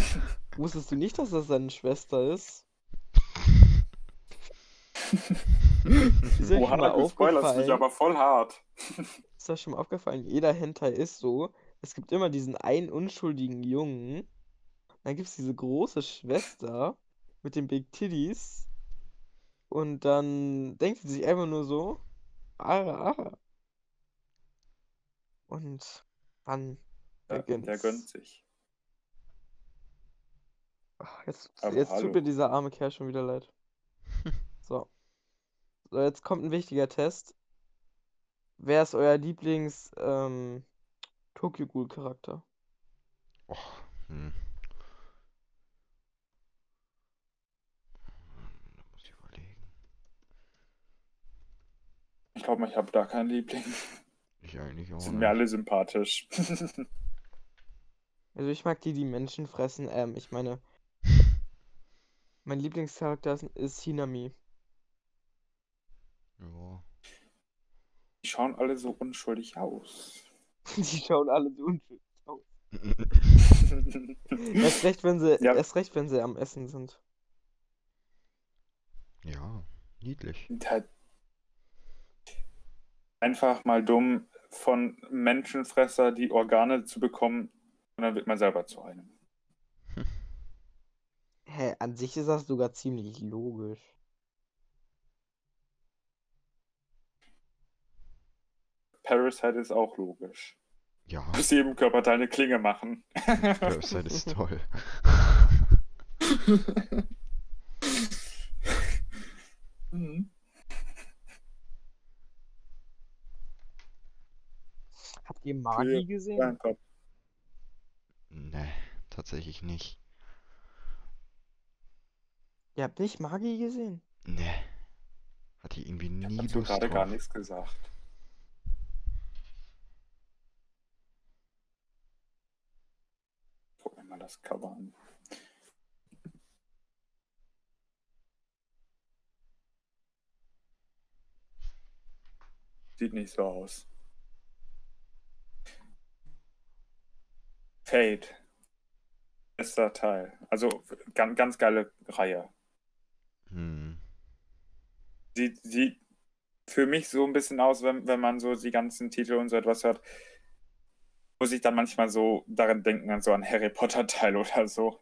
Wusstest du nicht, dass das seine Schwester ist? Ist euch Oha, schon mal du spoilerst mich aufgefallen? aber voll hart. Ist euch schon mal aufgefallen? Jeder Hentai ist so. Es gibt immer diesen einen unschuldigen Jungen. Dann gibt's diese große Schwester mit den Big Titties. Und dann denkt sie sich einfach nur so. Ara, ara. Und dann Ja, der beginnt's. gönnt sich. Ach, Jetzt, Aber jetzt tut mir dieser arme Kerl schon wieder leid. So. So, jetzt kommt ein wichtiger Test. Wer ist euer Lieblings ähm, Tokyo Ghoul Charakter? Och, hm. Da muss ich überlegen. Ich glaube, ich habe da keinen Liebling. Ich eigentlich auch Sind nicht. mir alle sympathisch. Also ich mag die, die Menschen fressen. Ähm, ich meine, mein Lieblingscharakter ist, ist Hinami. Ja. Die schauen alle so unschuldig aus. Die schauen alle so unschuldig aus. Erst recht, wenn sie, Ja. erst recht, wenn sie am Essen sind. ja, niedlich. Halt einfach mal dumm, von Menschenfresser die Organe zu bekommen und dann wird man selber zu einem. Hä, an sich ist das sogar ziemlich logisch. Parasite ist auch logisch. Ja, Aus jedem Körperteil eine Klinge machen. Parasite ist toll. Mhm. Habt ihr Magi gesehen? Dein Kopf. Ne, tatsächlich nicht. Ihr habt nicht Magi gesehen? Ne. Hatte ich irgendwie Ich nie so Lust gerade gar drauf. nichts gesagt. Guck mir mal das Cover an. Sieht nicht so aus. Fade. Bester Teil. Also ganz, ganz geile Reihe. Hm. Sieht, sieht für mich so ein bisschen aus, wenn, wenn man so die ganzen Titel und so etwas hört, muss ich dann manchmal so daran denken, an so einen Harry Potter-Teil oder so.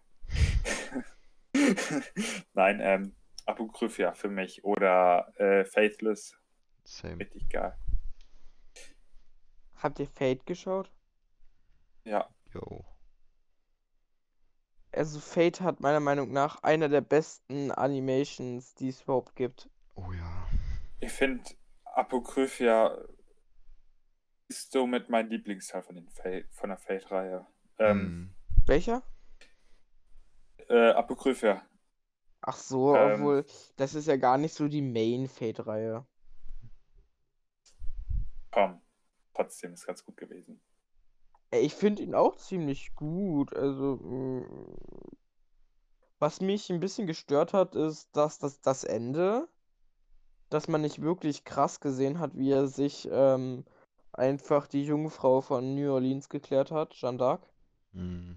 Nein, ähm, Apokryphia für mich oder äh, Faithless, Same. richtig geil. Habt ihr Fate geschaut? Ja, Yo. Also Fate hat meiner Meinung nach einer der besten Animations, die es überhaupt gibt. Oh ja. ich finde Apokryphia ist somit mein Lieblingsteil von, den Fate, von der Fate-Reihe. Ähm, Hm. Welcher? äh, Apokryphia. Ach so, Ähm. obwohl, das ist ja gar nicht so die Main-Fate-Reihe. Komm, trotzdem ist ganz gut gewesen. Ey, Ich finde ihn auch ziemlich gut. Also, mm, was mich ein bisschen gestört hat, ist, dass das, das Ende, dass man nicht wirklich krass gesehen hat, wie er sich ähm, einfach die Jungfrau von New Orleans geklärt hat, Jeanne d'Arc, Hm.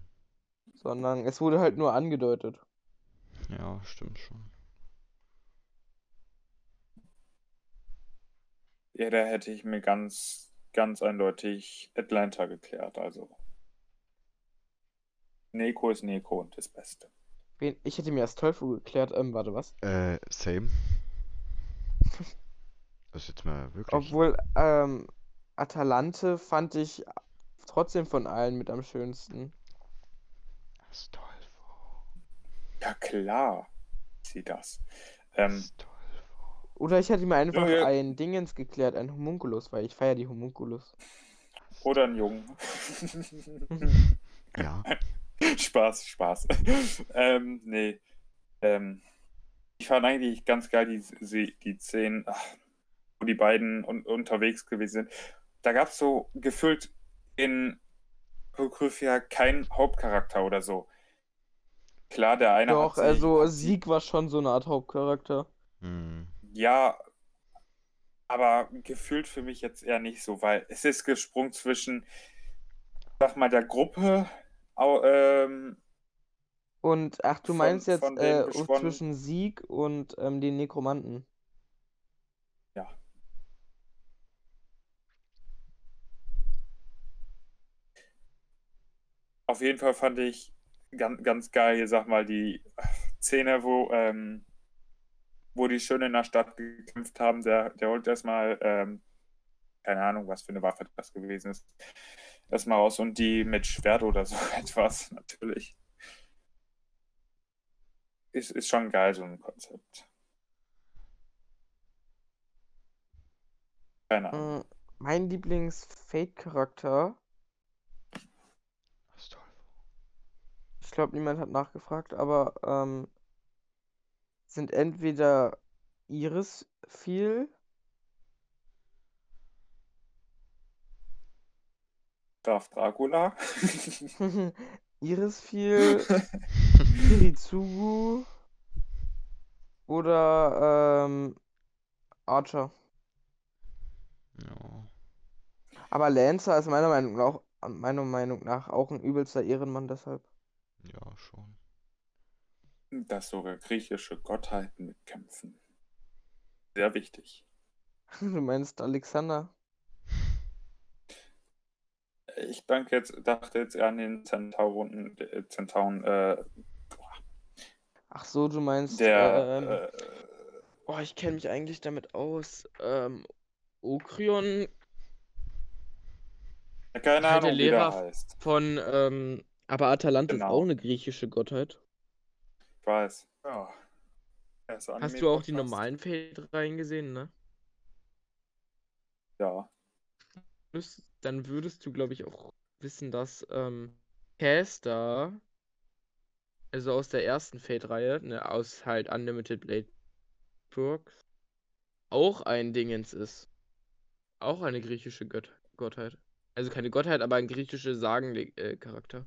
sondern es wurde halt nur angedeutet. Ja, stimmt schon. Ja, da hätte ich mir ganz, ganz eindeutig Atlanta geklärt. Also. Neko ist Neko und das Beste. Wen, ich hätte mir als Teufel geklärt, ähm, warte, was? Äh, same. Das ist jetzt mal wirklich. Obwohl, ähm, Atalante fand ich trotzdem von allen mit am schönsten. Astolfo. Ja, klar. Sieh das. Ähm, Astolfo. Oder ich hätte mir einfach Ja, ja. ein Dingens geklärt, ein Homunculus, weil ich feiere die Homunculus. oder ein Jungen. Ja. Spaß, Spaß. ähm, nee. Ähm, ich fand eigentlich ganz geil die, die, die Szenen, ach, wo die beiden un unterwegs gewesen sind. Da gab es so gefühlt in Apokryphia keinen Hauptcharakter oder so. Klar, der eine Doch, hat sie- also Sieg war schon so eine Art Hauptcharakter. Hm. Ja, aber gefühlt für mich jetzt eher nicht so, weil es ist gesprungen zwischen, sag mal, der Gruppe, ähm, Und ach, du Von- meinst jetzt äh, zwischen Sieg und ähm, den Nekromanten. ja. Auf jeden Fall fand ich ganz, ganz geil, sag mal, die Szene, wo, ähm, wo die schön in der Stadt gekämpft haben. Der, der holt erstmal, ähm, keine Ahnung, was für eine Waffe das gewesen ist, erstmal raus und die mit Schwert oder so etwas, natürlich. Ist, ist schon geil, so ein Konzept. Keine Ahnung. Mm, Mein Lieblings-Fate-Charakter, Astolfo. ich glaube, niemand hat nachgefragt, aber ähm, sind entweder Iris viel Graf Dracula. Iris viel, Kirizugu oder ähm, Archer. Ja. Aber Lancer ist meiner Meinung nach, meiner Meinung nach auch ein übelster Ehrenmann deshalb. Ja, schon. Dass sogar griechische Gottheiten mitkämpfen. Sehr wichtig. Du meinst Alexander? Ich danke jetzt, dachte jetzt eher an den Zentauren, äh, Zentauren, äh, Ach so, du meinst der, ähm, äh, Oh, ich kenne mich eigentlich damit aus. Ähm, Okrion keine der Ahnung, wie der Lehrer heißt. von, ähm, aber Atalante ist Genau. auch eine griechische Gottheit. Ich weiß. Ja. Hast du auch die normalen Fate-Reihen gesehen, ne? Ja. Dann würdest du, glaube ich, auch wissen, dass ähm, Caster, also aus der ersten Fate-Reihe, ne, aus halt Unlimited Blade Works, auch ein Dingens ist. Auch eine griechische Gött Gottheit. Also keine Gottheit, aber ein griechischer Sagen-Charakter.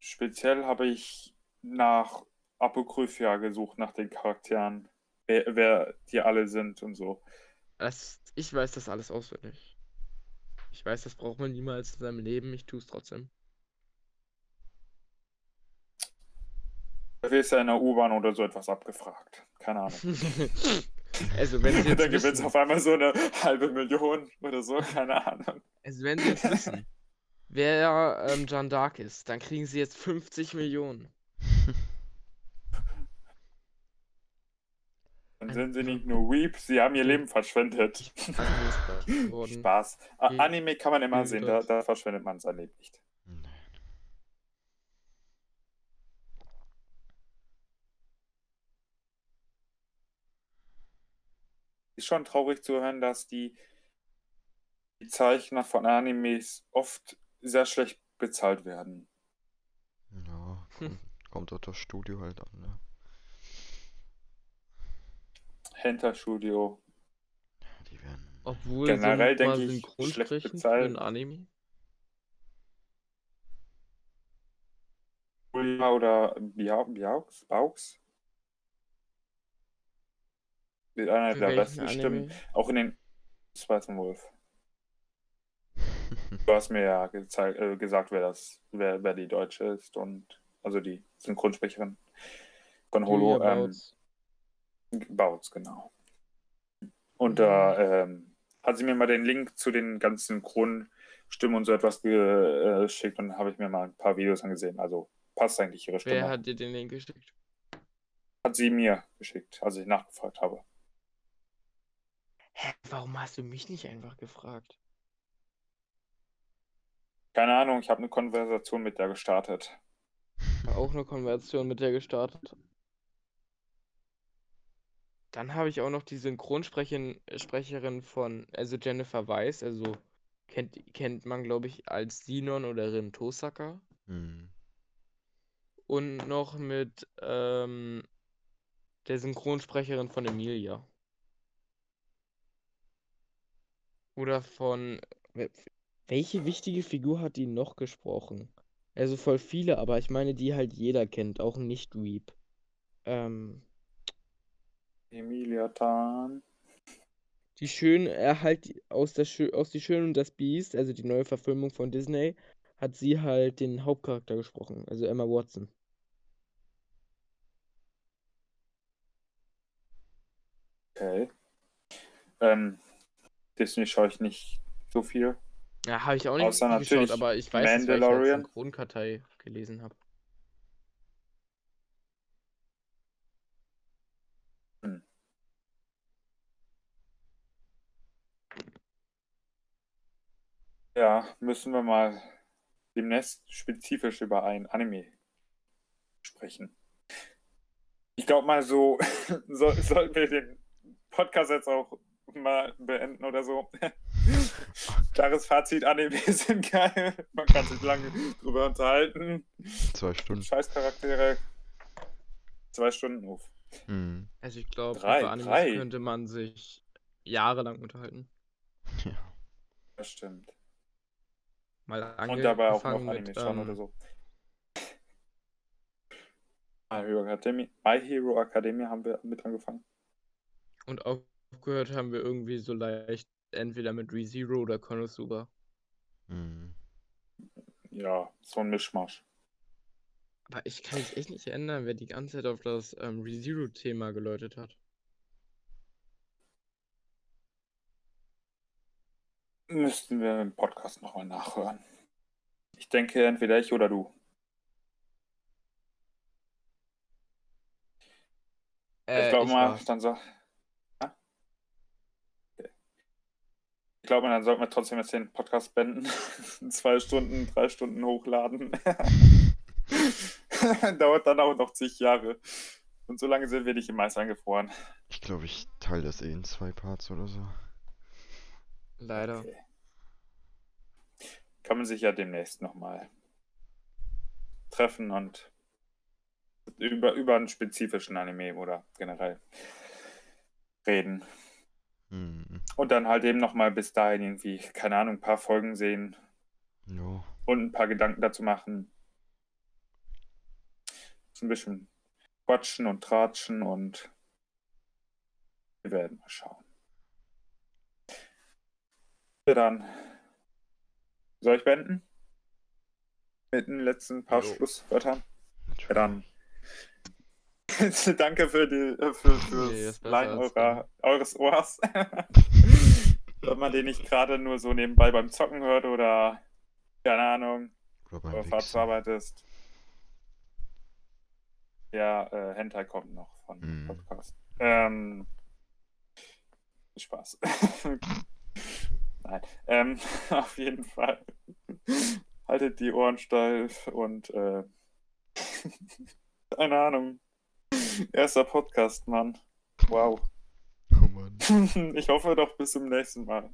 Speziell habe ich nach Apokryphia gesucht, nach den Charakteren. Wer, wer die alle sind und so. Das, ich weiß das alles auswendig. Ich weiß, das braucht man niemals in seinem Leben. Ich tue es trotzdem. Da wirst du in der U-Bahn oder so etwas abgefragt. Keine Ahnung. also wenn Sie da jetzt gewinnst wissen, du auf einmal so eine halbe Million oder so, keine Ahnung. also wenn Sie jetzt wissen, wer ähm, Jeanne d'Arc ist, dann kriegen Sie jetzt 50 Millionen. Dann sind sie nicht nur Weep, sie haben ihr Leben verschwendet. Spaß. Wie- Anime kann man immer sehen, da, da verschwendet man sein Leben nicht. Ist schon traurig zu hören, dass die die Zeichner von Animes oft sehr schlecht bezahlt werden. Ja, Hm. kommt, kommt auf das Studio halt an, ne? Hentai Studio. Die werden. Obwohl Generell so denke ich, schlecht bezahlt. Anime. Oder Bia- Biaux? Baux? Mit einer Für der besten Stimmen. Auch in den Zweiten Wolf. Du hast mir ja äh, gesagt, wer das, wer, wer die Deutsche ist und also die Synchronsprecherin von Holo. Julia Ähm, Bautz. Bautz, genau. Und da ähm, hat sie mir mal den Link zu den ganzen Synchronstimmen und so etwas ge- geschickt und habe ich mir mal ein paar Videos angesehen. Also passt eigentlich ihre Stimme. Wer hat dir den Link geschickt? Hat sie mir geschickt, als ich nachgefragt habe. Hä, warum hast du mich nicht einfach gefragt? Keine Ahnung, ich habe eine Konversation mit der gestartet. Auch eine Konversation mit der gestartet. Dann habe ich auch noch die Synchronsprecherin Sprecherin von, also Jennifer Weiss, also kennt, kennt man, glaube ich, als Sinon oder Rin Tosaka. Hm. Und noch mit ähm, der Synchronsprecherin von Emilia. Oder von. Wel- Welche wichtige Figur hat die noch gesprochen? Also voll viele, aber ich meine, die halt jeder kennt, auch ein Nicht-Weep. Ähm, Emilia Tan. die schön, er halt aus der Schö aus Die Schöne und das Biest, also die neue Verfilmung von Disney, hat sie halt den Hauptcharakter gesprochen, also Emma Watson. Okay. Ähm, Disney schaue ich nicht so viel. Ja, habe ich auch nicht Außer viel geschaut, natürlich aber ich weiß weil ich Mandalorian. Synchronkartei gelesen habe. Ja, müssen wir mal demnächst spezifisch über ein Anime sprechen. Ich glaube mal so, so, sollten wir den Podcast jetzt auch mal beenden oder so. Klares Fazit, Anime sind geil. Man kann sich lange drüber unterhalten. Zwei Stunden. Scheißcharaktere. Zwei Stunden auf. Hm. Also ich glaube, über Animes drei. könnte man sich jahrelang unterhalten. Ja. Das stimmt. Mal Und dabei auch noch Anime mit, schauen ähm, oder so. My Hero Academy, My Hero Academy haben wir mit angefangen. Und aufgehört haben wir irgendwie so leicht entweder mit ReZero oder Konosuba. Hm. Ja, so ein Mischmasch. Aber ich kann mich echt nicht erinnern, wer die ganze Zeit auf das ähm, ReZero-Thema geläutet hat. Müssten wir im Podcast nochmal nachhören. Ich denke, entweder ich oder du. ich Äh, glaube ich mal, war's. dann so. Ja? Okay. Ich glaube, dann sollten wir trotzdem jetzt den Podcast beenden. Zwei Stunden, drei Stunden hochladen. Dauert dann auch noch zig Jahre. Und so lange sind wir nicht im Eis eingefroren. Ich glaube, ich teile das eh in zwei Parts oder so. Leider. Okay. Kann man sich ja demnächst nochmal treffen und über, über einen spezifischen Anime oder generell reden. Hm. Und dann halt eben nochmal bis dahin irgendwie, keine Ahnung, ein paar Folgen sehen Jo. und ein paar Gedanken dazu machen. So ein bisschen quatschen und tratschen und wir werden mal schauen. Ja, dann soll ich beenden? Mit den letzten paar Jo. Schlusswörtern? Ja, dann. Danke für die äh, für, Nee, besser Leihen eurer, eures Ohrs. Wenn man den nicht gerade nur so nebenbei beim Zocken hört oder keine Ahnung, Oder Fahrt zur Arbeit ist. Ja, äh, Hentai kommt noch von Mhm. Podcast. Ähm, Spaß. Nein. Ähm, auf jeden Fall. Haltet die Ohren steif und äh, keine Ahnung. Erster Podcast, Mann. Wow. Oh Mann. Ich hoffe doch bis zum nächsten Mal.